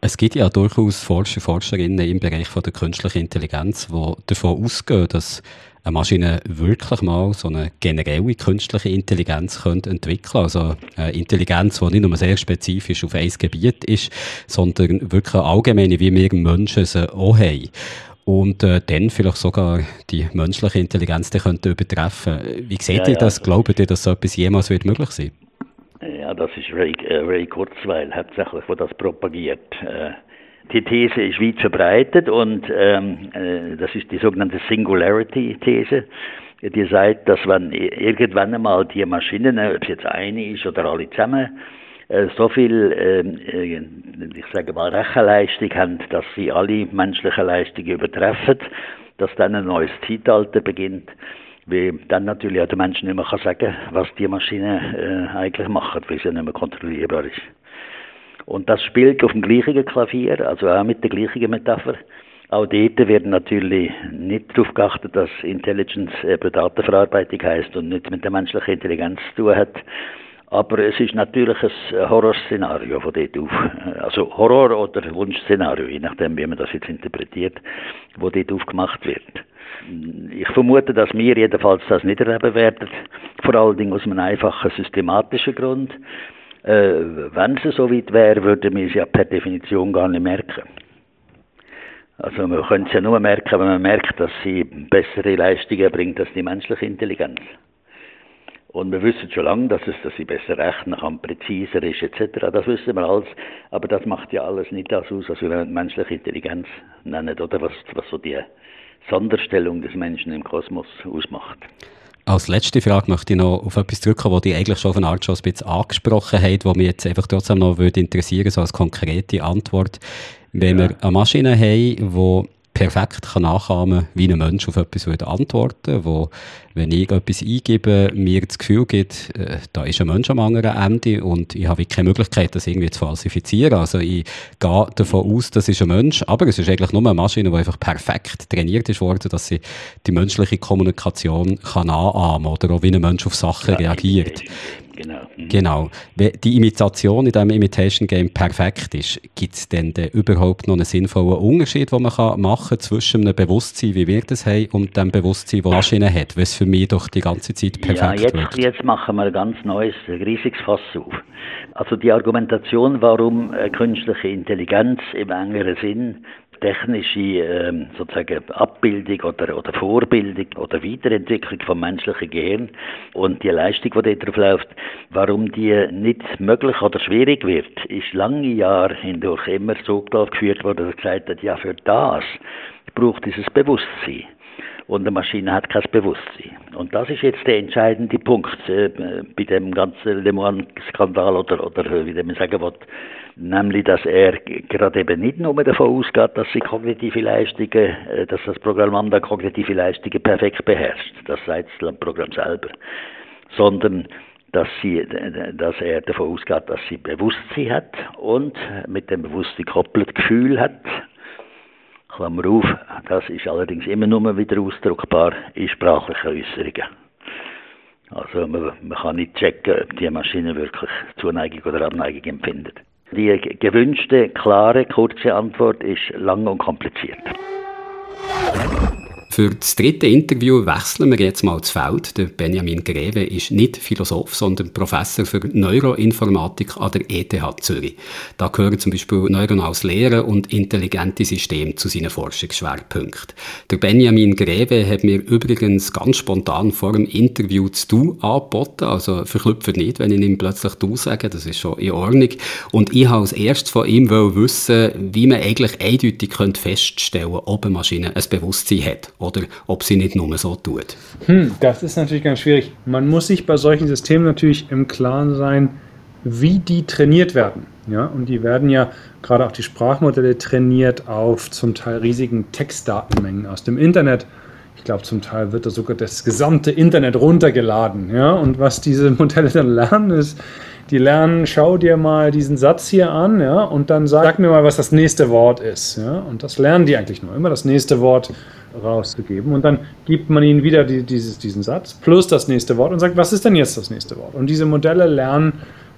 Es gibt ja durchaus Forscher, Forscherinnen im Bereich von der künstlichen Intelligenz, die davon ausgehen, dass eine Maschine wirklich mal so eine generelle künstliche Intelligenz könnte entwickeln Also eine Intelligenz, die nicht nur sehr spezifisch auf ein Gebiet ist, sondern wirklich eine allgemeine, wie wir Menschen sie auch haben. Und äh, dann vielleicht sogar die menschliche Intelligenz die könnte übertreffen. Wie seht ja, ihr das? Ja, Glaubt ihr, dass so etwas jemals wird möglich sein Ja, das ist Ray, äh, Ray Kurzweil hauptsächlich, der das propagiert. Äh, die These ist weit verbreitet und ähm, äh, das ist die sogenannte Singularity-These. die sagt, dass wenn irgendwann einmal die Maschinen, ob es jetzt eine ist oder alle zusammen, äh, so viel, ähm, äh, ich sage mal, Rechenleistung haben, dass sie alle menschlichen Leistungen übertreffen, dass dann ein neues Zeitalter beginnt, wie dann natürlich auch der Mensch nicht mehr kann sagen was die Maschine äh, eigentlich macht, weil sie nicht mehr kontrollierbar ist. Und das spielt auf dem gleichen Klavier, also auch mit der gleichen Metapher. Auch dort wird natürlich nicht darauf geachtet, dass Intelligence eben Datenverarbeitung heißt und nicht mit der menschlichen Intelligenz zu tun hat. Aber es ist natürlich ein Horrorszenario von dort auf. Also Horror- oder Wunschszenario, je nachdem, wie man das jetzt interpretiert, wo dort aufgemacht wird. Ich vermute, dass wir jedenfalls das nicht erleben werden, vor allen Dingen aus einem einfachen systematischen Grund. Äh, wenn es so weit wäre, würden wir es ja per Definition gar nicht merken. Also man könnte es ja nur merken, wenn man merkt, dass sie bessere Leistungen bringt als die menschliche Intelligenz. Und wir wissen schon lange, dass, es, dass sie besser rechnen kann, präziser ist etc. Das wissen wir alles. Aber das macht ja alles nicht das aus, was wir menschliche Intelligenz nennen, oder was, was so die Sonderstellung des Menschen im Kosmos ausmacht. Als letzte Frage möchte ich noch auf etwas zurückkommen, das die eigentlich schon auf eine Art schon ein bisschen angesprochen haben, was mich jetzt einfach trotzdem noch würde interessieren, so als konkrete Antwort. Wenn ja. wir eine Maschine haben, die perfekt kann nachahmen wie ein Mensch auf etwas würde antworten wo, wenn ich etwas eingebe, mir das Gefühl gibt, äh, da ist ein Mensch am anderen Ende und ich habe keine Möglichkeit, das irgendwie zu falsifizieren. Also ich gehe davon aus, das ist ein Mensch, aber es ist eigentlich nur eine Maschine, die einfach perfekt trainiert ist worden, dass sie die menschliche Kommunikation kann nachahmen oder auch wie ein Mensch auf Sachen reagiert. Genau. Mhm. Genau. Wenn die Imitation in diesem Imitation Game perfekt ist, gibt es denn, denn überhaupt noch einen sinnvollen Unterschied, den man kann machen kann zwischen einem Bewusstsein, wie wir das haben, und dem Bewusstsein, das die Maschine hat, was für mich doch die ganze Zeit perfekt ja, jetzt, wirkt? jetzt machen wir ein ganz neues, riesiges Fass auf. Also die Argumentation, warum äh, künstliche Intelligenz im engeren Sinn technische ähm, sozusagen Abbildung oder, oder Vorbildung oder Weiterentwicklung vom menschlichen Gehirn und die Leistung, die darauf läuft, warum die nicht möglich oder schwierig wird, ist lange Jahre hindurch immer so geführt worden, dass gesagt hat, ja, für das braucht dieses Bewusstsein. Und eine Maschine hat kein Bewusstsein. Und das ist jetzt der entscheidende Punkt äh, bei dem ganzen Le Mans-Skandal oder, oder wie man sagen will, nämlich dass er gerade eben nicht nur davon ausgeht, dass sie kognitive Leistungen, äh, dass das Programm andere kognitive Leistungen perfekt beherrscht, das sagt das Programm selber, sondern dass, sie, dass er davon ausgeht, dass sie Bewusstsein hat und mit dem Bewusstsein koppelt Gefühl hat. Klammer auf, das ist allerdings immer nur wieder ausdruckbar in sprachlichen Äußerungen. Also man, man kann nicht checken, ob die Maschine wirklich Zuneigung oder Abneigung empfindet. Die gewünschte, klare, kurze Antwort ist lang und kompliziert. Für das dritte Interview wechseln wir jetzt mal das Feld. Der Benjamin Greve ist nicht Philosoph, sondern Professor für Neuroinformatik an der ETH Zürich. Da gehören zum Beispiel neuronales Lehren und intelligente Systeme zu seinen Forschungsschwerpunkten. Der Benjamin Greve hat mir übrigens ganz spontan vor dem Interview zu Du angeboten. Also verklüpft nicht, wenn ich ihm plötzlich Du sage, das ist schon in Ordnung. Und ich habe als erstes von ihm wissen, wie man eigentlich eindeutig feststellen könnte, ob eine Maschine ein Bewusstsein hat oder ob sie nicht nur so tut. Hm, das ist natürlich ganz schwierig. Man muss sich bei solchen Systemen natürlich im Klaren sein, wie die trainiert werden. Ja, und die werden ja gerade auch die Sprachmodelle trainiert auf zum Teil riesigen Textdatenmengen aus dem Internet. Ich glaube, zum Teil wird da sogar das gesamte Internet runtergeladen. Ja, und was diese Modelle dann lernen, ist, die lernen, schau dir mal diesen Satz hier an, ja, und dann sag mir mal, was das nächste Wort ist. Ja, und das lernen die eigentlich nur, immer das nächste Wort rauszugeben. Und dann gibt man ihnen wieder die, dieses, diesen Satz plus das nächste Wort und sagt, was ist denn jetzt das nächste Wort? Und diese Modelle lernen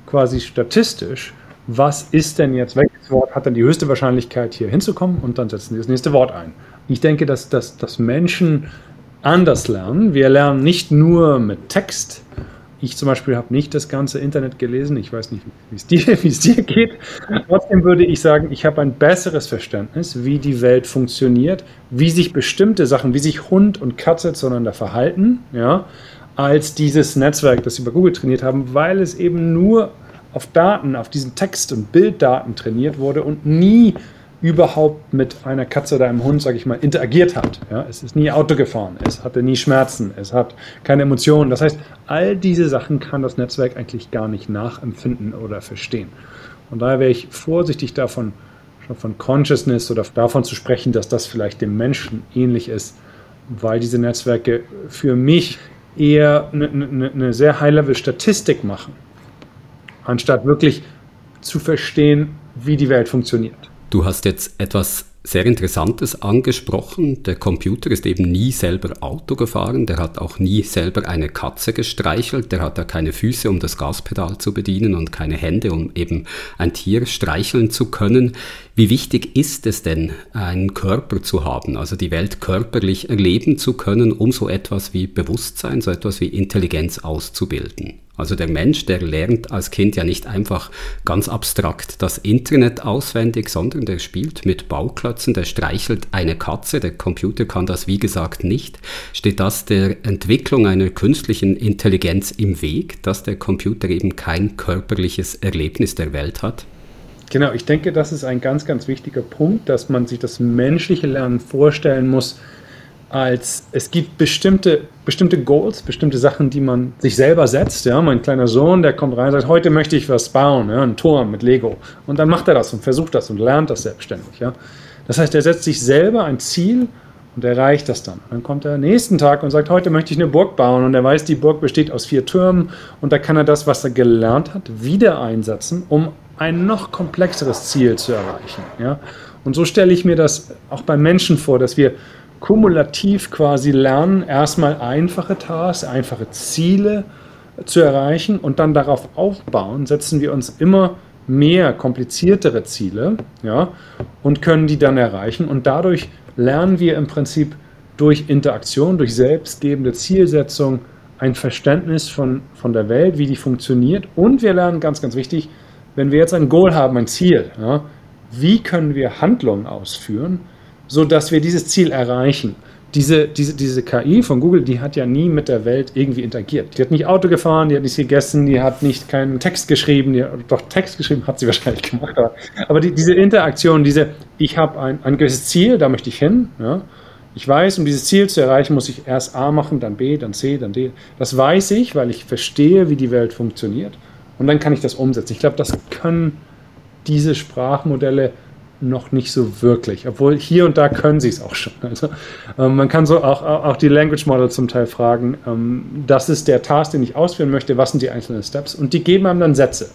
quasi statistisch, was ist denn jetzt, welches Wort hat denn die höchste Wahrscheinlichkeit hier hinzukommen und dann setzen sie das nächste Wort ein. Ich denke, dass, dass, dass Menschen anders lernen. Wir lernen nicht nur mit Text, ich zum Beispiel habe nicht das ganze Internet gelesen. Ich weiß nicht, wie es dir, [laughs] es dir geht. Trotzdem würde ich sagen, ich habe ein besseres Verständnis, wie die Welt funktioniert, wie sich bestimmte Sachen, wie sich Hund und Katze zueinander verhalten, ja, als dieses Netzwerk, das sie bei Google trainiert haben, weil es eben nur auf Daten, auf diesen Text- und Bilddaten trainiert wurde und nie überhaupt mit einer Katze oder einem Hund, sage ich mal, interagiert hat. Ja, es ist nie Auto gefahren, es hatte nie Schmerzen, es hat keine Emotionen. Das heißt, all diese Sachen kann das Netzwerk eigentlich gar nicht nachempfinden oder verstehen. Und daher wäre ich vorsichtig davon, schon von Consciousness oder davon zu sprechen, dass das vielleicht dem Menschen ähnlich ist, weil diese Netzwerke für mich eher eine, eine, eine sehr High-Level-Statistik machen, anstatt wirklich zu verstehen, wie die Welt funktioniert. Du hast jetzt etwas sehr Interessantes angesprochen. Der Computer ist eben nie selber Auto gefahren, der hat auch nie selber eine Katze gestreichelt, der hat ja keine Füße, um das Gaspedal zu bedienen und keine Hände, um eben ein Tier streicheln zu können. Wie wichtig ist es denn, einen Körper zu haben, also die Welt körperlich erleben zu können, um so etwas wie Bewusstsein, so etwas wie Intelligenz auszubilden? Also der Mensch, der lernt als Kind ja nicht einfach ganz abstrakt das Internet auswendig, sondern der spielt mit Bauklötzen, der streichelt eine Katze, der Computer kann das wie gesagt nicht. Steht das der Entwicklung einer künstlichen Intelligenz im Weg, dass der Computer eben kein körperliches Erlebnis der Welt hat? Genau, ich denke, das ist ein ganz, ganz wichtiger Punkt, dass man sich das menschliche Lernen vorstellen muss, als es gibt bestimmte, bestimmte Goals, bestimmte Sachen, die man sich selber setzt. Ja, mein kleiner Sohn, der kommt rein und sagt, heute möchte ich was bauen, ja, ein Turm mit Lego. Und dann macht er das und versucht das und lernt das selbstständig. Ja. Das heißt, er setzt sich selber ein Ziel und erreicht das dann. Dann kommt er nächsten Tag und sagt, heute möchte ich eine Burg bauen und er weiß, die Burg besteht aus vier Türmen und da kann er das, was er gelernt hat, wieder einsetzen, um ein noch komplexeres Ziel zu erreichen. Ja. Und so stelle ich mir das auch bei Menschen vor, dass wir kumulativ quasi lernen, erstmal einfache Tasks, einfache Ziele zu erreichen und dann darauf aufbauen, setzen wir uns immer mehr kompliziertere Ziele ja, und können die dann erreichen. Und dadurch lernen wir im Prinzip durch Interaktion, durch selbstgebende Zielsetzung ein Verständnis von, von der Welt, wie die funktioniert. Und wir lernen ganz, ganz wichtig, wenn wir jetzt ein Goal haben, ein Ziel, ja, wie können wir Handlungen ausführen, so dass wir dieses Ziel erreichen. Diese, diese, diese KI von Google, die hat ja nie mit der Welt irgendwie interagiert. Die hat nicht Auto gefahren, die hat nicht gegessen, die hat nicht keinen Text geschrieben, die, doch Text geschrieben hat sie [laughs] wahrscheinlich gemacht. Aber, aber die, diese Interaktion, diese, ich habe ein, ein gewisses Ziel, da möchte ich hin. Ja. Ich weiß, um dieses Ziel zu erreichen, muss ich erst A machen, dann B, dann C, dann D. Das weiß ich, weil ich verstehe, wie die Welt funktioniert. Und dann kann ich das umsetzen. Ich glaube, das können diese Sprachmodelle noch nicht so wirklich, obwohl hier und da können sie es auch schon. Also ähm, man kann so auch, auch die Language Model zum Teil fragen, ähm, das ist der Task, den ich ausführen möchte, was sind die einzelnen Steps? Und die geben einem dann Sätze,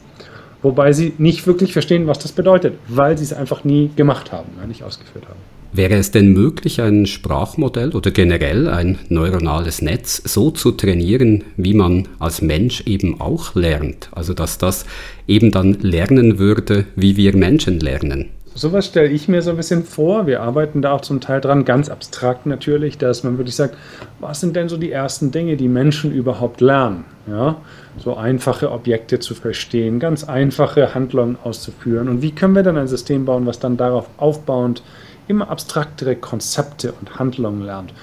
wobei sie nicht wirklich verstehen, was das bedeutet, weil sie es einfach nie gemacht haben, nicht ausgeführt haben. Wäre es denn möglich, ein Sprachmodell oder generell ein neuronales Netz so zu trainieren, wie man als Mensch eben auch lernt? Also dass das eben dann lernen würde, wie wir Menschen lernen? Sowas stelle ich mir so ein bisschen vor. Wir arbeiten da auch zum Teil dran, ganz abstrakt natürlich, dass man wirklich sagt, was sind denn so die ersten Dinge, die Menschen überhaupt lernen? Ja, so einfache Objekte zu verstehen, ganz einfache Handlungen auszuführen. Und wie können wir dann ein System bauen, was dann darauf aufbauend immer abstraktere Konzepte und Handlungen lernt?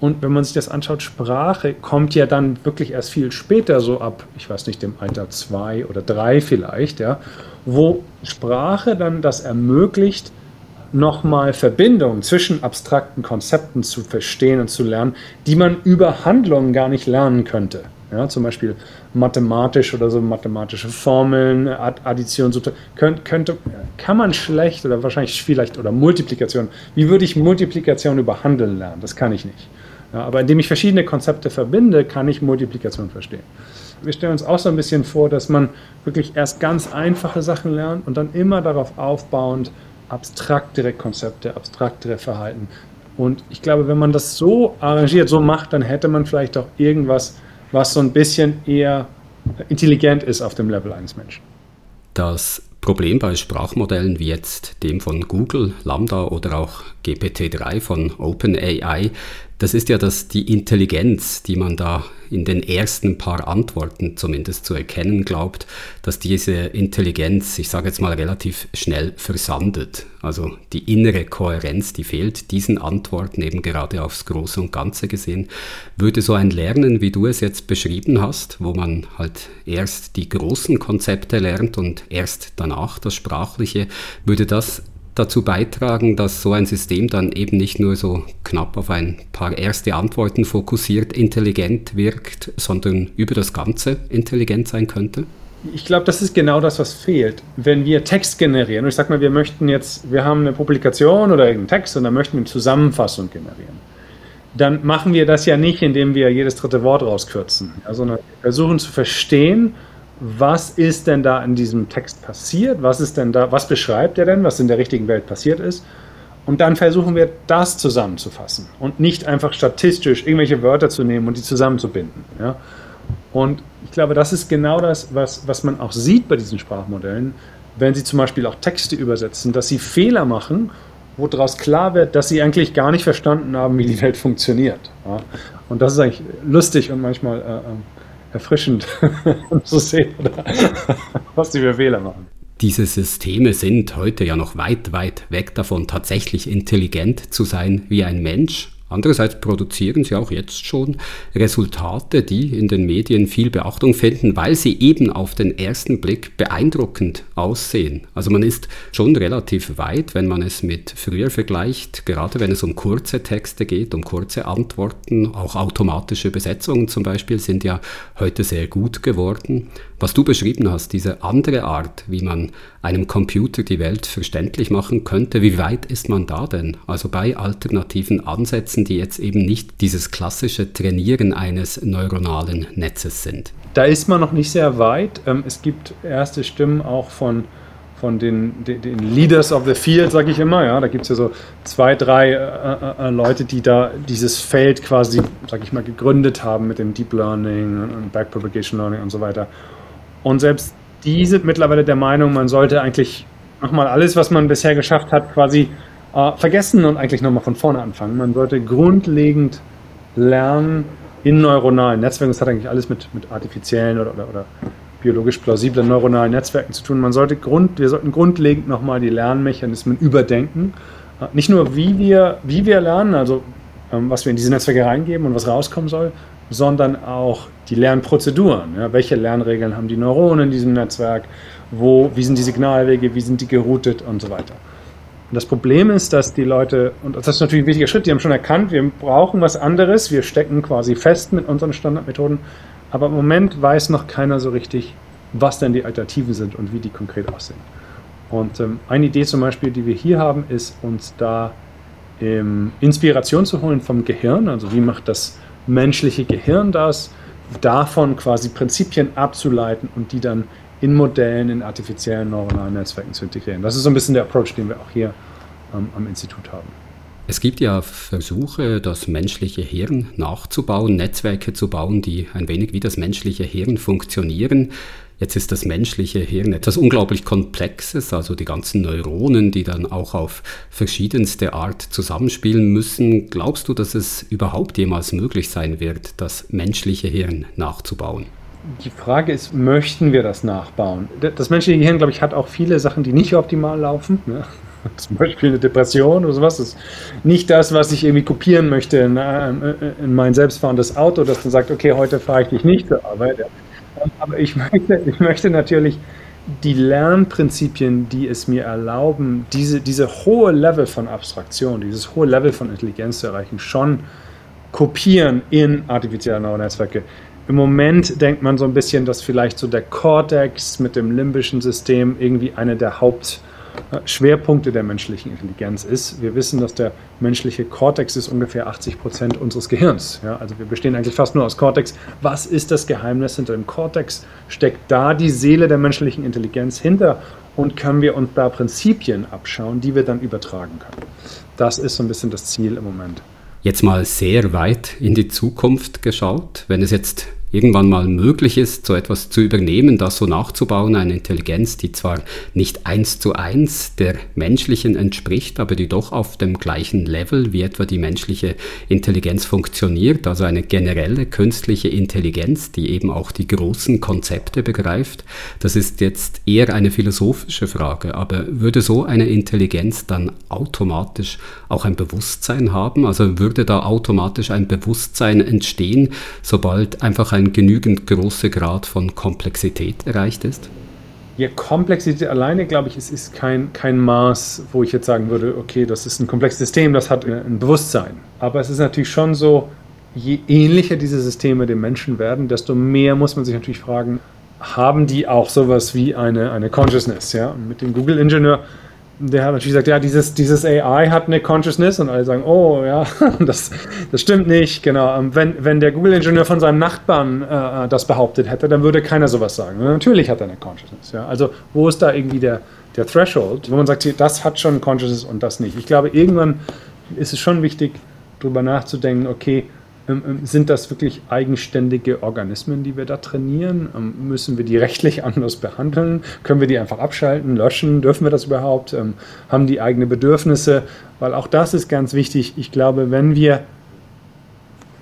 Und wenn man sich das anschaut, Sprache kommt ja dann wirklich erst viel später, so ab, ich weiß nicht, dem Alter zwei oder drei vielleicht, ja wo Sprache dann das ermöglicht, nochmal Verbindungen zwischen abstrakten Konzepten zu verstehen und zu lernen, die man über Handlungen gar nicht lernen könnte. Ja, zum Beispiel mathematisch oder so mathematische Formeln, Addition, könnte, könnte, kann man schlecht oder wahrscheinlich vielleicht oder Multiplikation. Wie würde ich Multiplikation über Handeln lernen? Das kann ich nicht. Ja, aber indem ich verschiedene Konzepte verbinde, kann ich Multiplikation verstehen wir stellen uns auch so ein bisschen vor, dass man wirklich erst ganz einfache Sachen lernt und dann immer darauf aufbauend abstraktere Konzepte, abstraktere Verhalten. Und ich glaube, wenn man das so arrangiert, so macht, dann hätte man vielleicht auch irgendwas, was so ein bisschen eher intelligent ist auf dem Level eines Menschen. Das Problem bei Sprachmodellen wie jetzt dem von Google, Lambda oder auch GPT-3 von OpenAI das ist ja dass die Intelligenz, die man da in den ersten paar Antworten zumindest zu erkennen glaubt, dass diese Intelligenz, ich sage jetzt mal, relativ schnell versandet. Also die innere Kohärenz, die fehlt diesen Antworten eben gerade aufs Große und Ganze gesehen. Würde so ein Lernen, wie du es jetzt beschrieben hast, wo man halt erst die großen Konzepte lernt und erst danach das Sprachliche, würde das dazu beitragen, dass so ein System dann eben nicht nur so knapp auf ein paar erste Antworten fokussiert intelligent wirkt, sondern über das Ganze intelligent sein könnte? Ich glaube, das ist genau das, was fehlt. Wenn wir Text generieren, und ich sage mal, wir möchten jetzt, wir haben eine Publikation oder irgendeinen Text und dann möchten wir eine Zusammenfassung generieren, dann machen wir das ja nicht, indem wir jedes dritte Wort rauskürzen, ja, sondern versuchen zu verstehen, was ist denn da in diesem Text passiert, was ist denn da, was beschreibt er denn, was in der richtigen Welt passiert ist. Und dann versuchen wir das zusammenzufassen und nicht einfach statistisch irgendwelche Wörter zu nehmen und die zusammenzubinden. Ja. Und ich glaube, das ist genau das, was, was man auch sieht bei diesen Sprachmodellen, wenn sie zum Beispiel auch Texte übersetzen, dass sie Fehler machen, wo daraus klar wird, dass sie eigentlich gar nicht verstanden haben, wie die Welt funktioniert. Ja. Und das ist eigentlich lustig und manchmal äh, äh erfrischend [laughs] zu sehen, was die für Fehler machen. Diese Systeme sind heute ja noch weit, weit weg davon, tatsächlich intelligent zu sein wie ein Mensch. Andererseits produzieren sie auch jetzt schon Resultate, die in den Medien viel Beachtung finden, weil sie eben auf den ersten Blick beeindruckend aussehen. Also man ist schon relativ weit, wenn man es mit früher vergleicht, gerade wenn es um kurze Texte geht, um kurze Antworten. Auch automatische Besetzungen zum Beispiel sind ja heute sehr gut geworden. Was du beschrieben hast, diese andere Art, wie man einem Computer die Welt verständlich machen könnte, wie weit ist man da denn? Also bei alternativen Ansätzen, die jetzt eben nicht dieses klassische Trainieren eines neuronalen Netzes sind. Da ist man noch nicht sehr weit. Ähm, es gibt erste Stimmen auch von von den, den, Leaders of the Field, sage ich immer. Ja, da gibt es ja so zwei, drei äh, äh, äh, Leute, die da dieses Feld quasi, sage ich mal, gegründet haben mit dem Deep Learning und Backpropagation Learning und so weiter. Und selbst die sind mittlerweile der Meinung, man sollte eigentlich nochmal alles, was man bisher geschafft hat, quasi äh, vergessen und eigentlich nochmal von vorne anfangen. Man sollte grundlegend lernen in neuronalen Netzwerken. Das hat eigentlich alles mit, mit artifiziellen oder, oder, oder biologisch plausiblen neuronalen Netzwerken zu tun. Man sollte grund, wir sollten grundlegend nochmal die Lernmechanismen überdenken. Äh, nicht nur, wie wir, wie wir lernen, also ähm, was wir in diese Netzwerke reingeben und was rauskommen soll, sondern auch die Lernprozeduren. Ja, welche Lernregeln haben die Neuronen in diesem Netzwerk? Wo, wie sind die Signalwege? Wie sind die geroutet und so weiter? Und das Problem ist, dass die Leute, und das ist natürlich ein wichtiger Schritt, die haben schon erkannt, wir brauchen was anderes, wir stecken quasi fest mit unseren Standardmethoden, aber im Moment weiß noch keiner so richtig, was denn die Alternativen sind und wie die konkret aussehen. Und ähm, eine Idee zum Beispiel, die wir hier haben, ist uns da ähm, Inspiration zu holen vom Gehirn, also wie macht das menschliche Gehirn das, davon quasi Prinzipien abzuleiten und die dann in Modellen, in artifiziellen neuronalen Netzwerken zu integrieren. Das ist so ein bisschen der Approach, den wir auch hier ähm, am Institut haben. Es gibt ja Versuche, das menschliche Hirn nachzubauen, Netzwerke zu bauen, die ein wenig wie das menschliche Hirn funktionieren. Jetzt ist das menschliche Hirn etwas unglaublich Komplexes, also die ganzen Neuronen, die dann auch auf verschiedenste Art zusammenspielen müssen. Glaubst du, dass es überhaupt jemals möglich sein wird, das menschliche Hirn nachzubauen? Die Frage ist, möchten wir das nachbauen? Das menschliche Gehirn, glaube ich, hat auch viele Sachen, die nicht optimal laufen. Ne? [laughs] Zum Beispiel eine Depression oder sowas. Das ist nicht das, was ich irgendwie kopieren möchte in, äh, in mein selbstfahrendes Auto, das dann sagt, okay, heute fahre ich dich nicht zur Arbeit. Aber ich [laughs] möchte, ich möchte natürlich die Lernprinzipien, die es mir erlauben, diese, diese hohe Level von Abstraktion, dieses hohe Level von Intelligenz zu erreichen, schon kopieren in artifizielle Neuronetzwerke. Im Moment denkt man so ein bisschen, dass vielleicht so der Cortex mit dem limbischen System irgendwie eine der Haupt- Schwerpunkte der menschlichen Intelligenz ist. Wir wissen, dass der menschliche Kortex ist ungefähr 80 Prozent unseres Gehirns. Ja, also wir bestehen eigentlich fast nur aus Kortex. Was ist das Geheimnis hinter dem Kortex? Steckt da die Seele der menschlichen Intelligenz hinter? Und können wir uns da Prinzipien abschauen, die wir dann übertragen können? Das ist so ein bisschen das Ziel im Moment. Jetzt mal sehr weit in die Zukunft geschaut, wenn es jetzt irgendwann mal möglich ist, so etwas zu übernehmen, das so nachzubauen, eine Intelligenz, die zwar nicht eins zu eins der menschlichen entspricht, aber die doch auf dem gleichen Level wie etwa die menschliche Intelligenz funktioniert, also eine generelle künstliche Intelligenz, die eben auch die großen Konzepte begreift. Das ist jetzt eher eine philosophische Frage, aber würde so eine Intelligenz dann automatisch auch ein Bewusstsein haben? Also würde da automatisch ein Bewusstsein entstehen, sobald einfach ein ein genügend großer Grad von Komplexität erreicht ist? ja, Komplexität alleine, glaube ich, es ist kein, kein Maß, wo ich jetzt sagen würde, okay, das ist ein komplexes System, das hat ein Bewusstsein. Aber es ist natürlich schon so, je ähnlicher diese Systeme dem Menschen werden, desto mehr muss man sich natürlich fragen, haben die auch sowas wie eine, eine Consciousness? Ja? Mit dem Google-Ingenieur der hat natürlich gesagt, ja, dieses, dieses AI hat eine Consciousness und alle sagen, oh ja, [laughs] das, das stimmt nicht, genau. Wenn, wenn der Google-Ingenieur von seinem Nachbarn äh, das behauptet hätte, dann würde keiner sowas sagen. Natürlich hat er eine Consciousness. Ja. Also wo ist da irgendwie der, der Threshold, wo man sagt, das hat schon Consciousness und das nicht. Ich glaube, irgendwann ist es schon wichtig, darüber nachzudenken, okay, sind das wirklich eigenständige Organismen, die wir da trainieren? Ähm, müssen wir die rechtlich [laughs] anders behandeln? Können wir die einfach abschalten, löschen? Dürfen wir das überhaupt? Haben die eigene Bedürfnisse? Weil auch das ist ganz wichtig. Ich glaube, wenn wir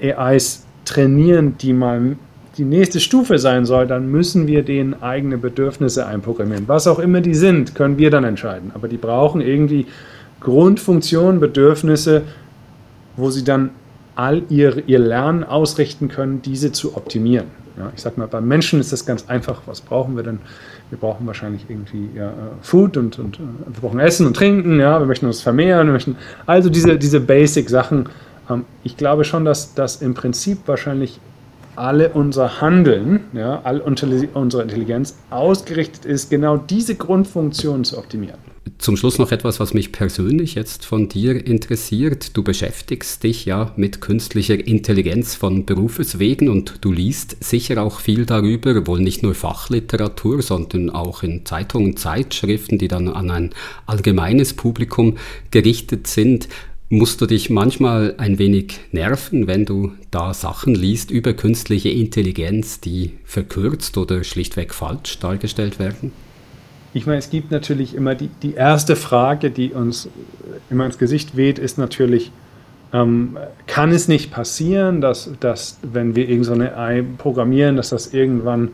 AIs trainieren, die mal die nächste Stufe sein soll, dann müssen wir denen eigene Bedürfnisse einprogrammieren. Was auch immer die sind, können wir dann entscheiden. Aber die brauchen irgendwie Grundfunktionen, Bedürfnisse, wo sie dann all ihr, ihr Lernen ausrichten können, diese zu optimieren. Ja, ich sage mal, beim Menschen ist das ganz einfach. Was brauchen wir denn? Wir brauchen wahrscheinlich irgendwie ja, äh, Food und, und äh, wir brauchen Essen und Trinken. Ja, wir möchten uns vermehren. Wir möchten, also diese, diese Basic-Sachen. Ähm, ich glaube schon, dass das im Prinzip wahrscheinlich alle unser Handeln, ja, all unsere Intelligenz ausgerichtet ist, genau diese Grundfunktionen zu optimieren. Zum Schluss noch etwas, was mich persönlich jetzt von dir interessiert. Du beschäftigst dich ja mit künstlicher Intelligenz von Berufes wegen und du liest sicher auch viel darüber, wohl nicht nur Fachliteratur, sondern auch in Zeitungen, Zeitschriften, die dann an ein allgemeines Publikum gerichtet sind. Musst du dich manchmal ein wenig nerven, wenn du da Sachen liest über künstliche Intelligenz, die verkürzt oder schlichtweg falsch dargestellt werden? Ich meine, es gibt natürlich immer die, die erste Frage, die uns immer ins Gesicht weht, ist natürlich, ähm, kann es nicht passieren, dass, dass wenn wir irgendeine so AI programmieren, dass das irgendwann,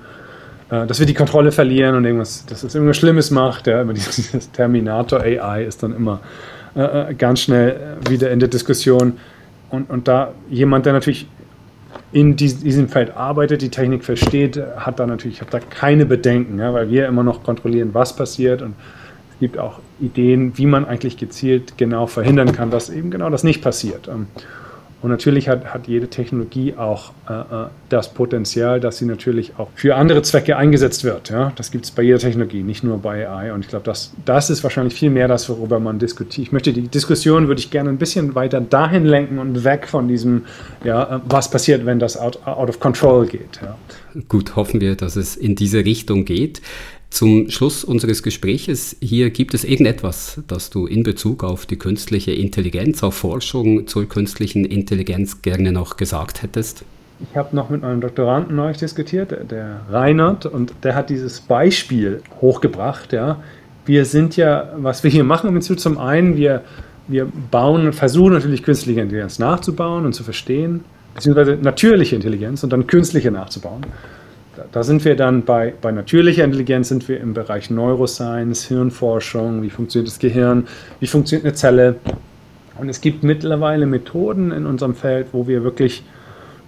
äh, dass wir die Kontrolle verlieren und irgendwas, dass es irgendwas Schlimmes macht. Ja, [laughs] immer dieses Terminator AI ist dann immer äh, äh, ganz schnell wieder in der Diskussion. Und, und da jemand, der natürlich in diesem Feld arbeitet, die Technik versteht, hat da natürlich hat da keine Bedenken, ja, weil wir immer noch kontrollieren, was passiert und es gibt auch Ideen, wie man eigentlich gezielt genau verhindern kann, dass eben genau das nicht passiert. Und natürlich hat, hat jede Technologie auch äh, äh, das Potenzial, dass sie natürlich auch für andere Zwecke eingesetzt wird. Ja? Das gibt es bei jeder Technologie, nicht nur bei AI. Und ich glaube, das, das ist wahrscheinlich viel mehr das, worüber man diskutiert. Ich möchte die Diskussion, würde ich gerne ein bisschen weiter dahin lenken und weg von diesem, ja, äh, was passiert, wenn das out, out of control geht. Ja? Gut, hoffen wir, dass es in diese Richtung geht. Zum Schluss unseres Gespräches hier gibt es irgendetwas, das du in Bezug auf die künstliche Intelligenz, auf Forschung zur künstlichen Intelligenz gerne noch gesagt hättest? Ich habe noch mit einem Doktoranden neulich diskutiert, der Reinhard, und der hat dieses Beispiel hochgebracht. Ja. Wir sind ja, was wir hier machen, zum einen, wir, wir bauen, versuchen natürlich künstliche Intelligenz nachzubauen und zu verstehen, beziehungsweise natürliche Intelligenz und dann künstliche nachzubauen. Da sind wir dann bei, bei natürlicher Intelligenz, sind wir im Bereich Neuroscience, Hirnforschung, wie funktioniert das Gehirn, wie funktioniert eine Zelle. Und es gibt mittlerweile Methoden in unserem Feld, wo wir wirklich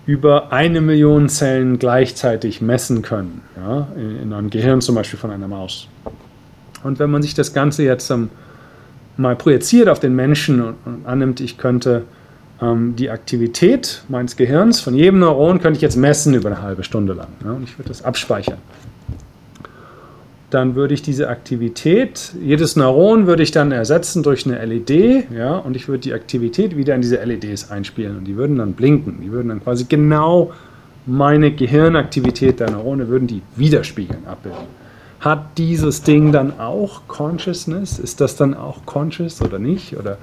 über eine Million Zellen gleichzeitig messen können, ja, in, in einem Gehirn zum Beispiel von einer Maus. Und wenn man sich das Ganze jetzt um, mal projiziert auf den Menschen und, und annimmt, ich könnte ähm, die Aktivität meines Gehirns von jedem Neuron könnte ich jetzt messen über eine halbe Stunde lang. Ja, und ich würde das abspeichern. Dann würde ich diese Aktivität, jedes Neuron würde ich dann ersetzen durch eine LED, ja, und ich würde die Aktivität wieder in diese LEDs einspielen und die würden dann blinken. Die würden dann quasi genau meine Gehirnaktivität der Neurone würden die widerspiegeln, abbilden. Hat dieses Ding dann auch Consciousness? Ist das dann auch conscious oder nicht? Oder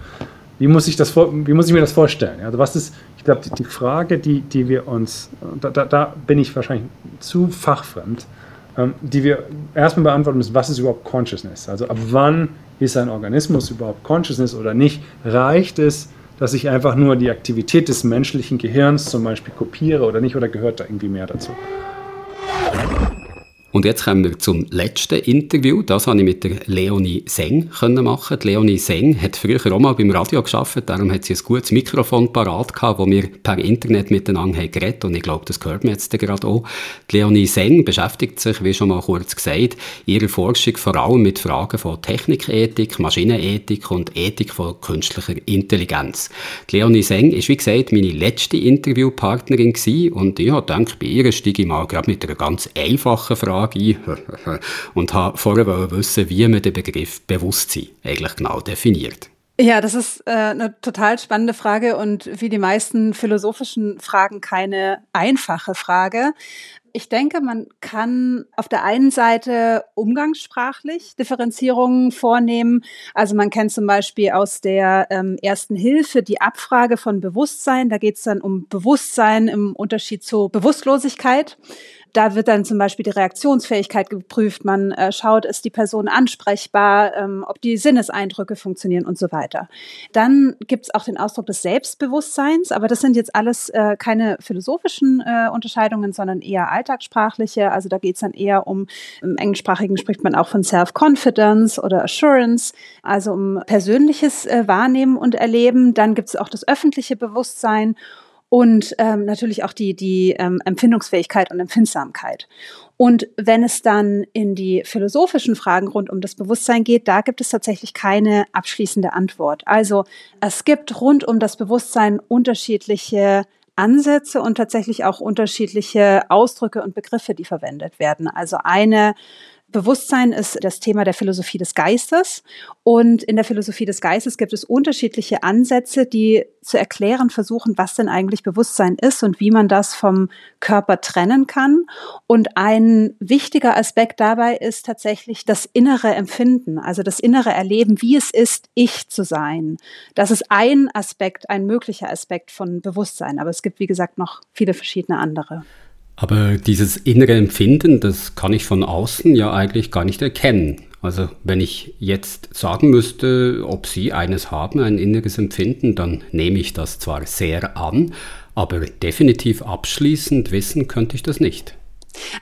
wie muss ich, das wie muss ich mir das vorstellen? Also was ist, ich glaube, die, die, Frage, die, die wir uns, da, da, da bin ich wahrscheinlich zu fachfremd, ähm, die wir erstmal beantworten müssen, was ist überhaupt Consciousness? Also ab wann ist ein Organismus überhaupt Consciousness oder nicht? Reicht es, dass ich einfach nur die Aktivität des menschlichen Gehirns zum Beispiel kopiere oder nicht, oder gehört da irgendwie mehr dazu? Und jetzt kommen wir zum letzten Interview. Das habe ich mit der Leonie Seng können machen. Die Leonie Seng hat früher auch mal beim Radio geschafft, darum hat sie ein gutes Mikrofon parat gehabt, wo wir per Internet miteinander haben geredet und ich glaube, das gehört mir jetzt gerade auch. Die Leonie Seng beschäftigt sich, wie schon mal kurz gesagt, ihre Forschung vor allem mit Fragen von Technikethik, Maschinenethik und Ethik von künstlicher Intelligenz. Die Leonie Seng ist, wie gesagt, meine letzte Interviewpartnerin gewesen und ich gedacht, bei ihr steige ich mal gerade mit einer ganz einfachen Frage Frage ein [laughs] und habe vorher wissen, wie man den Begriff Bewusstsein eigentlich genau definiert. Ja, das ist äh, eine total spannende Frage und wie die meisten philosophischen Fragen keine einfache Frage. Ich denke, man kann auf der einen Seite umgangssprachlich Differenzierungen vornehmen. Also man kennt zum Beispiel aus der ähm, ersten Hilfe die Abfrage von Bewusstsein. Da geht es dann um Bewusstsein im Unterschied zur Bewusstlosigkeit. Da wird dann zum Beispiel die Reaktionsfähigkeit geprüft. Man äh, schaut, ist die Person ansprechbar, ähm, ob die Sinneseindrücke funktionieren und so weiter. Dann gibt es auch den Ausdruck des Selbstbewusstseins, aber das sind jetzt alles äh, keine philosophischen äh, Unterscheidungen, sondern eher alltagssprachliche. Also da geht es dann eher um, im Englischsprachigen spricht man auch von Self-Confidence oder Assurance, also um persönliches äh, Wahrnehmen und Erleben. Dann gibt es auch das öffentliche Bewusstsein und ähm, natürlich auch die, die ähm, Empfindungsfähigkeit und Empfindsamkeit. Und wenn es dann in die philosophischen Fragen rund um das Bewusstsein geht, da gibt es tatsächlich keine abschließende Antwort. Also es gibt rund um das Bewusstsein unterschiedliche Ansätze und tatsächlich auch unterschiedliche Ausdrücke und Begriffe, die verwendet werden. Also eine Bewusstsein ist das Thema der Philosophie des Geistes. Und in der Philosophie des Geistes gibt es unterschiedliche Ansätze, die zu erklären versuchen, was denn eigentlich Bewusstsein ist und wie man das vom Körper trennen kann. Und ein wichtiger Aspekt dabei ist tatsächlich das innere Empfinden, also das innere Erleben, wie es ist, ich zu sein. Das ist ein Aspekt, ein möglicher Aspekt von Bewusstsein. Aber es gibt, wie gesagt, noch viele verschiedene andere. Aber dieses innere Empfinden, das kann ich von außen ja eigentlich gar nicht erkennen. Also wenn ich jetzt sagen müsste, ob Sie eines haben, ein inneres Empfinden, dann nehme ich das zwar sehr an, aber definitiv abschließend wissen könnte ich das nicht.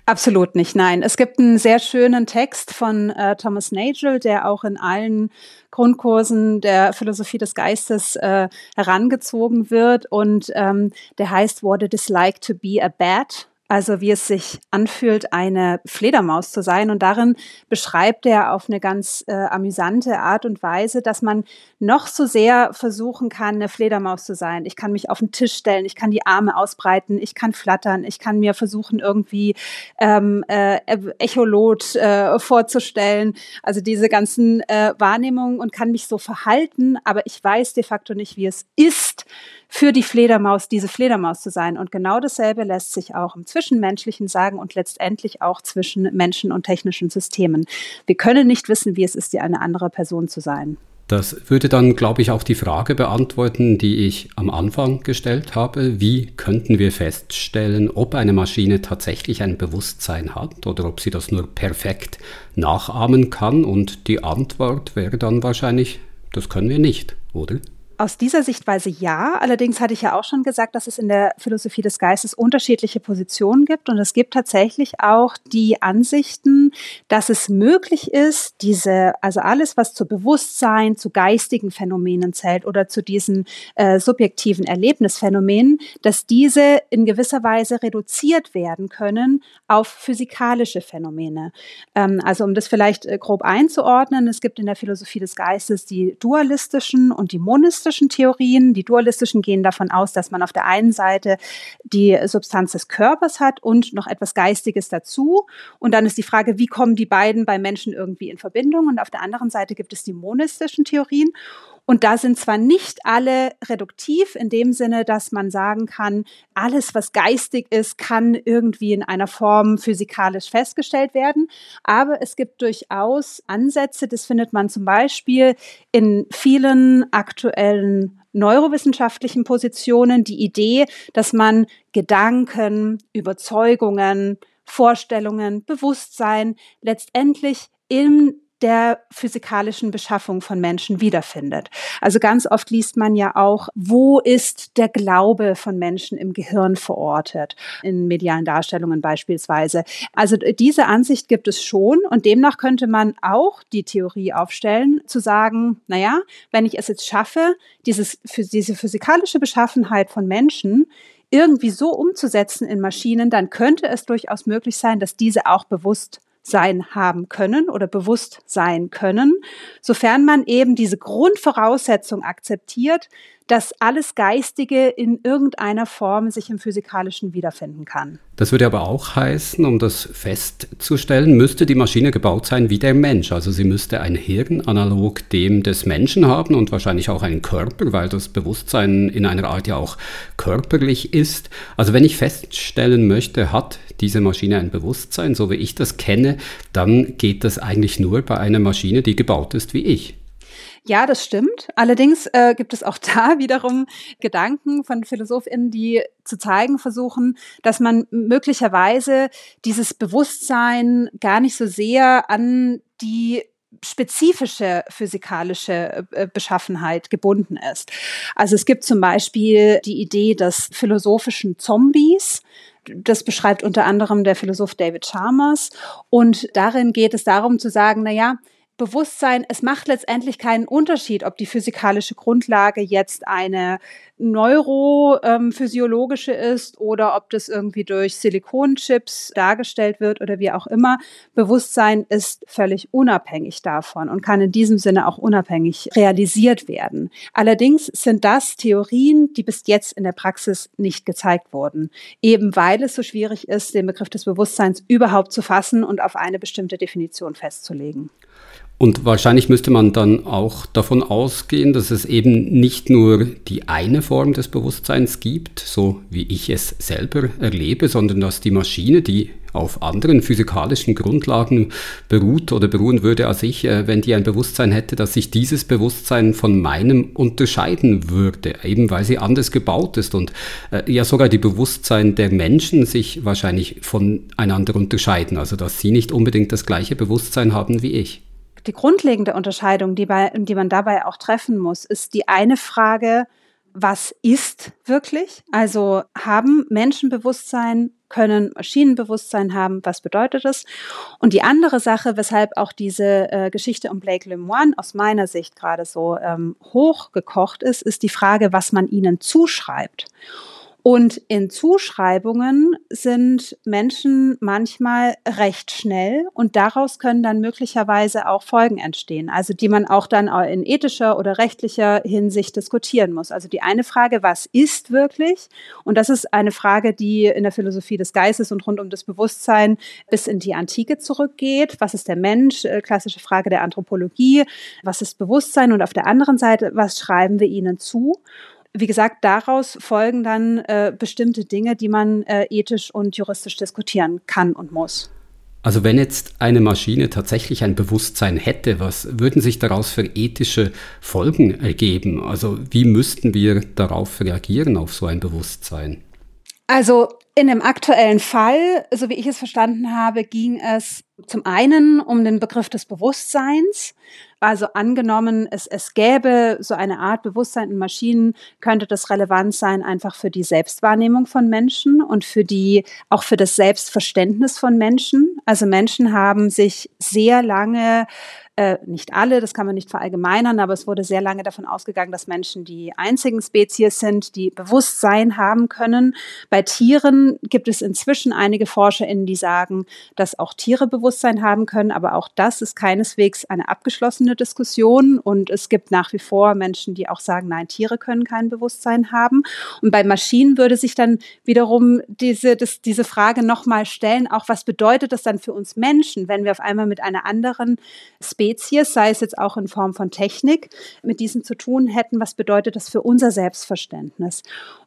Absolut nicht, nein. Es gibt einen sehr schönen Text von äh, Thomas Nagel, der auch in allen Grundkursen der Philosophie des Geistes äh, herangezogen wird und ähm, der heißt What it is like to be a bat also wie es sich anfühlt, eine Fledermaus zu sein. Und darin beschreibt er auf eine ganz äh, amüsante Art und Weise, dass man noch so sehr versuchen kann, eine Fledermaus zu sein. Ich kann mich auf den Tisch stellen, ich kann die Arme ausbreiten, ich kann flattern, ich kann mir versuchen, irgendwie ähm, äh, Echolot äh, vorzustellen. Also diese ganzen äh, Wahrnehmungen und kann mich so verhalten, aber ich weiß de facto nicht, wie es ist, für die Fledermaus diese Fledermaus zu sein. Und genau dasselbe lässt sich auch im Zwischenmenschlichen sagen und letztendlich auch zwischen Menschen und technischen Systemen. Wir können nicht wissen, wie es ist, eine andere Person zu sein. Das würde dann, glaube ich, auch die Frage beantworten, die ich am Anfang gestellt habe. Wie könnten wir feststellen, ob eine Maschine tatsächlich ein Bewusstsein hat oder ob sie das nur perfekt nachahmen kann? Und die Antwort wäre dann wahrscheinlich, das können wir nicht, oder? Aus dieser Sichtweise ja. Allerdings hatte ich ja auch schon gesagt, dass es in der Philosophie des Geistes unterschiedliche Positionen gibt. Und es gibt tatsächlich auch die Ansichten, dass es möglich ist, diese, also alles, was zu Bewusstsein, zu geistigen Phänomenen zählt oder zu diesen äh, subjektiven Erlebnisphänomenen, dass diese in gewisser Weise reduziert werden können auf physikalische Phänomene. Ähm, also um das vielleicht äh, grob einzuordnen, es gibt in der Philosophie des Geistes die dualistischen und die monistischen dualistischen Theorien. Die dualistischen gehen davon aus, dass man auf der einen Seite die Substanz des Körpers hat und noch etwas Geistiges dazu. Und dann ist die Frage, wie kommen die beiden bei Menschen irgendwie in Verbindung? Und auf der anderen Seite gibt es die monistischen Theorien. Und da sind zwar nicht alle reduktiv in dem Sinne, dass man sagen kann, alles, was geistig ist, kann irgendwie in einer Form physikalisch festgestellt werden. Aber es gibt durchaus Ansätze, das findet man zum Beispiel in vielen aktuellen neurowissenschaftlichen Positionen, die Idee, dass man Gedanken, Überzeugungen, Vorstellungen, Bewusstsein letztendlich im der physikalischen Beschaffung von Menschen wiederfindet. Also ganz oft liest man ja auch, wo ist der Glaube von Menschen im Gehirn verortet, in medialen Darstellungen beispielsweise. Also diese Ansicht gibt es schon und demnach könnte man auch die Theorie aufstellen, zu sagen, naja, wenn ich es jetzt schaffe, dieses, diese physikalische Beschaffenheit von Menschen irgendwie so umzusetzen in Maschinen, dann könnte es durchaus möglich sein, dass diese auch bewusst sein haben können oder bewusst sein können, sofern man eben diese Grundvoraussetzung akzeptiert, dass alles Geistige in irgendeiner Form sich im Physikalischen wiederfinden kann. Das würde aber auch heißen, um das festzustellen, müsste die Maschine gebaut sein wie der Mensch. Also sie müsste ein Hirn analog dem des Menschen haben und wahrscheinlich auch einen Körper, weil das Bewusstsein in einer Art ja auch körperlich ist. Also wenn ich feststellen möchte, hat diese Maschine ein Bewusstsein, so wie ich das kenne, dann geht das eigentlich nur bei einer Maschine, die gebaut ist wie ich. Ja, das stimmt. Allerdings äh, gibt es auch [laughs] da wiederum Gedanken von PhilosophInnen, die zu zeigen versuchen, dass man möglicherweise dieses Bewusstsein gar nicht so sehr an die spezifische physikalische äh, Beschaffenheit gebunden ist. Also es gibt zum Beispiel die Idee des philosophischen Zombies. Das beschreibt unter anderem der Philosoph David Chalmers. Und darin geht es darum zu sagen, na ja, Bewusstsein, es macht letztendlich keinen Unterschied, ob die physikalische Grundlage jetzt eine neurophysiologische ist oder ob das irgendwie durch Silikonchips dargestellt wird oder wie auch immer. Bewusstsein ist völlig unabhängig davon und kann in diesem Sinne auch unabhängig realisiert werden. Allerdings sind das Theorien, die bis jetzt in der Praxis nicht gezeigt wurden, eben weil es so schwierig ist, den Begriff des Bewusstseins überhaupt zu fassen und auf eine bestimmte Definition festzulegen. Und wahrscheinlich müsste man dann auch davon ausgehen, dass es eben nicht nur die eine Form des Bewusstseins gibt, so wie ich es selber erlebe, sondern dass die Maschine, die auf anderen physikalischen Grundlagen beruht oder beruhen würde als ich, äh, wenn die ein Bewusstsein hätte, dass sich dieses Bewusstsein von meinem unterscheiden würde, eben weil sie anders gebaut ist und äh, ja sogar die Bewusstsein der Menschen sich wahrscheinlich voneinander unterscheiden, also dass sie nicht unbedingt das gleiche Bewusstsein haben wie ich die grundlegende Unterscheidung, die, bei, die man dabei auch treffen muss, ist die eine Frage, was ist wirklich? Also haben Menschen Bewusstsein, können Maschinenbewusstsein haben, was bedeutet das? Und die andere Sache, weshalb auch diese äh, Geschichte um Blake Lemoine aus meiner Sicht gerade so ähm, hochgekocht ist, ist die Frage, was man ihnen zuschreibt. Und in Zuschreibungen sind Menschen manchmal recht schnell und daraus können dann möglicherweise auch Folgen entstehen, also die man auch dann in ethischer oder rechtlicher Hinsicht diskutieren muss. Also die eine Frage, was ist wirklich? Und das ist eine Frage, die in der Philosophie des Geistes und rund um das Bewusstsein bis in die Antike zurückgeht. Was ist der Mensch? Äh, klassische Frage der Anthropologie. Was ist Bewusstsein? Und auf der anderen Seite, was schreiben wir ihnen zu? Wie gesagt, daraus folgen dann äh, bestimmte Dinge, die man äh, ethisch und juristisch diskutieren kann und muss. Also wenn jetzt eine Maschine tatsächlich ein Bewusstsein hätte, was würden sich daraus für ethische Folgen ergeben? Also wie müssten wir darauf reagieren, auf so ein Bewusstsein? Also in dem aktuellen Fall, so wie ich es verstanden habe, ging es zum einen um den Begriff des Bewusstseins. Also angenommen, es, es gäbe so eine Art Bewusstsein in Maschinen, könnte das relevant sein einfach für die Selbstwahrnehmung von Menschen und für die, auch für das Selbstverständnis von Menschen. Also Menschen haben sich sehr lange äh, nicht alle, das kann man nicht verallgemeinern, aber es wurde sehr lange davon ausgegangen, dass Menschen die einzigen Spezies sind, die Bewusstsein haben können. Bei Tieren gibt es inzwischen einige ForscherInnen, die sagen, dass auch Tiere Bewusstsein haben können, aber auch das ist keineswegs eine abgeschlossene Diskussion und es gibt nach wie vor Menschen, die auch sagen, nein, Tiere können kein Bewusstsein haben. Und bei Maschinen würde sich dann wiederum diese, das, diese Frage nochmal stellen, auch was bedeutet das dann für uns Menschen, wenn wir auf einmal mit einer anderen Spezies Spezies, sei es jetzt auch in Form von Technik, mit diesen zu tun hätten. Was bedeutet das für unser Selbstverständnis?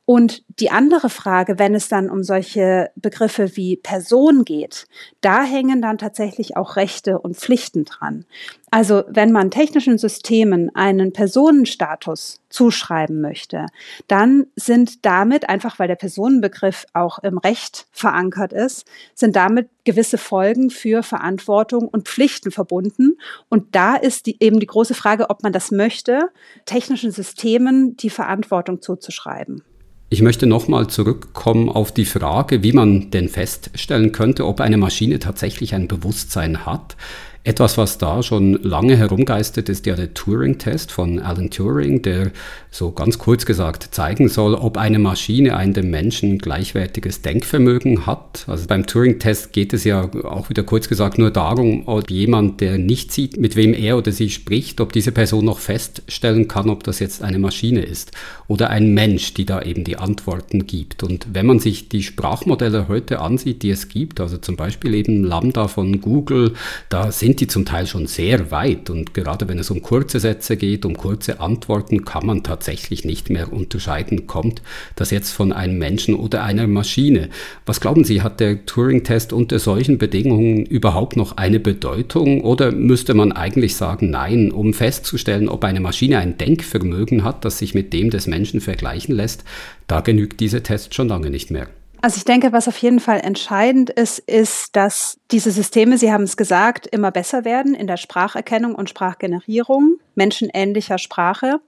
Und die andere Frage, wenn es dann um solche Begriffe wie Person geht, da hängen dann tatsächlich auch Rechte und Pflichten dran. Also wenn man technischen Systemen einen Personenstatus zuschreiben möchte, dann sind damit, einfach weil der Personenbegriff auch im Recht verankert ist, sind damit gewisse Folgen für Verantwortung und Pflichten verbunden. Und da ist die, eben die große Frage, ob man das möchte, technischen Systemen die Verantwortung zuzuschreiben. Ich möchte nochmal zurückkommen auf die Frage, wie man denn feststellen könnte, ob eine Maschine tatsächlich ein Bewusstsein hat. Etwas, was da schon lange herumgeistert, ist ja der Turing-Test von Alan Turing, der so ganz kurz gesagt zeigen soll, ob eine Maschine ein dem Menschen gleichwertiges Denkvermögen hat. Also beim Turing-Test geht es ja auch wieder kurz gesagt nur darum, ob jemand, der nicht sieht, mit wem er oder sie spricht, ob diese Person noch feststellen kann, ob das jetzt eine Maschine ist oder ein Mensch, die da eben die Antworten gibt. Und wenn man sich die Sprachmodelle heute ansieht, die es gibt, also zum Beispiel eben Lambda von Google, da sind sind die zum Teil schon sehr weit und gerade wenn es um kurze Sätze geht, um kurze Antworten, kann man tatsächlich nicht mehr unterscheiden, kommt das jetzt von einem Menschen oder einer Maschine. Was glauben Sie, hat der Turing-Test unter solchen Bedingungen überhaupt noch eine Bedeutung oder müsste man eigentlich sagen, nein, um festzustellen, ob eine Maschine ein Denkvermögen hat, das sich mit dem des Menschen vergleichen lässt, da genügt dieser Test schon lange nicht mehr. Also ich denke, was auf jeden Fall entscheidend ist, ist, dass diese Systeme, Sie haben es gesagt, immer besser werden in der Spracherkennung und Sprachgenerierung menschenähnlicher Sprache.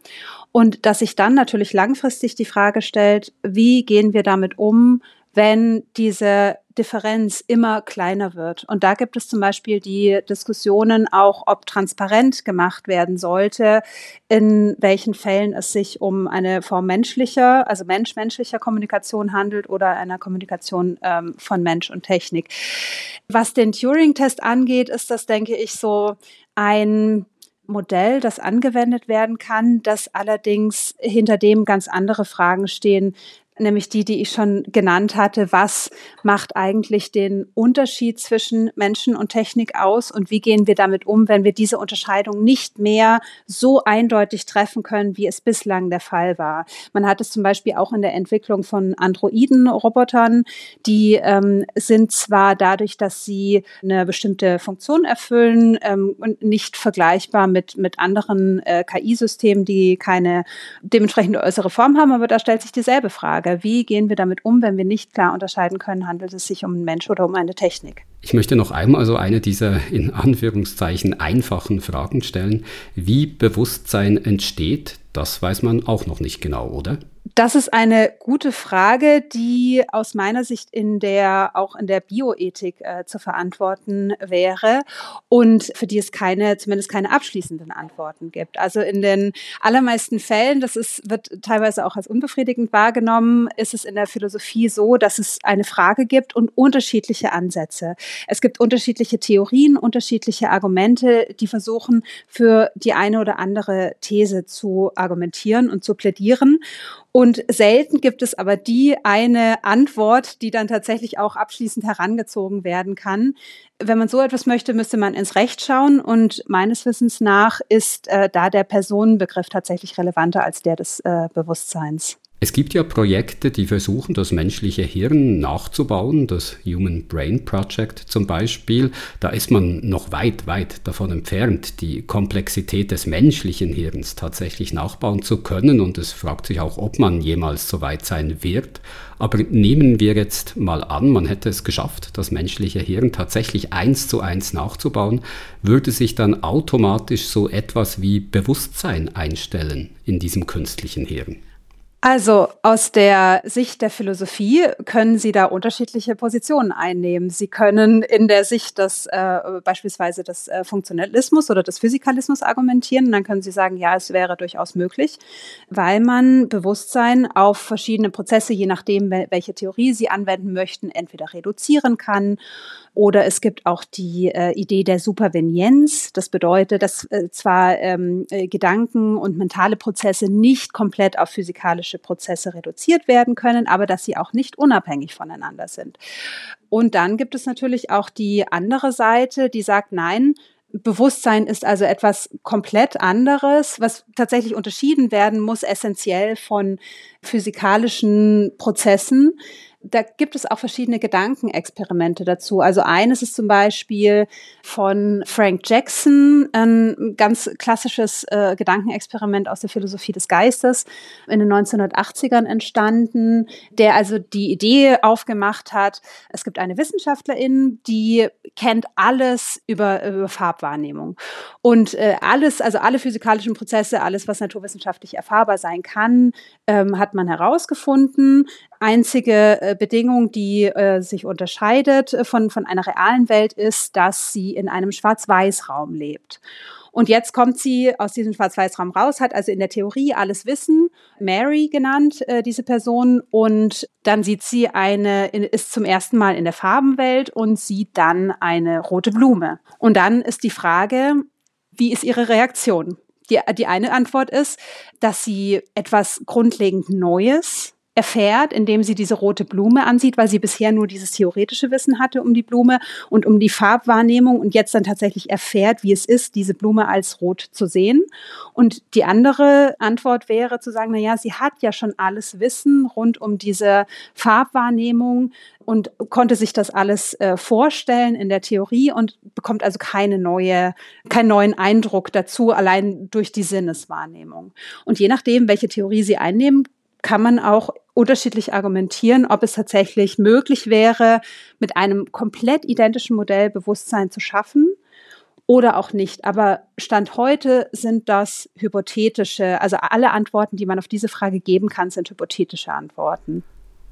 Und dass sich dann natürlich langfristig die Frage stellt, wie gehen wir damit um, wenn diese Differenz immer kleiner wird. Und da gibt es zum Beispiel die Diskussionen auch, ob transparent gemacht werden sollte, in welchen Fällen es sich um eine Form menschlicher, also mensch-menschlicher Kommunikation handelt oder einer Kommunikation ähm, von Mensch und Technik. Was den Turing-Test angeht, ist das, denke ich, so ein Modell, das angewendet werden kann, das allerdings hinter dem ganz andere Fragen stehen, nämlich die, die ich schon genannt hatte. Was macht eigentlich den Unterschied zwischen Menschen und Technik aus und wie gehen wir damit um, wenn wir diese Unterscheidung nicht mehr so eindeutig treffen können, wie es bislang der Fall war? Man hat es zum Beispiel auch in der Entwicklung von Androiden-Robotern. Die ähm, sind zwar dadurch, dass sie eine bestimmte Funktion erfüllen ähm, und nicht vergleichbar mit, mit anderen äh, KI-Systemen, die keine dementsprechende äußere Form haben, aber da stellt sich dieselbe Frage. Frage, wie gehen wir damit um, wenn wir nicht klar unterscheiden können, handelt es sich um einen Mensch oder um eine Technik? Ich möchte noch einmal so eine dieser in Anführungszeichen einfachen Fragen stellen. Wie Bewusstsein entsteht, das weiß man auch noch nicht genau, oder? Das ist eine gute Frage, die aus meiner Sicht in der, auch in der Bioethik äh, zu verantworten wäre und für die es keine, zumindest keine abschließenden Antworten gibt. Also in den allermeisten Fällen, das ist, wird teilweise auch als unbefriedigend wahrgenommen, ist es in der Philosophie so, dass es eine Frage gibt und unterschiedliche Ansätze. Es gibt unterschiedliche Theorien, unterschiedliche Argumente, die versuchen, für die eine oder andere These zu argumentieren und zu plädieren. Und selten gibt es aber die eine Antwort, die dann tatsächlich auch abschließend herangezogen werden kann. Wenn man so etwas möchte, müsste man ins Recht schauen. Und meines Wissens nach ist äh, da der Personenbegriff tatsächlich relevanter als der des äh, Bewusstseins. Es gibt ja Projekte, die versuchen, das menschliche Hirn nachzubauen, das Human Brain Project zum Beispiel. Da ist man noch weit, weit davon entfernt, die Komplexität des menschlichen Hirns tatsächlich nachbauen zu können. Und es fragt sich auch, ob man jemals so weit sein wird. Aber nehmen wir jetzt mal an, man hätte es geschafft, das menschliche Hirn tatsächlich eins zu eins nachzubauen, würde sich dann automatisch so etwas wie Bewusstsein einstellen in diesem künstlichen Hirn. Also aus der Sicht der Philosophie können Sie da unterschiedliche Positionen einnehmen. Sie können in der Sicht des äh, beispielsweise des äh, Funktionalismus oder des Physikalismus argumentieren. Und dann können Sie sagen, ja, es wäre durchaus möglich, weil man Bewusstsein auf verschiedene Prozesse, je nachdem, welche Theorie Sie anwenden möchten, entweder reduzieren kann oder es gibt auch die äh, Idee der Supervenienz. Das bedeutet, dass äh, zwar ähm, äh, Gedanken und mentale Prozesse nicht komplett auf physikalische Prozesse reduziert werden können, aber dass sie auch nicht unabhängig voneinander sind. Und dann gibt es natürlich auch die andere Seite, die sagt, nein, Bewusstsein ist also etwas komplett anderes, was tatsächlich unterschieden werden muss, essentiell von physikalischen Prozessen da gibt es auch verschiedene Gedankenexperimente dazu. Also eines ist zum Beispiel von Frank Jackson, ein ganz klassisches äh, Gedankenexperiment aus der Philosophie des Geistes in den 1980ern entstanden, der also die Idee aufgemacht hat, es gibt eine Wissenschaftlerin, die kennt alles über, über Farbwahrnehmung. Und äh, alles, also alle physikalischen Prozesse, alles, was naturwissenschaftlich erfahrbar sein kann, ähm, hat man herausgefunden. Einzige äh, Bedingung, die äh, sich unterscheidet äh, von, von einer realen Welt, ist, dass sie in einem Schwarz-Weiß-Raum lebt. Und jetzt kommt sie aus diesem Schwarz-Weiß-Raum raus, hat also in der Theorie alles Wissen, Mary genannt, äh, diese Person. Und dann sieht sie eine, ist zum ersten Mal in der Farbenwelt und sieht dann eine rote Blume. Und dann ist die Frage, wie ist ihre Reaktion? Die, die eine Antwort ist, dass sie etwas grundlegend Neues erfährt, indem sie diese rote Blume ansieht, weil sie bisher nur dieses theoretische Wissen hatte um die Blume und um die Farbwahrnehmung und jetzt dann tatsächlich erfährt, wie es ist, diese Blume als rot zu sehen. Und die andere Antwort wäre zu sagen, na ja, sie hat ja schon alles Wissen rund um diese Farbwahrnehmung und konnte sich das alles äh, vorstellen in der Theorie und bekommt also keine neue, keinen neuen Eindruck dazu, allein durch die Sinneswahrnehmung. Und je nachdem, welche Theorie Sie einnehmen, kann man auch unterschiedlich argumentieren, ob es tatsächlich möglich wäre, mit einem komplett identischen Modell Bewusstsein zu schaffen oder auch nicht. Aber Stand heute sind das hypothetische, also alle Antworten, die man auf diese Frage geben kann, sind hypothetische Antworten.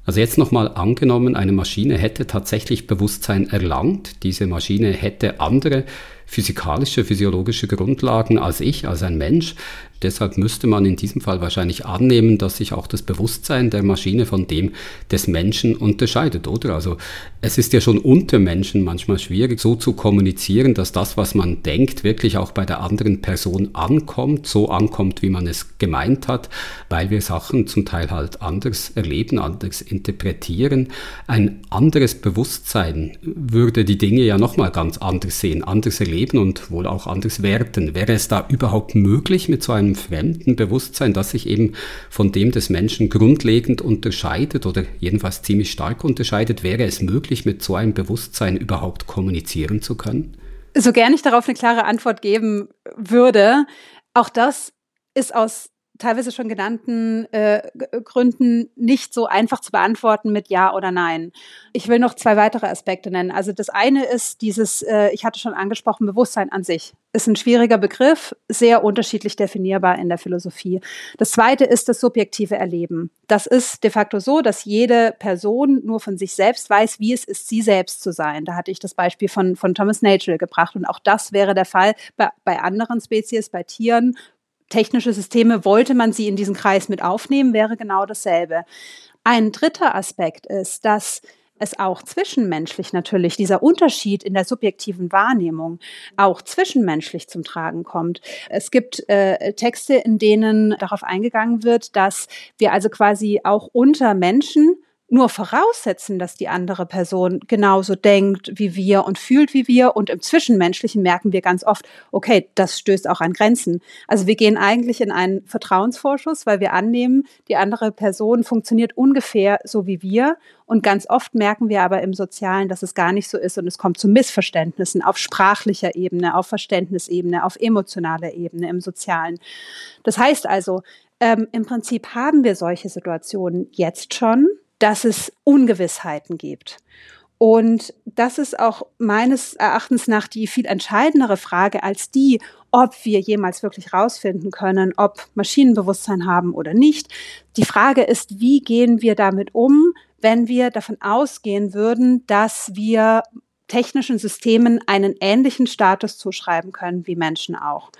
Also jetzt nochmal angenommen, eine Maschine hätte tatsächlich Bewusstsein erlangt, diese Maschine hätte andere physikalische, physiologische Grundlagen als ich, als ein Mensch. Deshalb müsste man in diesem Fall wahrscheinlich annehmen, dass sich auch das Bewusstsein der Maschine von dem des Menschen unterscheidet, oder? Also es ist ja schon unter Menschen manchmal schwierig, so zu kommunizieren, dass das, was man denkt, wirklich auch bei der anderen Person ankommt, so ankommt, wie man es gemeint hat, weil wir Sachen zum Teil halt anders erleben, anders interpretieren. Ein anderes Bewusstsein würde die Dinge ja nochmal ganz anders sehen, anders erleben leben und wohl auch anders werten. Wäre es da überhaupt möglich mit so einem fremden Bewusstsein, das sich eben von dem des Menschen grundlegend unterscheidet oder jedenfalls ziemlich stark unterscheidet, wäre es möglich, mit so einem Bewusstsein überhaupt kommunizieren zu können? So gern ich darauf eine klare Antwort geben würde, auch das ist aus teilweise schon genannten äh, Gründen nicht so einfach zu beantworten mit Ja oder Nein. Ich will noch zwei weitere Aspekte nennen. Also das eine ist dieses, äh, ich hatte schon angesprochen, Bewusstsein an sich. Ist ein schwieriger Begriff, sehr unterschiedlich definierbar in der Philosophie. Das zweite ist das subjektive Erleben. Das ist de facto so, dass jede Person nur von sich selbst weiß, wie es ist, sie selbst zu sein. Da hatte ich das Beispiel von, von Thomas Nagel gebracht. Und auch das wäre der Fall bei, bei anderen Spezies, bei Tieren, technische Systeme, wollte man sie in diesen Kreis mit aufnehmen, wäre genau dasselbe. Ein dritter Aspekt ist, dass es auch zwischenmenschlich natürlich, dieser Unterschied in der subjektiven Wahrnehmung auch zwischenmenschlich zum Tragen kommt. Es gibt äh, Texte, in denen darauf eingegangen wird, dass wir also quasi auch unter Menschen nur voraussetzen, dass die andere Person genauso denkt wie wir und fühlt wie wir. Und im Zwischenmenschlichen merken wir ganz oft, okay, das stößt auch an Grenzen. Also wir gehen eigentlich in einen Vertrauensvorschuss, weil wir annehmen, die andere Person funktioniert ungefähr so wie wir. Und ganz oft merken wir aber im Sozialen, dass es gar nicht so ist und es kommt zu Missverständnissen auf sprachlicher Ebene, auf Verständnisebene, auf emotionaler Ebene im Sozialen. Das heißt also, ähm, im Prinzip haben wir solche Situationen jetzt schon dass es Ungewissheiten gibt. Und das ist auch meines Erachtens nach die viel entscheidendere Frage als die, ob wir jemals wirklich herausfinden können, ob Maschinenbewusstsein haben oder nicht. Die Frage ist, wie gehen wir damit um, wenn wir davon ausgehen würden, dass wir technischen Systemen einen ähnlichen Status zuschreiben können wie Menschen auch.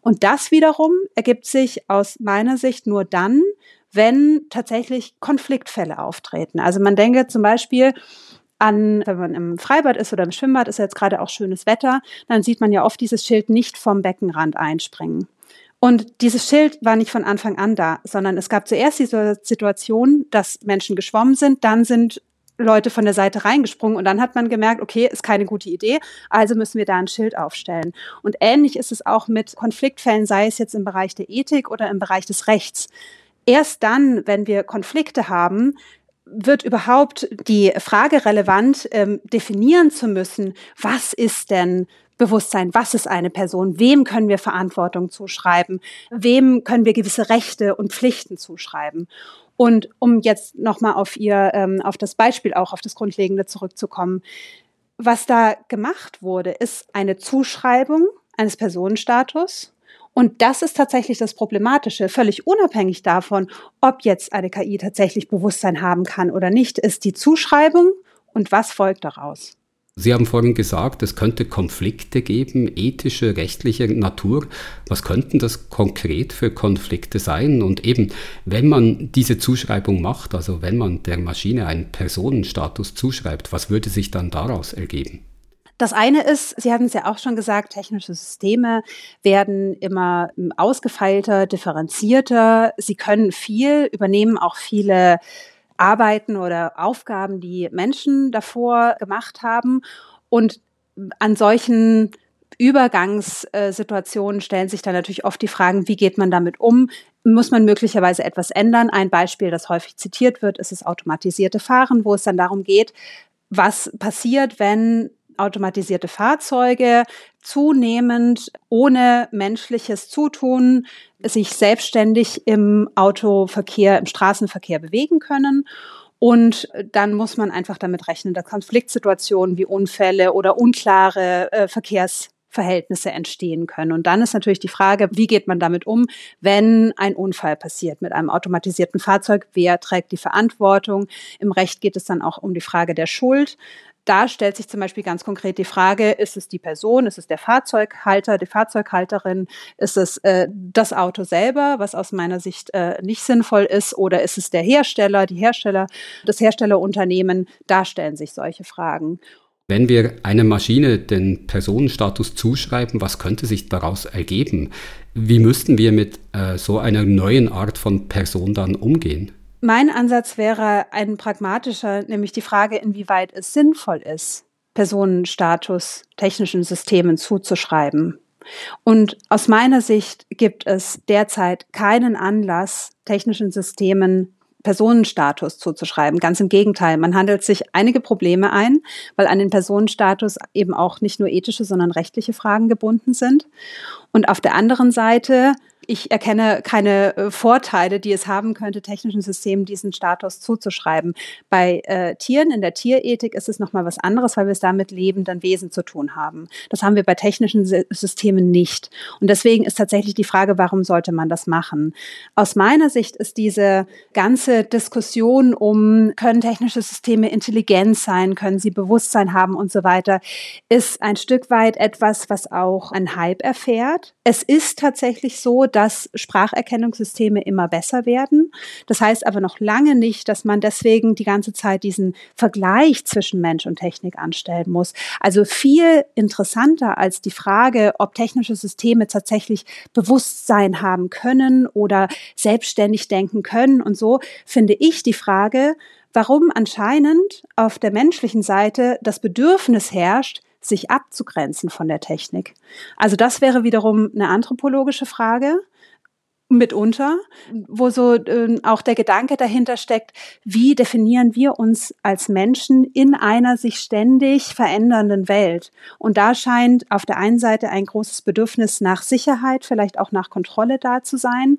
Und das wiederum ergibt sich aus meiner Sicht nur dann, wenn tatsächlich Konfliktfälle auftreten. Also man denke zum Beispiel an, wenn man im Freibad ist oder im Schwimmbad, ist jetzt gerade auch schönes Wetter, dann sieht man ja oft dieses Schild nicht vom Beckenrand einspringen. Und dieses Schild war nicht von Anfang an da, sondern es gab zuerst diese Situation, dass Menschen geschwommen sind, dann sind Leute von der Seite reingesprungen und dann hat man gemerkt, okay, ist keine gute Idee, also müssen wir da ein Schild aufstellen. Und ähnlich ist es auch mit Konfliktfällen, sei es jetzt im Bereich der Ethik oder im Bereich des Rechts. Erst dann, wenn wir Konflikte haben, wird überhaupt die Frage relevant, ähm, definieren zu müssen, was ist denn Bewusstsein, was ist eine Person, wem können wir Verantwortung zuschreiben, wem können wir gewisse Rechte und Pflichten zuschreiben. Und um jetzt nochmal auf ihr, ähm, auf das Beispiel auch, auf das Grundlegende zurückzukommen, was da gemacht wurde, ist eine Zuschreibung eines Personenstatus. Und das ist tatsächlich das Problematische. Völlig unabhängig davon, ob jetzt eine KI tatsächlich Bewusstsein haben kann oder nicht, ist die Zuschreibung und was folgt daraus. Sie haben vorhin gesagt, es könnte Konflikte geben, ethische, rechtliche Natur. Was könnten das konkret für Konflikte sein? Und eben, wenn man diese Zuschreibung macht, also wenn man der Maschine einen Personenstatus zuschreibt, was würde sich dann daraus ergeben? Das eine ist, Sie hatten es ja auch schon gesagt, technische Systeme werden immer ausgefeilter, differenzierter. Sie können viel, übernehmen auch viele Arbeiten oder Aufgaben, die Menschen davor gemacht haben. Und an solchen Übergangssituationen stellen sich dann natürlich oft die Fragen, wie geht man damit um? Muss man möglicherweise etwas ändern? Ein Beispiel, das häufig zitiert wird, ist das automatisierte Fahren, wo es dann darum geht, was passiert, wenn automatisierte Fahrzeuge zunehmend ohne menschliches Zutun sich selbstständig im Autoverkehr, im Straßenverkehr bewegen können. Und dann muss man einfach damit rechnen, dass Konfliktsituationen wie Unfälle oder unklare äh, Verkehrsverhältnisse entstehen können. Und dann ist natürlich die Frage, wie geht man damit um, wenn ein Unfall passiert mit einem automatisierten Fahrzeug? Wer trägt die Verantwortung? Im Recht geht es dann auch um die Frage der Schuld da stellt sich zum Beispiel ganz konkret die Frage, ist es die Person, ist es der Fahrzeughalter, die Fahrzeughalterin, ist es äh, das Auto selber, was aus meiner Sicht äh, nicht sinnvoll ist, oder ist es der Hersteller, die Hersteller, das Herstellerunternehmen, da stellen sich solche Fragen. Wenn wir einer Maschine den Personenstatus zuschreiben, was könnte sich daraus ergeben? Wie müssten wir mit äh, so einer neuen Art von Person dann umgehen? Mein Ansatz wäre ein pragmatischer, nämlich die Frage, inwieweit es sinnvoll ist, Personenstatus technischen Systemen zuzuschreiben. Und aus meiner Sicht gibt es derzeit keinen Anlass, technischen Systemen Personenstatus zuzuschreiben. Ganz im Gegenteil, man handelt sich einige Probleme ein, weil an den Personenstatus eben auch nicht nur ethische, sondern rechtliche Fragen gebunden sind. Und auf der anderen Seite ich erkenne keine äh, Vorteile, die es haben könnte, technischen Systemen diesen Status zuzuschreiben. Bei äh, Tieren in der Tierethik ist es nochmal was anderes, weil wir es da mit lebenden Wesen zu tun haben. Das haben wir bei technischen Systemen nicht. Und deswegen ist tatsächlich die Frage, warum sollte man das machen? Aus meiner Sicht ist diese ganze Diskussion um, können technische Systeme intelligent sein, können sie Bewusstsein haben und so weiter, ist ein Stück weit etwas, was auch ein Hype erfährt. Es ist tatsächlich so, dass dass Spracherkennungssysteme immer besser werden. Das heißt aber noch lange nicht, dass man deswegen die ganze Zeit diesen Vergleich zwischen Mensch und Technik anstellen muss. Also viel interessanter als die Frage, ob technische Systeme tatsächlich Bewusstsein haben können oder selbstständig denken können und so, finde ich die Frage, warum anscheinend auf der menschlichen Seite das Bedürfnis herrscht, sich abzugrenzen von der Technik. Also das wäre wiederum eine anthropologische Frage mitunter, wo so äh, auch der Gedanke dahinter steckt, wie definieren wir uns als Menschen in einer sich ständig verändernden Welt. Und da scheint auf der einen Seite ein großes Bedürfnis nach Sicherheit, vielleicht auch nach Kontrolle da zu sein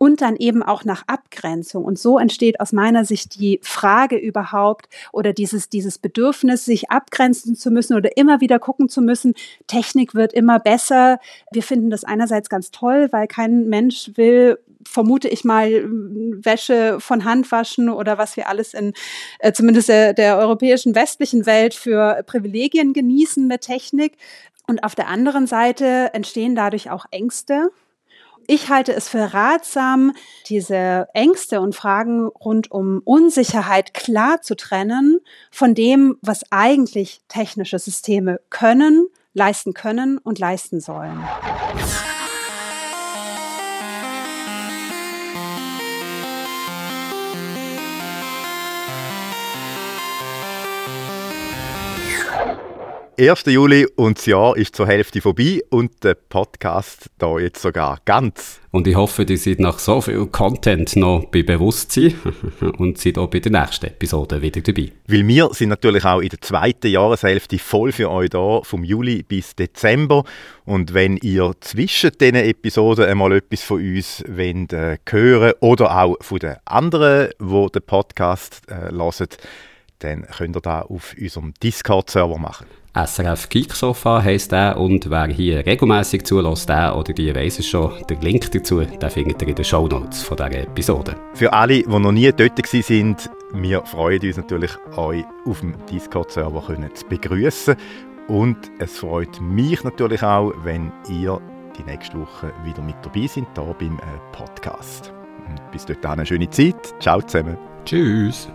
und dann eben auch nach Abgrenzung. Und so entsteht aus meiner Sicht die Frage überhaupt oder dieses, dieses Bedürfnis, sich abgrenzen zu müssen oder immer wieder gucken zu müssen, Technik wird immer besser. Wir finden das einerseits ganz toll, weil kein Mensch will vermute ich mal, Wäsche von Hand waschen oder was wir alles in äh, zumindest der, der europäischen westlichen Welt für Privilegien genießen mit Technik. Und auf der anderen Seite entstehen dadurch auch Ängste. Ich halte es für ratsam, diese Ängste und Fragen rund um Unsicherheit klar zu trennen von dem, was eigentlich technische Systeme können, leisten können und leisten sollen. 1. Juli und das Jahr ist zur Hälfte vorbei und der Podcast da jetzt sogar ganz. Und ich hoffe, ihr seid nach so viel Content noch bei Bewusstsein [laughs] und seid auch bei der nächsten Episode wieder dabei. Weil wir sind natürlich auch in der zweiten Jahreshälfte voll für euch da, vom Juli bis Dezember. Und wenn ihr zwischen diesen Episoden einmal etwas von uns wollt, äh, hören oder auch von den anderen, die den Podcast äh, hören, dann könnt ihr das auf unserem Discord-Server machen. SRF Geeksofa heisst der und wer hier regelmäßig zulässt, der oder die weiss es schon, der Link dazu, den findet ihr in den Shownotes von dieser Episode. Für alle, die noch nie dort waren, wir freuen uns natürlich, euch auf dem Discord-Server zu begrüßen und es freut mich natürlich auch, wenn ihr die nächste Woche wieder mit dabei seid, hier beim äh, Podcast. Und bis dahin eine schöne Zeit. Ciao zusammen. Tschüss.